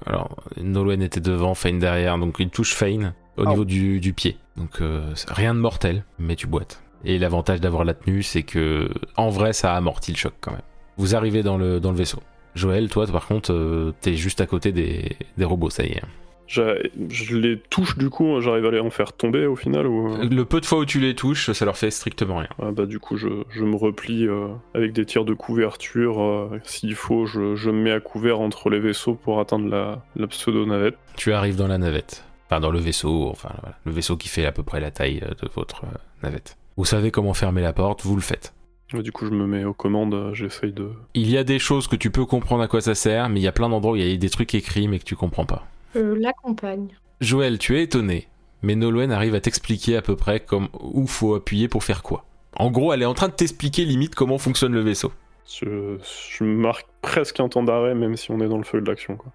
alors, Nolwenn était devant, Fane derrière, donc ils touchent Fane au niveau du, pied. Donc euh, rien de mortel, mais tu boites. Et l'avantage d'avoir la tenue, c'est que en vrai, ça amortit le choc quand même. Vous arrivez dans le, vaisseau. Joël, toi, par contre, t'es juste à côté des robots, ça y est. Je les touche, du coup, j'arrive à les en faire tomber au final ou... euh Le peu de fois où tu les touches, ça leur fait strictement rien. Ah, bah, Du coup, je, je me replie euh, avec des tirs de couverture. euh, S'il faut, je, je me mets à couvert entre les vaisseaux pour atteindre la, la pseudo-navette. Tu arrives dans la navette. Enfin, dans le vaisseau, enfin, voilà, le vaisseau qui fait à peu près la taille de votre navette. Vous savez comment fermer la porte, vous le faites. Du coup, je me mets aux commandes, j'essaye de... Il y a des choses que tu peux comprendre à quoi ça sert, mais il y a plein d'endroits où il y a des trucs écrits mais que tu comprends pas. Je l'accompagne. Joël, tu es étonné, mais Nolwenn arrive à t'expliquer à peu près comme où faut appuyer pour faire quoi. En gros, elle est en train de t'expliquer limite comment fonctionne le vaisseau. Je, je marque presque un temps d'arrêt, même si on est dans le feu de l'action. quoi.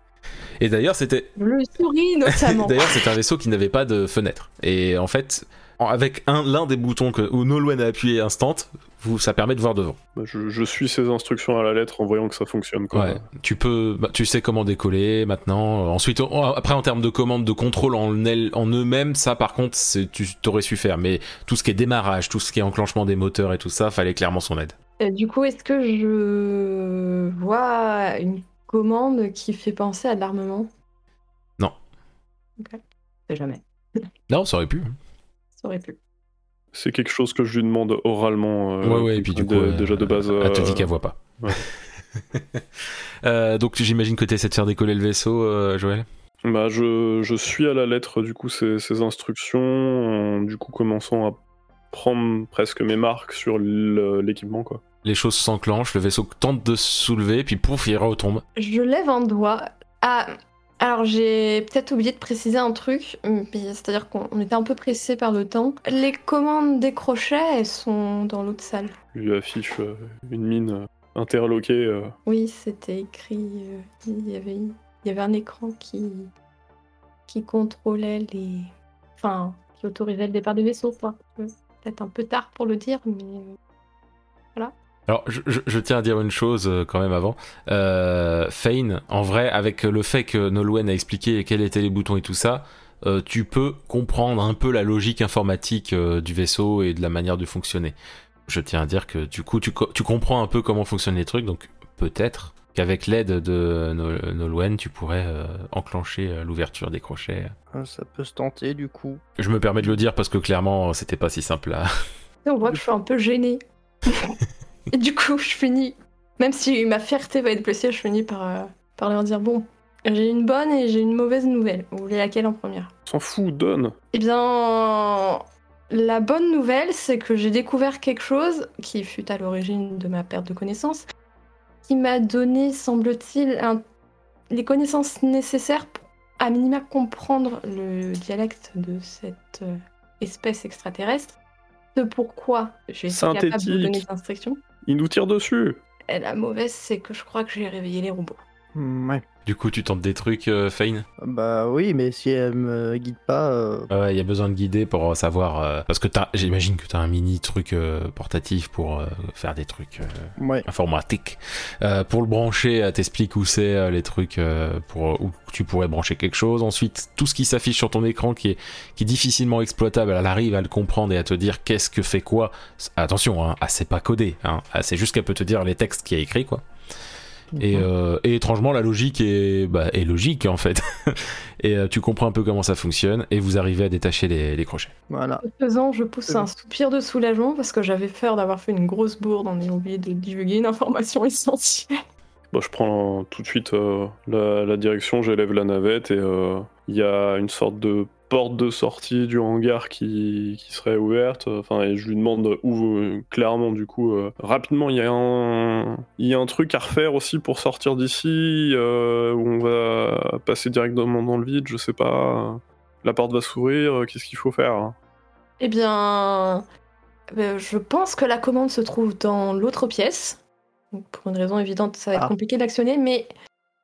Et d'ailleurs, c'était Le souris notamment. D'ailleurs, c'est un vaisseau qui n'avait pas de fenêtre. Et en fait, avec un l'un des boutons que où Nolwenn a appuyé instant, vous, ça permet de voir devant. Bah, Je, je suis ces instructions à la lettre en voyant que ça fonctionne. Quoi. Ouais. Tu peux, bah, tu sais comment décoller maintenant. Ensuite, en- après en termes de commandes de contrôle en, eux-mêmes, ça par contre, tu t'aurais su faire. Mais tout ce qui est démarrage, tout ce qui est enclenchement des moteurs et tout ça, fallait clairement son aide. Euh, du coup, est-ce que je vois une commande qui fait penser à de l'armement? Non. Ok. C'est jamais. Non, ça aurait pu. Ça aurait pu. C'est quelque chose que je lui demande oralement. euh, ouais, ouais. Et puis du coup, euh, déjà de base. elle te euh, dit qu'elle voit pas. Euh, donc j'imagine que tu essaies de faire décoller le vaisseau, euh, Joël? Bah, je, je suis à la lettre du coup ces, ces instructions, en, du coup commençant à prendre presque mes marques sur l'équipement quoi. Les choses s'enclenchent, le vaisseau tente de se soulever, puis pouf, il retombe. Je lève un doigt. Ah, alors j'ai peut-être oublié de préciser un truc, mais c'est-à-dire qu'on on était un peu pressé par le temps. Les commandes des crochets, elles sont dans l'autre salle. Lui affiche euh, une mine euh, interloquée. euh, Oui, c'était écrit. euh, il, y avait, il y avait un écran qui, qui contrôlait les. Enfin, qui autorisait le départ du vaisseau, quoi. Euh, Peut-être un peu tard pour le dire, mais. euh, Alors, je, je- je tiens à dire une chose euh, quand même avant. Euh, Fane, en vrai, avec le fait que Nolwenn a expliqué quels étaient les boutons et tout ça, euh, tu peux comprendre un peu la logique informatique euh, du vaisseau et de la manière de fonctionner. Je tiens à dire que du coup, tu, co- tu comprends un peu comment fonctionnent les trucs, donc peut-être qu'avec l'aide de No- Nolwenn, tu pourrais euh, enclencher euh, l'ouverture des crochets. Euh, Ça peut se tenter du coup. Je me permets de le dire parce que clairement, c'était pas si simple à. Et on voit que je suis un peu gênée. et du coup, je finis. Même si ma fierté va être blessée, je finis par, euh, par leur dire Bon, j'ai une bonne et j'ai une mauvaise nouvelle. Vous voulez laquelle en première? S'en fout, donne. Eh bien, la bonne nouvelle, c'est que j'ai découvert quelque chose qui fut à l'origine de ma perte de connaissances, qui m'a donné, semble-t-il, un- les connaissances nécessaires pour à minima comprendre le dialecte de cette euh, espèce extraterrestre. Ce pourquoi je suis capable de donner des instructions. Il nous tire dessus. Et la mauvaise, c'est que je crois que j'ai réveillé les robots. Hmm, Ouais. Du coup, tu tentes des trucs, euh, Fane? Bah oui, mais si elle me guide pas, euh, Ouais, il y a besoin de guider pour euh, savoir. euh, parce que t'as- j'imagine que tu as un mini truc euh, portatif pour faire des trucs ouais. informatiques. Pour le brancher, elle t'explique où c'est les trucs pour où tu pourrais brancher quelque chose. Ensuite, tout ce qui s'affiche sur ton écran qui est, qui est difficilement exploitable, elle arrive à le comprendre et à te dire qu'est-ce que fait quoi. Attention, hein, ah, c'est pas codé. Hein, Ah, c'est juste qu'elle peut te dire les textes qu'il y a écrit, quoi. Et, Mhm. euh, et étrangement, la logique est, bah, est logique en fait. et euh, tu comprends un peu comment ça fonctionne et vous arrivez à détacher les, les crochets. Voilà. Faisant, je pousse un soupir de soulagement parce que j'avais peur d'avoir fait une grosse bourde en ayant oublié de divulguer une information essentielle. Bon, je prends tout de suite euh, la, la direction, j'élève la navette et euh, il y a une sorte de porte de sortie du hangar qui, qui serait ouverte. Enfin, et je lui demande où euh, clairement du coup euh, rapidement il y a un il y a un truc à refaire aussi pour sortir d'ici euh, où on va passer directement dans le vide. Je sais pas. La porte va s'ouvrir. euh, Qu'est-ce qu'il faut faire Eh bien, euh, je pense que la commande se trouve dans l'autre pièce. Donc, pour une raison évidente, ça va être Ah. compliqué d'actionner, mais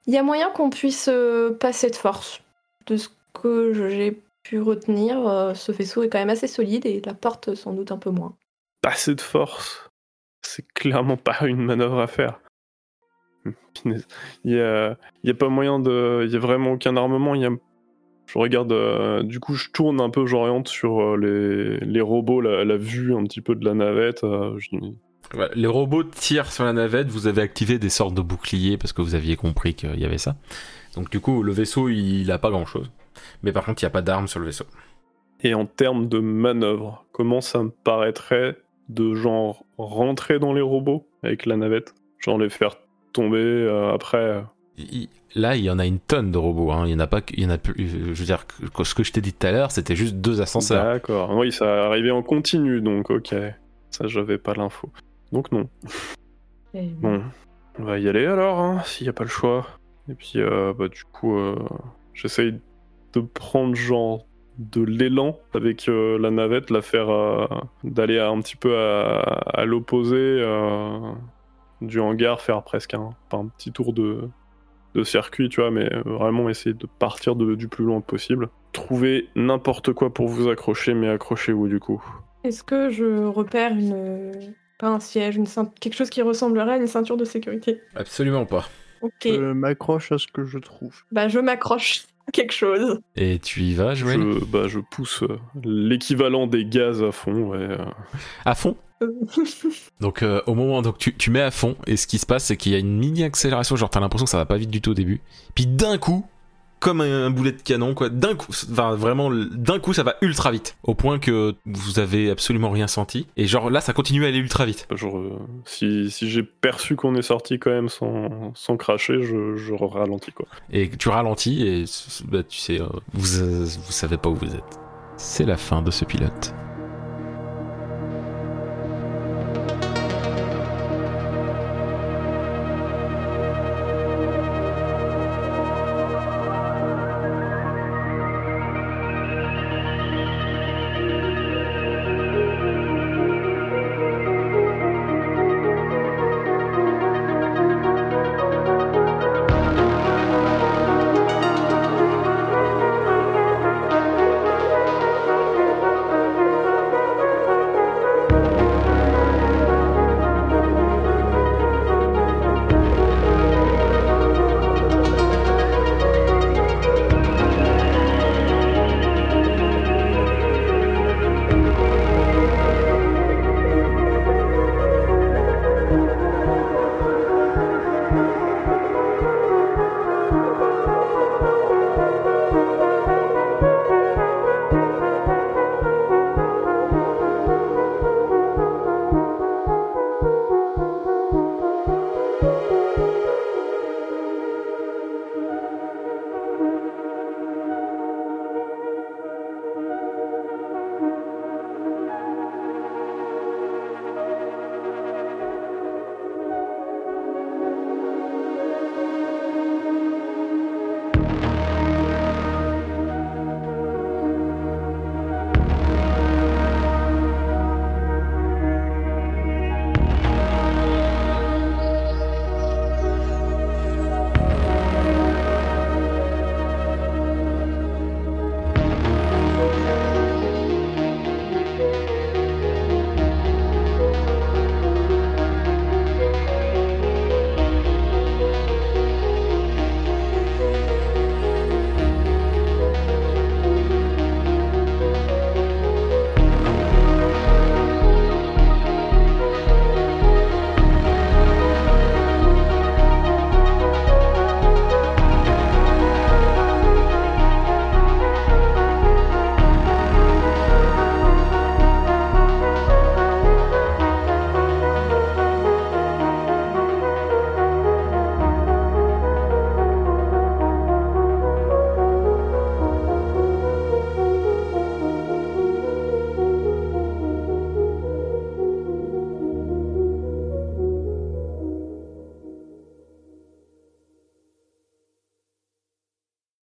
il y a moyen qu'on puisse euh, passer de force. De ce que j'ai pu retenir, euh, ce vaisseau est quand même assez solide et la porte sans doute un peu moins. Passer de force, c'est clairement pas une manœuvre à faire. Il y a, il y a pas moyen de. Il y a vraiment aucun armement. Il y a... Je regarde. euh, du coup, je tourne un peu, j'oriente sur euh, les, les robots, la, la vue un petit peu de la navette. euh, je dis, Ouais, les robots tirent sur la navette, vous avez activé des sortes de boucliers parce que vous aviez compris qu'il y avait ça. Donc du coup, le vaisseau, il a pas grand-chose. Mais par contre, il n'y a pas d'armes sur le vaisseau. Et en termes de manœuvre, comment ça me paraîtrait de genre rentrer dans les robots avec la navette Genre les faire tomber euh, après. Il- Là, il y en a une tonne de robots. Hein. Il y en a pas, il y en a plus. Je veux dire, ce que je t'ai dit tout à l'heure, c'était juste deux ascenseurs. D'accord. Oui, ça arrivait en continu, donc ok. Ça, j'avais pas l'info. Donc non. Et- Bon, on va y aller alors, hein, s'il n'y a pas le choix. Et puis, euh, bah, du coup, euh, j'essaye de prendre genre de l'élan avec euh, la navette, la faire euh, d'aller un petit peu à, à l'opposé euh, du hangar, faire presque un, petit tour de, de circuit, tu vois, mais vraiment essayer de partir de- du plus loin possible. Trouver n'importe quoi pour vous accrocher, mais accrochez-vous du coup. Est-ce que je repère une. Pas un siège, une ceint- quelque chose qui ressemblerait à une ceinture de sécurité? Absolument pas. Ok. Je m'accroche à ce que je trouve. Bah, je m'accroche quelque chose. Et tu y vas, Joël Je, bah, je pousse euh, l'équivalent des gaz à fond, ouais. euh. À fond Donc euh, au moment donc tu, tu mets à fond et ce qui se passe c'est qu'il y a une mini accélération genre t'as l'impression que ça va pas vite du tout au début puis d'un coup comme un, un boulet de canon, quoi. D'un coup, enfin vraiment, d'un coup, ça va ultra vite, au point que vous avez absolument rien senti. Et genre là, ça continue à aller ultra vite. Genre, euh, si si j'ai perçu qu'on est sorti quand même sans, sans cracher, je, je ralentis quoi. Et tu ralentis et bah, tu sais, euh, vous, euh, vous savez pas où vous êtes. C'est la fin de ce pilote.